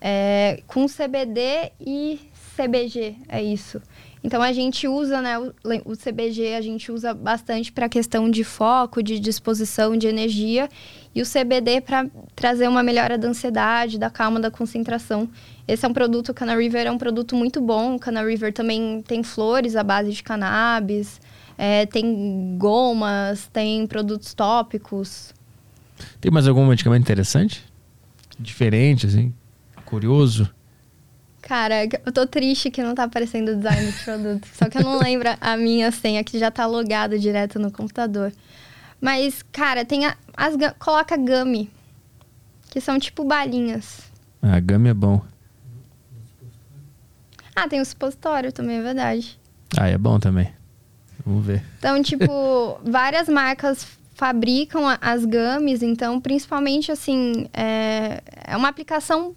é, com CBD e CBG, é isso. Então a gente usa, né, o, o CBG a gente usa bastante para questão de foco, de disposição, de energia, e o CBD para trazer uma melhora da ansiedade, da calma, da concentração. Esse é um produto, o Cana River é um produto muito bom. O Cana River também tem flores à base de cannabis, é, tem gomas, tem produtos tópicos. Tem mais algum medicamento interessante? Diferente, assim? Curioso? Cara, eu tô triste que não tá aparecendo o design do produto. Só que eu não lembro a minha senha, que já tá logada direto no computador. Mas, cara, tem a, as... Coloca gummy. Que são tipo balinhas. Ah, gummy é bom. Ah, tem o supositório também, é verdade. Ah, é bom também. Vamos ver. Então, tipo, [laughs] várias marcas fabricam as gummies, então, principalmente, assim, é, é uma aplicação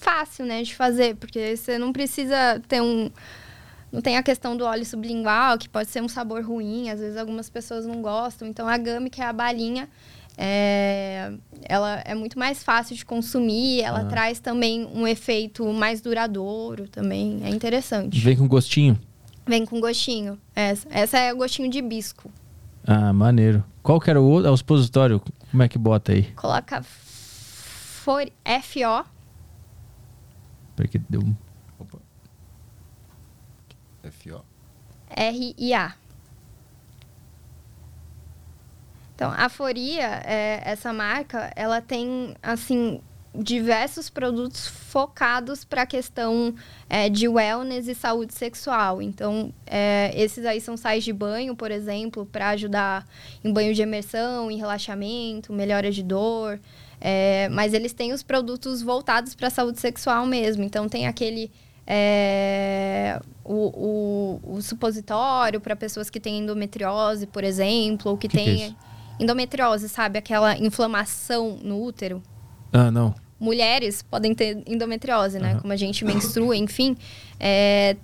fácil, né, de fazer, porque você não precisa ter um... Não tem a questão do óleo sublingual, que pode ser um sabor ruim, às vezes algumas pessoas não gostam. Então, a gummy, que é a balinha, é, ela é muito mais fácil de consumir, ela ah. traz também um efeito mais duradouro também, é interessante. Vem com gostinho? Vem com gostinho, essa, essa é o gostinho de bisco. Ah, maneiro. Qual que era o outro? É o supositório, como é que bota aí? Coloca for, FO. Porque deu um... Opa. FO. R-I-A. Então, a Foria, é, essa marca, ela tem, assim, diversos produtos focados para a questão é, de wellness e saúde sexual. Então, é, esses aí são sais de banho, por exemplo, para ajudar em banho de imersão, em relaxamento, melhora de dor. É, mas eles têm os produtos voltados para a saúde sexual mesmo. Então, tem aquele é, o, o, o, supositório para pessoas que têm endometriose, por exemplo, ou que, que têm é endometriose, sabe? Aquela inflamação no útero. Ah, não. Mulheres podem ter endometriose, né? Uhum. Como a gente menstrua, enfim. É,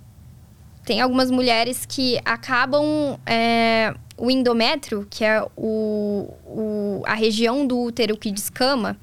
tem algumas mulheres que acabam. É, o endométrio, que é o, o, a região do útero que descama,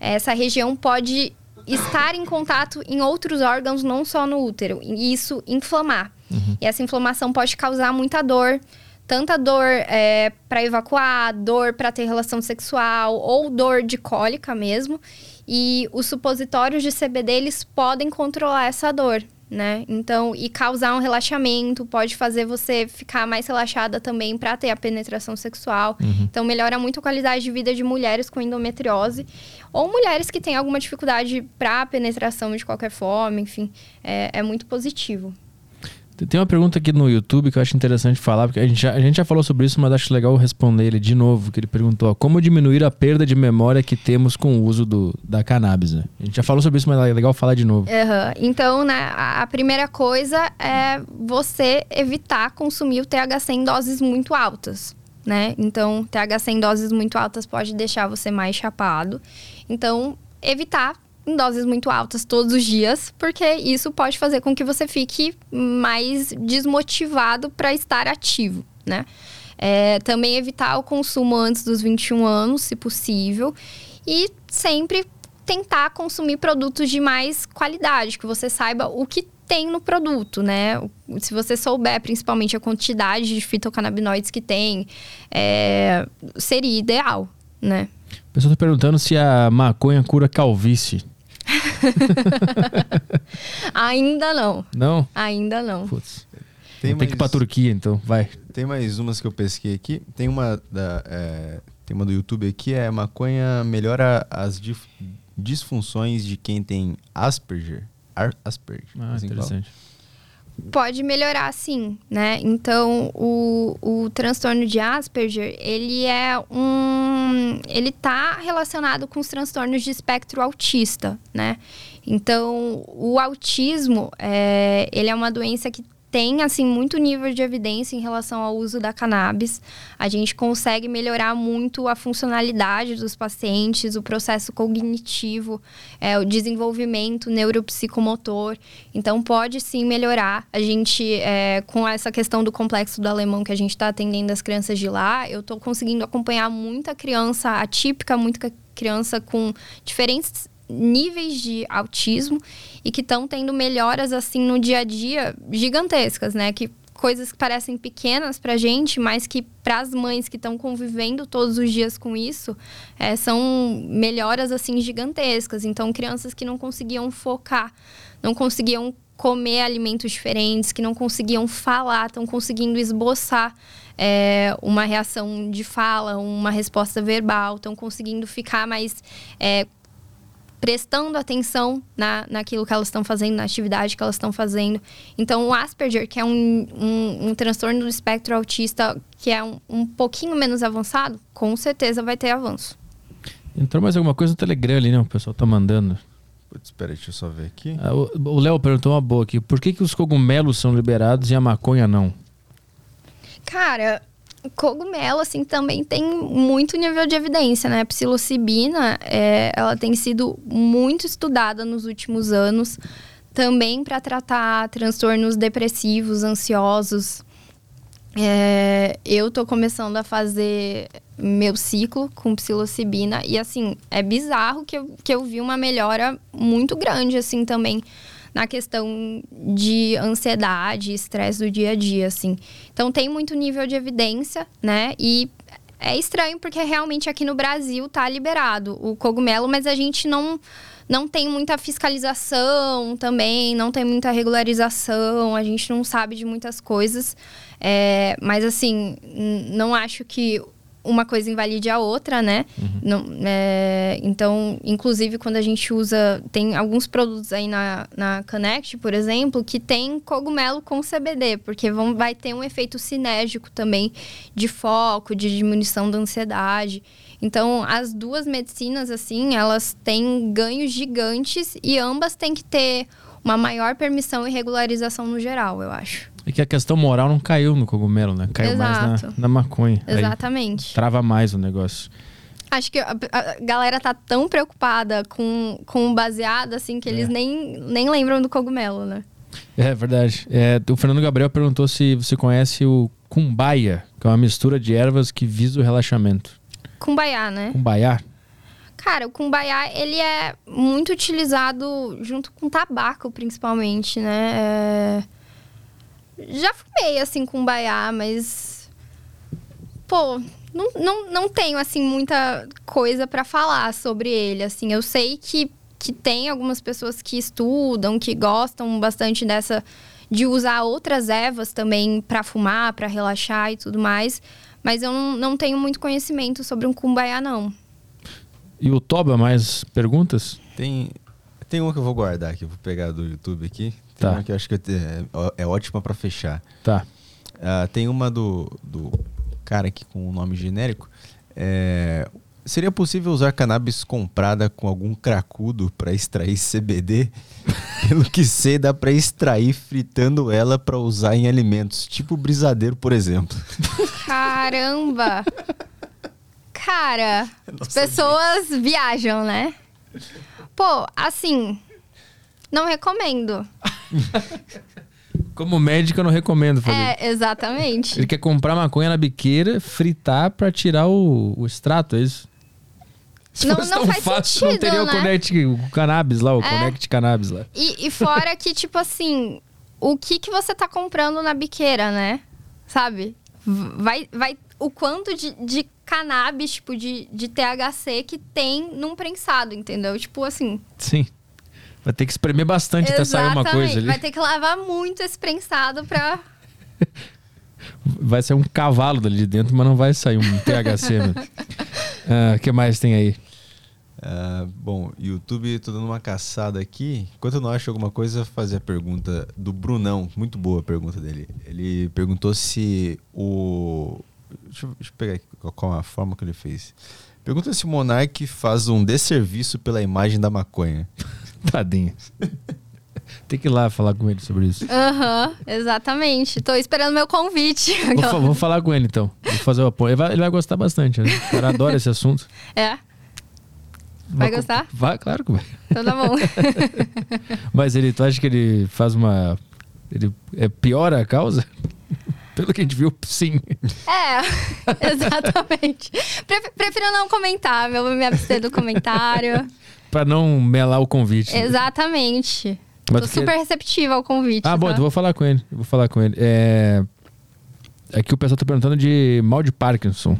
essa região pode estar em contato em outros órgãos, não só no útero, e isso inflamar. Uhum. E essa inflamação pode causar muita dor, tanta dor é, para evacuar, dor para ter relação sexual ou dor de cólica mesmo. E os supositórios de CBD eles podem controlar essa dor né? Então, e causar um relaxamento, pode fazer você ficar mais relaxada também para ter a penetração sexual. Uhum. Então, melhora muito a qualidade de vida de mulheres com endometriose ou mulheres que têm alguma dificuldade para penetração de qualquer forma, enfim, é, é muito positivo. Tem uma pergunta aqui no YouTube que eu acho interessante falar, porque a gente já, a gente já falou sobre isso, mas acho legal responder ele de novo, que ele perguntou, ó, como diminuir a perda de memória que temos com o uso do, da cannabis, né? A gente já falou sobre isso, mas é legal falar de novo. Uhum. Então, né, a primeira coisa é você evitar consumir o THC em doses muito altas, né? Então, THC em doses muito altas pode deixar você mais chapado. Então, evitar em doses muito altas todos os dias, porque isso pode fazer com que você fique mais desmotivado para estar ativo, né? É, também evitar o consumo antes dos 21 anos, se possível, e sempre tentar consumir produtos de mais qualidade, que você saiba o que tem no produto, né? Se você souber principalmente a quantidade de fitocannabinoides que tem, é, seria ideal, né? O pessoal está perguntando se a maconha cura calvície. [laughs] Ainda não. Não? Ainda não. Putz. Tem, mais... que ir pra Turquia, então, vai. Tem mais umas que eu pesquei aqui. Tem uma da. É... Tem uma do YouTube aqui, é maconha melhora as dif... disfunções de quem tem Asperger. Ar... Asperger. Ah, assim interessante. Pode melhorar sim, né? Então, o, o transtorno de Asperger, ele é um... Ele tá relacionado com os transtornos de espectro autista, né? Então, o autismo, é, ele é uma doença que tem assim muito nível de evidência em relação ao uso da cannabis. A gente consegue melhorar muito a funcionalidade dos pacientes, o processo cognitivo, é, o desenvolvimento neuropsicomotor. Então pode sim melhorar. A gente é, com essa questão do complexo do alemão que a gente está atendendo as crianças de lá, eu estou conseguindo acompanhar muita criança atípica, muita criança com diferentes níveis de autismo e que estão tendo melhoras assim no dia a dia gigantescas, né? Que coisas que parecem pequenas para gente, mas que para as mães que estão convivendo todos os dias com isso, é, são melhoras assim gigantescas. Então, crianças que não conseguiam focar, não conseguiam comer alimentos diferentes, que não conseguiam falar, estão conseguindo esboçar é, uma reação de fala, uma resposta verbal, estão conseguindo ficar mais é, prestando atenção na, naquilo que elas estão fazendo, na atividade que elas estão fazendo. Então, o Asperger, que é um, um, um transtorno do espectro autista que é um, um pouquinho menos avançado, com certeza vai ter avanço. Entrou mais alguma coisa no Telegram ali, né? O pessoal tá mandando. Putz, espera, deixa eu só ver aqui. Ah, o Léo perguntou uma boa aqui. Por que, que os cogumelos são liberados e a maconha não? Cara, cogumelo, assim, também tem muito nível de evidência, né? A psilocibina, é, ela tem sido muito estudada nos últimos anos, também para tratar transtornos depressivos, ansiosos. É, eu tô começando a fazer meu ciclo com psilocibina e, assim, é bizarro que eu, que eu vi uma melhora muito grande, assim, também na questão de ansiedade, estresse do dia a dia, assim. Então tem muito nível de evidência, né? E é estranho porque realmente aqui no Brasil tá liberado o cogumelo, mas a gente não não tem muita fiscalização também, não tem muita regularização, a gente não sabe de muitas coisas. É, mas assim, não acho que uma coisa invalide a outra, né? Uhum. Não, é, então, inclusive, quando a gente usa. Tem alguns produtos aí na, na Connect, por exemplo, que tem cogumelo com CBD, porque vão, vai ter um efeito sinérgico também de foco, de diminuição da ansiedade. Então, as duas medicinas, assim, elas têm ganhos gigantes e ambas têm que ter uma maior permissão e regularização no geral, eu acho. É que a questão moral não caiu no cogumelo, né? Caiu mais na, Exato. na maconha. Aí Exatamente. trava mais o negócio. Acho que a, a galera tá tão preocupada com, com o baseado, assim, que eles É. nem, nem lembram do cogumelo, né? É verdade. É, o Fernando Gabriel perguntou se você conhece o Kumbaya, que é uma mistura de ervas que visa o relaxamento. Kumbaya, né? Kumbaya? Cara, o kumbaya, ele é muito utilizado junto com tabaco, principalmente, né? É... Já fumei, assim, kumbaya, mas... Pô, não, não, não tenho, assim, muita coisa pra falar sobre ele, assim. Eu sei que, que tem algumas pessoas que estudam, que gostam bastante dessa... De usar outras ervas também pra fumar, pra relaxar e tudo mais. Mas eu não, não tenho muito conhecimento sobre um kumbaya, não. E o Toba, mais perguntas? Tem, tem uma que eu vou guardar aqui, vou pegar do YouTube aqui. Tem Tá. uma que eu acho que é, é ótima pra fechar. Tá. Ah, tem uma do, do cara aqui com um nome genérico. É, seria possível usar cannabis comprada com algum cracudo para extrair CBD? [laughs] Pelo que sei, dá para extrair fritando ela para usar em alimentos, tipo brisadeiro, por exemplo. Caramba! Cara, [laughs] as pessoas viajam, né? Pô, assim, não recomendo. [laughs] Como médico, eu não recomendo fazer. É, exatamente. Ele quer comprar maconha na biqueira, fritar pra tirar o, o extrato, é isso? Se Não- fosse não tão faz fácil, não sentido, teria o né? Connect, o cannabis lá, o É. Connect Cannabis lá. E, e fora que, tipo assim, o que que você tá comprando na biqueira, né? Sabe? Vai, vai o quanto de, de cannabis, tipo, de, de THC que tem num prensado, entendeu? Tipo assim, Sim. Vai ter que espremer bastante até sair uma coisa ali. Vai ter que lavar muito esse prensado pra. [laughs] Vai sair um cavalo dali de dentro, mas não vai sair um THC, né? O [laughs] que mais tem aí? Ah, bom, YouTube, tô dando uma caçada aqui. Enquanto eu não acho alguma coisa, fazer a pergunta do Brunão. Muito boa a pergunta dele. Ele perguntou se o. Deixa eu, deixa eu pegar aqui qual, qual a forma que ele fez. Pergunta se o Monark faz um desserviço pela imagem da maconha. Tadinho. [laughs] Tem que ir lá falar com ele sobre isso. Aham, exatamente. Tô esperando meu convite. Vou, fa- vou falar com ele então. Vou fazer o apoio. Ele vai, ele vai gostar bastante, né? O cara adora esse assunto. É, Vai co- gostar? Vai, claro que vai. então tá bom. [laughs] Mas ele, tu acha que ele faz uma. Ele é, piora a causa? [laughs] Pelo que a gente viu, sim. É, exatamente. Pref- Prefiro não comentar, eu vou me abster do comentário. Pra não melar o convite. né? Exatamente. Mas Tô tu quer- super receptiva ao convite. Ah, bom, tá? então vou falar com ele. Eu Vou falar com ele. É... Aqui o pessoal tá perguntando de mal de Parkinson.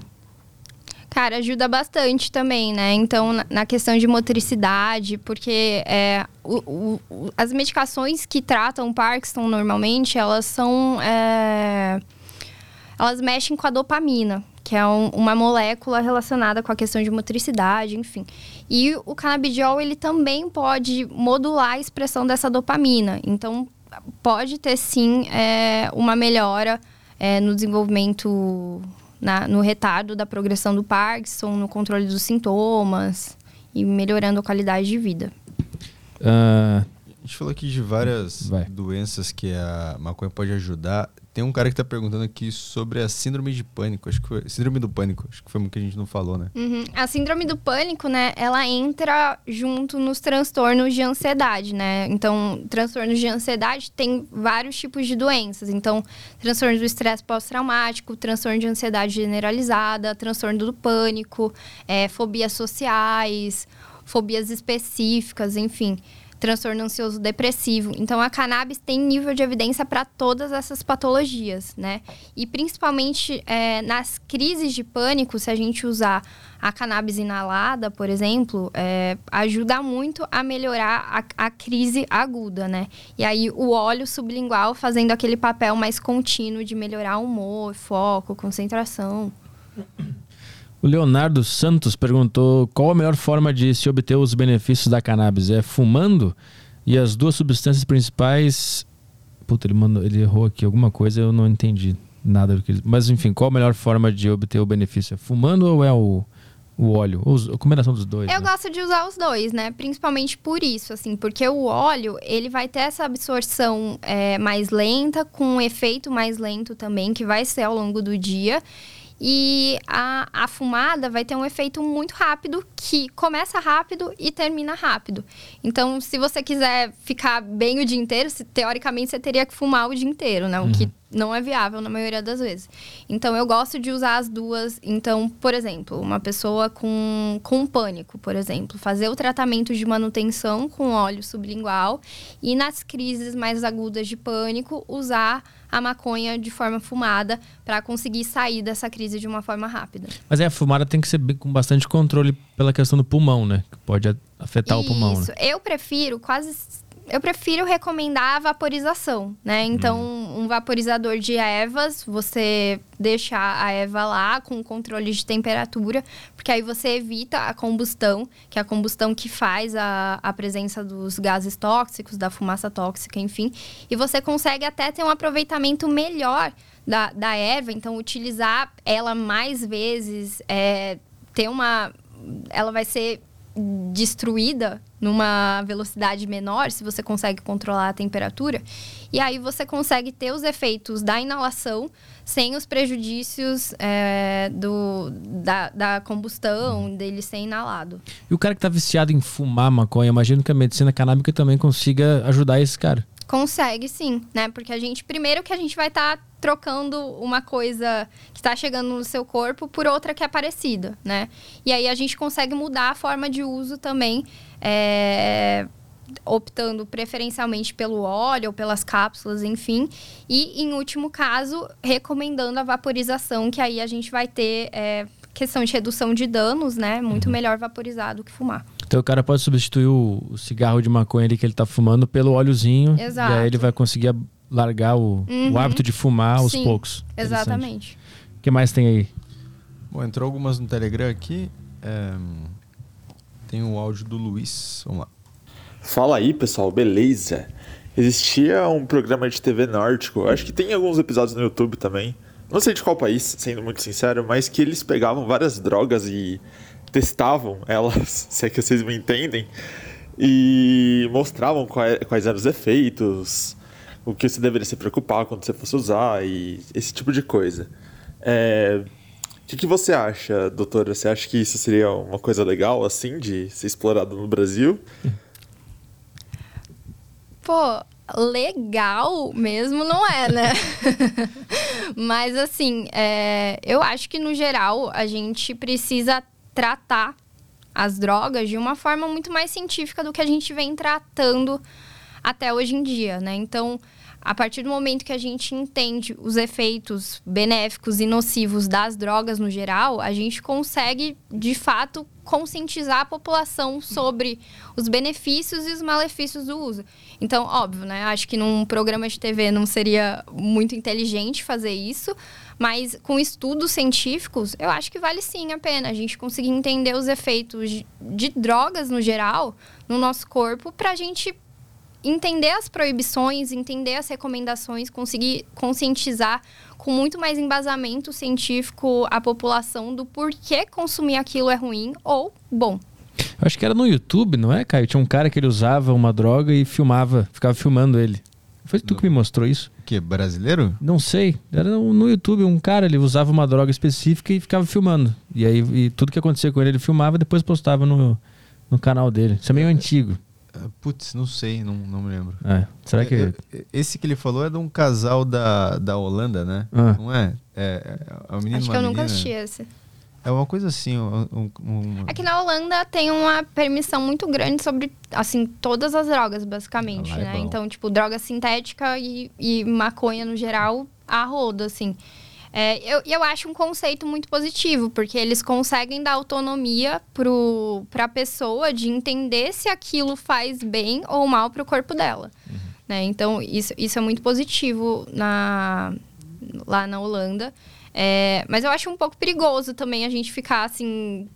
Cara, ajuda bastante também, né? Então, na- questão de motricidade, porque é, o- o- o- as medicações que tratam Parkinson normalmente, elas são. é, elas mexem com a dopamina, que é um- uma molécula relacionada com a questão de motricidade, enfim. E o canabidiol, ele também pode modular a expressão dessa dopamina. Então, pode ter sim é, uma melhora é, no desenvolvimento, na- no retardo da progressão do Parkinson, no controle dos sintomas e melhorando a qualidade de vida. Ah, A gente falou aqui de várias Vai. doenças que a maconha pode ajudar. Tem um cara que tá perguntando aqui sobre a síndrome de pânico. Acho que foi. Síndrome do pânico. Acho que foi uma que a gente não falou, né? Uhum. A síndrome do pânico, né, ela entra junto nos transtornos de ansiedade, né? Então, transtornos de ansiedade tem vários tipos de doenças. Então, transtorno do estresse pós-traumático, transtorno de ansiedade generalizada, transtorno do pânico, é, fobias sociais, fobias específicas, enfim. Transtorno ansioso depressivo. Então, a cannabis tem nível de evidência para todas essas patologias, né? E principalmente é, nas crises de pânico, se a gente usar a cannabis inalada, por exemplo, é, ajuda muito a melhorar a, a crise aguda, né? E aí o óleo sublingual fazendo aquele papel mais contínuo de melhorar o humor, foco, concentração. O Leonardo Santos perguntou qual a melhor forma de se obter os benefícios da cannabis. É fumando? E as duas substâncias principais. Puta, ele, mandou, ele errou aqui alguma coisa, eu não entendi nada do que ele... Mas enfim, qual a melhor forma de obter o benefício? É fumando ou é o, o óleo? Ou a combinação dos dois? Eu né? gosto de usar os dois, né? Principalmente por isso, assim, porque o óleo ele vai ter essa absorção é, mais lenta, com um efeito mais lento também, que vai ser ao longo do dia. E a, a fumada vai ter um efeito muito rápido, que começa rápido e termina rápido. Então, se você quiser ficar bem o dia inteiro, se, teoricamente você teria que fumar o dia inteiro, né? O que não é viável na maioria das vezes. Então, eu gosto de usar as duas. Então, por exemplo, uma pessoa com, com pânico, por exemplo, fazer o tratamento de manutenção com óleo sublingual e nas crises mais agudas de pânico, usar a maconha de forma fumada para conseguir sair dessa crise de uma forma rápida. Mas é, a fumada tem que ser com bastante controle pela questão do pulmão, né? Que pode afetar o pulmão, né? Isso. Eu prefiro quase. Eu prefiro recomendar a vaporização, né? Então, Hum. um vaporizador de ervas, você deixa a erva lá com controle de temperatura, porque aí você evita a combustão, que é a combustão que faz a, a presença dos gases tóxicos, da fumaça tóxica, enfim. E você consegue até ter um aproveitamento melhor da, da erva, então utilizar ela mais vezes, é, ter uma. Ela vai ser destruída numa velocidade menor, se você consegue controlar a temperatura. E aí você consegue ter os efeitos da inalação sem os prejuízos é, do, da, da combustão, dele ser inalado. E o cara que tá viciado em fumar maconha, imagino que a medicina canábica também consiga ajudar esse cara. Consegue sim, né? Porque a gente, primeiro que a gente vai estar trocando uma coisa que está chegando no seu corpo por outra que é parecida, né? E aí a gente consegue mudar a forma de uso também, é, optando preferencialmente pelo óleo ou pelas cápsulas, enfim. E, em último caso, recomendando a vaporização, que aí a gente vai ter é, questão de redução de danos, né? Muito melhor vaporizado que fumar. Então o cara pode substituir o, o cigarro de maconha ali que ele tá fumando pelo óleozinho. Exato. E aí ele vai conseguir largar o, Uhum. o hábito de fumar aos Sim, poucos. Exatamente. O que mais tem aí? Bom, entrou algumas no Telegram aqui. É, Tem o áudio do Luiz. Vamos lá. Fala aí, pessoal, beleza? Existia um programa de TV nórdico, acho que tem alguns episódios no YouTube também. Não sei de qual país, sendo muito sincero, mas que eles pegavam várias drogas e testavam elas, [laughs] se é que vocês me entendem, e mostravam quais, eram os efeitos, o que você deveria se preocupar quando você fosse usar e esse tipo de coisa. É, o que, que você acha, doutora? Você acha que isso seria uma coisa legal, assim, de ser explorado no Brasil? Pô, legal mesmo não é, né? [laughs] Mas assim, é, eu acho que no geral a gente precisa tratar as drogas de uma forma muito mais científica do que a gente vem tratando até hoje em dia, né? Então, a partir do momento que a gente entende os efeitos benéficos e nocivos das drogas no geral, a gente consegue, de fato, conscientizar a população sobre os benefícios e os malefícios do uso. Então, óbvio, né? Acho que num programa de TV não seria muito inteligente fazer isso, mas com estudos científicos, eu acho que vale sim a pena a gente conseguir entender os efeitos de, drogas no geral no nosso corpo para a gente entender as proibições, entender as recomendações, conseguir conscientizar com muito mais embasamento científico a população do porquê consumir aquilo é ruim ou bom. Eu acho que era no YouTube, não é, Caio? Tinha um cara que ele usava uma droga e filmava, ficava filmando ele. Foi tu que me mostrou isso? O quê? Brasileiro? Não sei. Era no no YouTube, um cara, ele usava uma droga específica e ficava filmando. E aí e tudo que acontecia com ele, ele filmava e depois postava no, no canal dele. Isso é meio antigo. Ah, Putz, não sei, não, não me lembro. É. Será que. É, é, Esse que ele falou é de um casal da, da Holanda, né? Ah. Não é? É, é, é um menino Acho que eu nunca menina. assisti esse. É uma coisa assim. Um, um- Aqui na Holanda tem uma permissão muito grande sobre, assim, todas as drogas, basicamente, Lá é né? Então, tipo, droga sintética e, e maconha no geral, a roda, assim. É, eu, eu acho um conceito muito positivo, porque eles conseguem dar autonomia pro, pra pessoa de entender se aquilo faz bem ou mal pro corpo dela. Né? Então, isso, isso é muito positivo na, lá na Holanda. É, mas eu acho um pouco perigoso também a gente ficar, assim,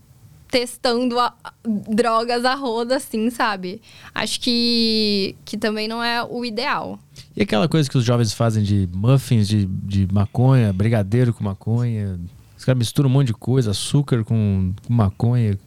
testando a- drogas a roda, assim, sabe? Acho que, que também não é o ideal. E aquela coisa que os jovens fazem de muffins de, de maconha, brigadeiro com maconha. Os caras misturam um monte de coisa, açúcar com, com maconha.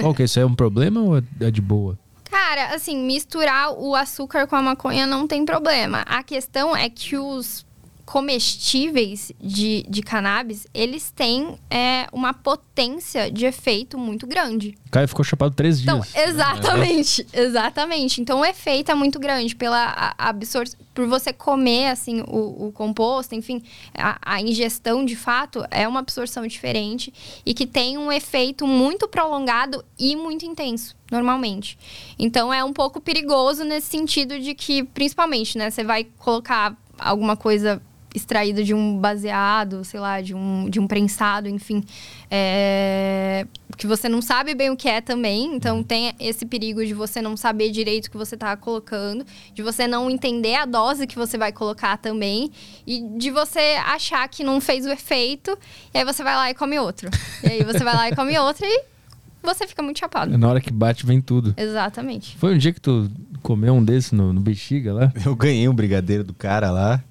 Qual que é isso? É um problema ou é de boa? Cara, assim, misturar o açúcar com a maconha não tem problema. A questão é que os comestíveis de, de cannabis, eles têm é, uma potência de efeito muito grande. O Caio ficou chapado três Então, dias. exatamente, [laughs] exatamente. Então, o efeito é muito grande pela absorção, por você comer, assim, o, o composto, enfim, a, a, ingestão, de fato, é uma absorção diferente e que tem um efeito muito prolongado e muito intenso, normalmente. Então, é um pouco perigoso nesse sentido de que, principalmente, né, você vai colocar alguma coisa extraída de um baseado, sei lá, de um, de um prensado, enfim. É, que você não sabe bem o que é também. Então tem esse perigo de você não saber direito o que você está colocando, de você não entender a dose que você vai colocar também, e de você achar que não fez o efeito, e aí você vai lá e come outro. E aí você vai lá e come [laughs] outro e você fica muito chapado. Na hora que bate, vem tudo. Exatamente. Foi um dia que tu comeu um desse no, no bexiga lá? Eu ganhei um brigadeiro do cara lá.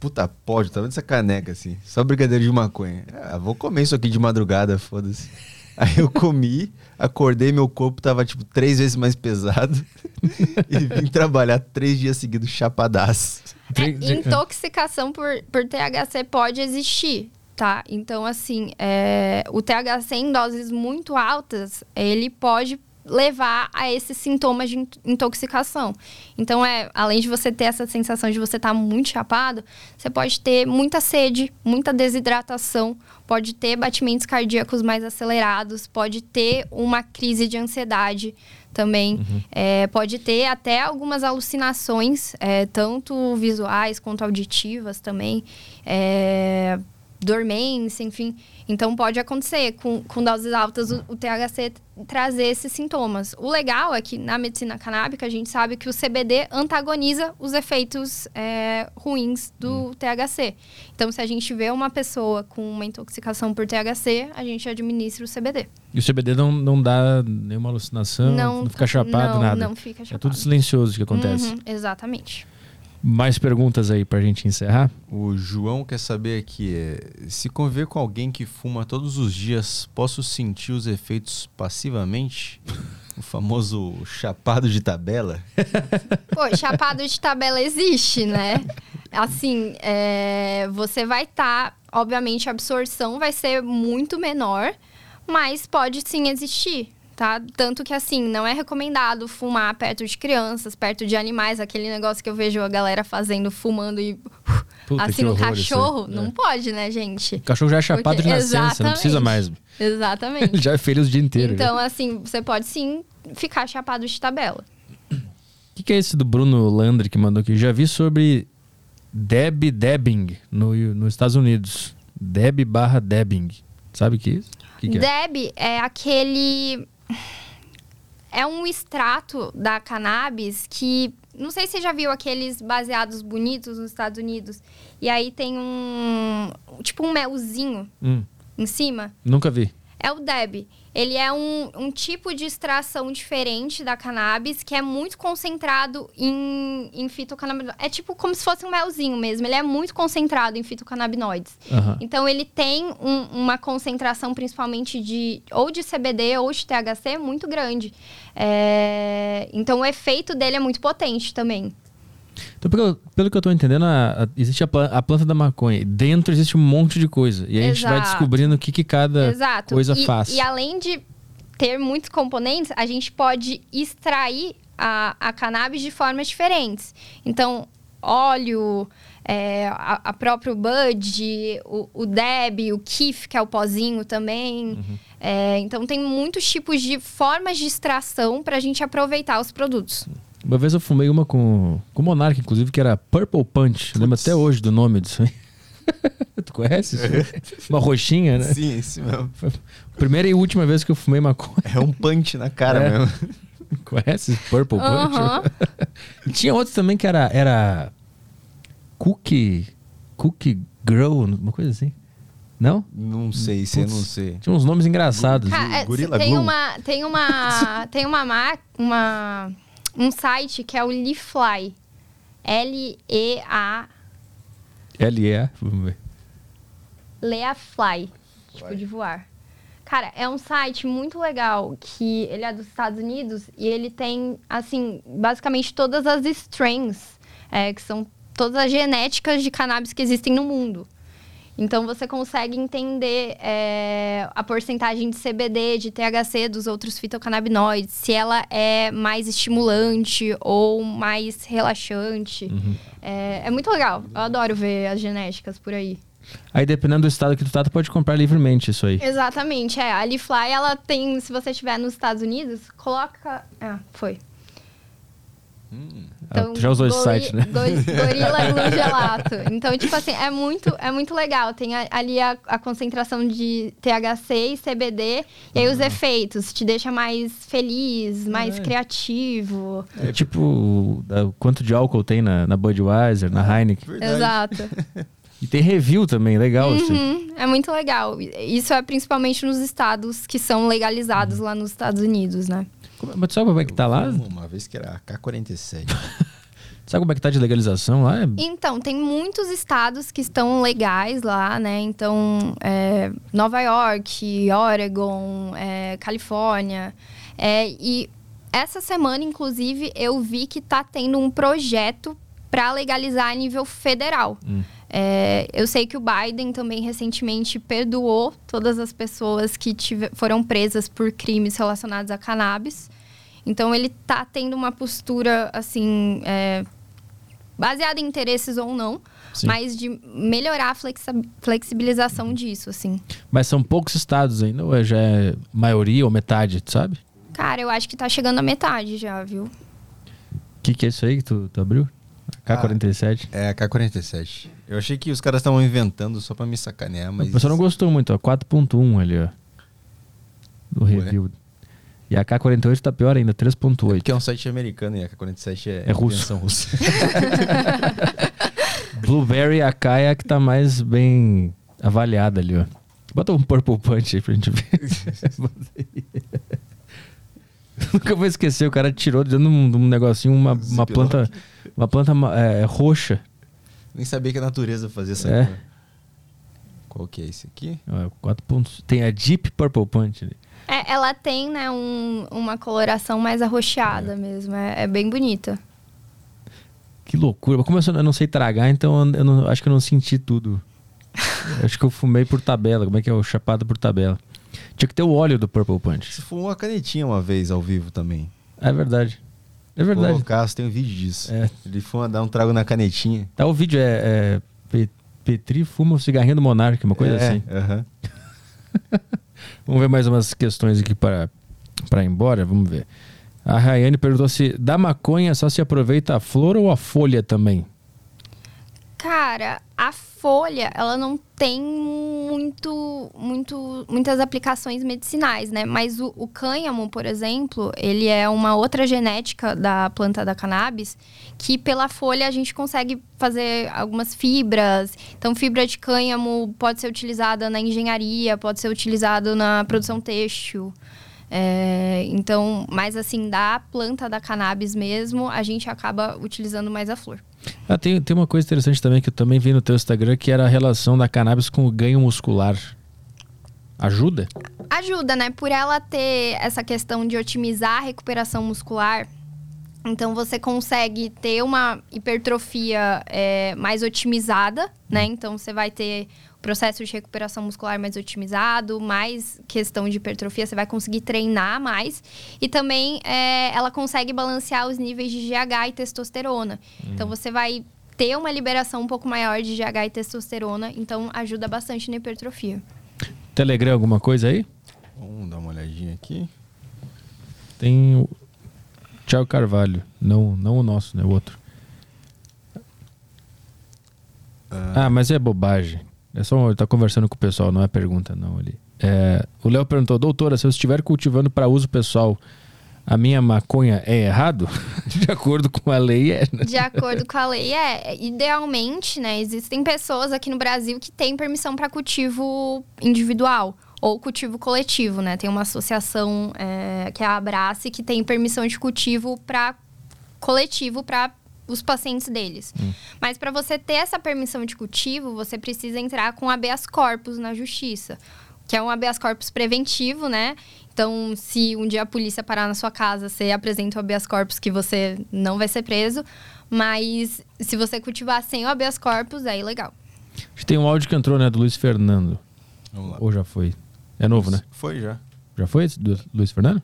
Puta pódio, tá vendo essa caneca assim? Só brigadeiro de maconha. Ah, vou comer isso aqui de madrugada, foda-se. [laughs] Aí eu comi, acordei, meu corpo tava tipo três vezes mais pesado. [laughs] e vim trabalhar três dias seguidos chapadaço. É, intoxicação por, por THC pode existir, tá? Então, assim, é, o THC em doses muito altas, ele pode levar a esses sintomas de intoxicação. Então, é, além de você ter essa sensação de você estar tá muito chapado, você pode ter muita sede, muita desidratação, pode ter batimentos cardíacos mais acelerados, pode ter uma crise de ansiedade também, uhum. é, pode ter até algumas alucinações, é, tanto visuais quanto auditivas também. É, dormência, enfim. Então pode acontecer com, com doses altas o, o, THC trazer esses sintomas. O legal é que na medicina canábica a gente sabe que o CBD antagoniza os efeitos é, ruins do hum. THC. Então se a gente vê uma pessoa com uma intoxicação por THC, a gente administra o CBD. E o CBD não, não dá nenhuma alucinação, não, não fica chapado, não, nada? Não, fica chapado. É tudo silencioso que acontece. Uhum, exatamente. Mais perguntas aí pra gente encerrar? O João quer saber aqui, é, se conviver com alguém que fuma todos os dias, posso sentir os efeitos passivamente? o famoso chapado de tabela? [laughs] Pô, chapado de tabela existe, né? Assim, é, você vai estar, tá, obviamente a absorção vai ser muito menor, mas pode sim existir tá? Tanto que, assim, não é recomendado fumar perto de crianças, perto de animais, aquele negócio que eu vejo a galera fazendo, fumando e. Puta, assim, no cachorro, não é. pode, né, gente? O cachorro já é chapado Porque, de nascença, não precisa mais. Exatamente. [laughs] já é feliz o dia inteiro. Então, já. assim, você pode sim ficar chapado de tabela. O que, que, é esse do Bruno Landry que mandou aqui? Já vi sobre Deb Debbing no, nos Estados Unidos. Deb barra Debbing. Sabe o que é isso? Que que é? Deb é aquele é um extrato da cannabis que. Não sei se você já viu aqueles baseados bonitos nos Estados Unidos. E aí tem um. Tipo um melzinho hum. em cima. Nunca vi. É o Deb. Ele é um, um tipo de extração diferente da cannabis que é muito concentrado em, em fitocannabinoides. É tipo como se fosse um melzinho mesmo. Ele é muito concentrado em fitocannabinoides. Uhum. Então, ele tem um, uma concentração principalmente de ou de CBD ou de THC muito grande. É... Então, o efeito dele é muito potente também. Então, pelo, pelo que eu estou entendendo, a, a, existe a, a, planta da maconha. Dentro existe um monte de coisa. E aí Exato. a gente vai descobrindo o que, que cada Exato. coisa e, faz. E além de ter muitos componentes, a gente pode extrair a, a cannabis de formas diferentes. Então, óleo, é, a, a próprio bud, o, o deb, o kif, que é o pozinho também. Uhum. É, então, tem muitos tipos de formas de extração para a gente aproveitar os produtos. Uma vez eu fumei uma com, com o Monark, inclusive, que era Purple Punch. Eu lembro até hoje do nome disso aí. [laughs] tu conhece isso? [laughs] Uma roxinha, né? Sim, sim mesmo. Foi a primeira e última vez que eu fumei maconha. É um punch na cara é. mesmo. [laughs] Conhece Purple Punch? Tinha outros também que era, era Cookie, Cookie Grow, uma coisa assim. Não? Não sei, se não sei. Tinha uns nomes engraçados. Cara, Gorila tem uma Tem uma. tem uma, uma um site que é o Leafly. L-E-A. L-E-A? Vamos ver. Leafly. tipo de voar. Cara, é um site muito legal que ele é dos Estados Unidos e ele tem, assim, basicamente todas as strains, é, que são todas as genéticas de cannabis que existem no mundo. Então você consegue entender é, a porcentagem de CBD, de THC dos outros fitocannabinoides, se ela é mais estimulante ou mais relaxante. Uhum. É, é, muito legal. Eu adoro ver as genéticas por aí. Aí, dependendo do estado que tu tá, tu pode comprar livremente isso aí. Exatamente, é. A Leafly, ela tem, se você estiver nos Estados Unidos, coloca... Ah, foi. Hum. Então, ah, já usou esse site, né? Gorila [laughs] Blue Gelato. Então, tipo assim, é muito, é muito legal. Tem ali a, a concentração de THC e CBD. E aí uhum. os efeitos. Te deixa mais feliz, mais é. criativo. É tipo da, quanto de álcool tem na, na Budweiser, na ah, Heineken. Verdade. Exato. E tem review também, legal. Assim. Uhum, assim. É muito legal. Isso é principalmente nos estados que são legalizados uhum. lá nos Estados Unidos, né? Mas sabe como é que tá lá? Uma vez que era K-47. [laughs] sabe como é que tá de legalização lá? Então, tem muitos estados que estão legais lá, né? Então, é, Nova York, Oregon, é, Califórnia. É, e essa semana, inclusive, eu vi que tá tendo um projeto para legalizar a nível federal. Hum. É, eu sei que o Biden também recentemente perdoou todas as pessoas que tive, foram presas por crimes relacionados a cannabis. Então ele está tendo uma postura assim é, baseada em interesses ou não, Sim. mas de melhorar a flexibilização disso, assim. Mas são poucos estados ainda, ou é já é maioria ou metade, sabe? Cara, eu acho que está chegando a metade já, viu? O que, que é isso aí que tu, tu abriu? K47? Ah, é, K47. Eu achei que os caras estavam inventando só pra me sacanear, mas. O pessoal não gostou muito, ó. 4.1 ali, ó. No review. E a K48 tá pior ainda, 3.8. É porque é um site americano e a K47 é, é russo. russa. [laughs] Blueberry AK é a que tá mais bem avaliada ali, ó. Bota um Purple Punch aí pra gente ver. [laughs] Nunca vou esquecer, o cara tirou dentro de um, de um negocinho uma, uma planta, uma planta é, roxa. Nem sabia que a natureza fazia essa é. Cor. Qual que é esse aqui? É, quatro pontos. Tem a Deep Purple Punch ali. É, ela tem, né, um, uma coloração mais arroxeada é. mesmo. É, é, bem bonita. Que loucura. Como eu não sei tragar, então eu não, acho que eu não senti tudo. [laughs] acho que eu fumei por tabela. Como é que é o chapado por tabela? Tinha que ter o óleo do Purple Punch. Você fumou uma canetinha uma vez ao vivo também. É verdade. É verdade. O Carlos tem um vídeo disso. É. Ele fuma, dá um trago na canetinha. Tá, o vídeo é, é Petri fuma o cigarrinho do Monark, uma coisa é, assim. Uh [laughs] -huh. vamos ver mais umas questões aqui para para ir embora, vamos ver. A Rayane perguntou se da maconha só se aproveita a flor ou a folha também. Cara, a folha, ela não tem muito, muito, muitas aplicações medicinais, né? Mas o, o, cânhamo, por exemplo, ele é uma outra genética da planta da cannabis que pela folha a gente consegue fazer algumas fibras. Então, fibra de cânhamo pode ser utilizada na engenharia, pode ser utilizado na produção têxtil. É, então, mas assim, da planta da cannabis mesmo, a gente acaba utilizando mais a flor. Ah, tem, tem uma coisa interessante também que eu também vi no teu Instagram, que era a relação da cannabis com o ganho muscular. Ajuda? Ajuda, né? Por ela ter essa questão de otimizar a recuperação muscular, então você consegue ter uma hipertrofia é, mais otimizada, né? Então você vai ter processo de recuperação muscular mais otimizado, mais questão de hipertrofia, você vai conseguir treinar mais. E também é, ela consegue balancear os níveis de GH e testosterona. Uhum. Então você vai ter uma liberação um pouco maior de GH e testosterona, então ajuda bastante na hipertrofia. Telegram, alguma coisa aí? Vamos dar uma olhadinha aqui. Tem o Thiago Carvalho, não, não o nosso, né? O outro. Ah, ah mas é bobagem. É só ele tá conversando com o pessoal, não é pergunta não ali. É, o Léo perguntou, doutora, se eu estiver cultivando para uso pessoal, a minha maconha é errado? [laughs] De acordo com a lei, é. Né? De acordo com a lei, é. Idealmente, né? Existem pessoas aqui no Brasil que têm permissão para cultivo individual ou cultivo coletivo, né? Tem uma associação é, que é a Abrace que tem permissão de cultivo para coletivo para os pacientes deles. Hum. Mas para você ter essa permissão de cultivo, você precisa entrar com habeas corpus na justiça. que é um habeas corpus preventivo, né? Então, se um dia a polícia parar na sua casa, você apresenta o habeas corpus que você não vai ser preso. Mas se você cultivar sem o habeas corpus, é ilegal. Tem um áudio que entrou, né, do Luiz Fernando. Vamos lá. Ou já foi? É novo, né? Foi já. Já foi esse do Luiz Fernando?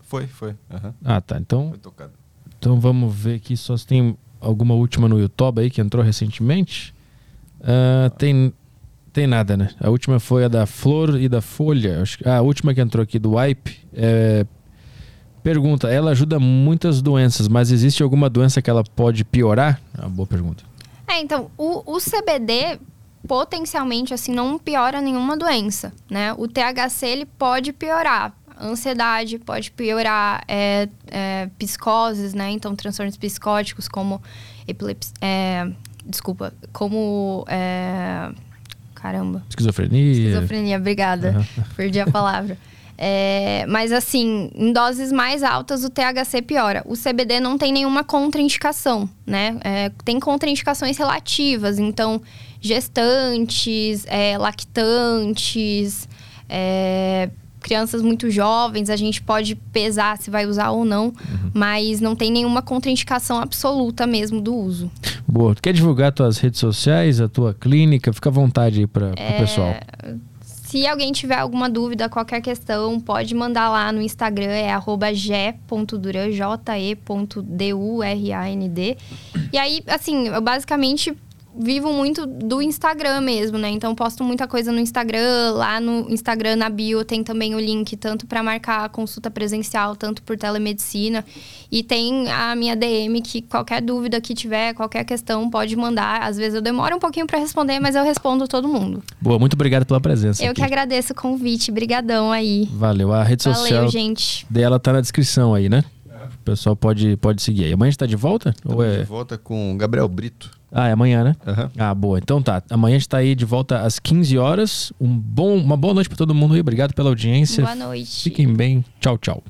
Foi, foi. Aham. Ah, tá. Então, Foi tocado. Então vamos ver aqui só se tem alguma última no YouTube aí que entrou recentemente. Ah, tem tem nada, né? A última foi a da Flor e da Folha. Ah, a última que entrou aqui do Wipe é Pergunta, ela ajuda muitas doenças, mas existe alguma doença que ela pode piorar? Ah, boa pergunta. É, então, o, o CBD potencialmente assim não piora nenhuma doença, né? O THC ele pode piorar ansiedade, pode piorar é, é, psicoses, né? Então transtornos psicóticos como epilepsia, é, desculpa, como é, caramba, Esquizofrenia. esquizofrenia, obrigada, [laughs] perdi a palavra. É, mas assim, em doses mais altas o THC piora. O CBD não tem nenhuma contraindicação, né? É, tem contraindicações relativas, então gestantes, é, lactantes, é, crianças muito jovens, a gente pode pesar se vai usar ou não, mas não tem nenhuma contraindicação absoluta mesmo do uso. Boa. Tu quer divulgar tuas redes sociais, a tua clínica? Fica à vontade aí para o pessoal. Se alguém tiver alguma dúvida, qualquer questão, pode mandar lá no Instagram, é arroba ge.duran, J-E.D-U-R-A-N-D. E aí, assim, eu basicamente vivo muito do Instagram mesmo, né? Então, posto muita coisa no Instagram. Lá no Instagram, na bio, tem também o link tanto para marcar a consulta presencial, tanto por telemedicina. E tem a minha DM, que qualquer dúvida que tiver, qualquer questão, pode mandar. Às vezes eu demoro um pouquinho para responder, mas eu respondo todo mundo. Boa, muito obrigado pela presença. Eu aqui. que agradeço o convite. Brigadão aí. Valeu. A rede social Valeu, gente. dela tá na descrição aí, né? O pessoal pode, pode seguir aí. Amanhã a gente tá de volta? Ou é... de volta com o Gabriel Brito. Ah, é amanhã, né? Aham. Ah, boa. Então tá. Amanhã a gente tá aí de volta às 15 horas. Um bom, uma boa noite para todo mundo aí. Obrigado pela audiência. Boa noite. Fiquem bem. Tchau, tchau.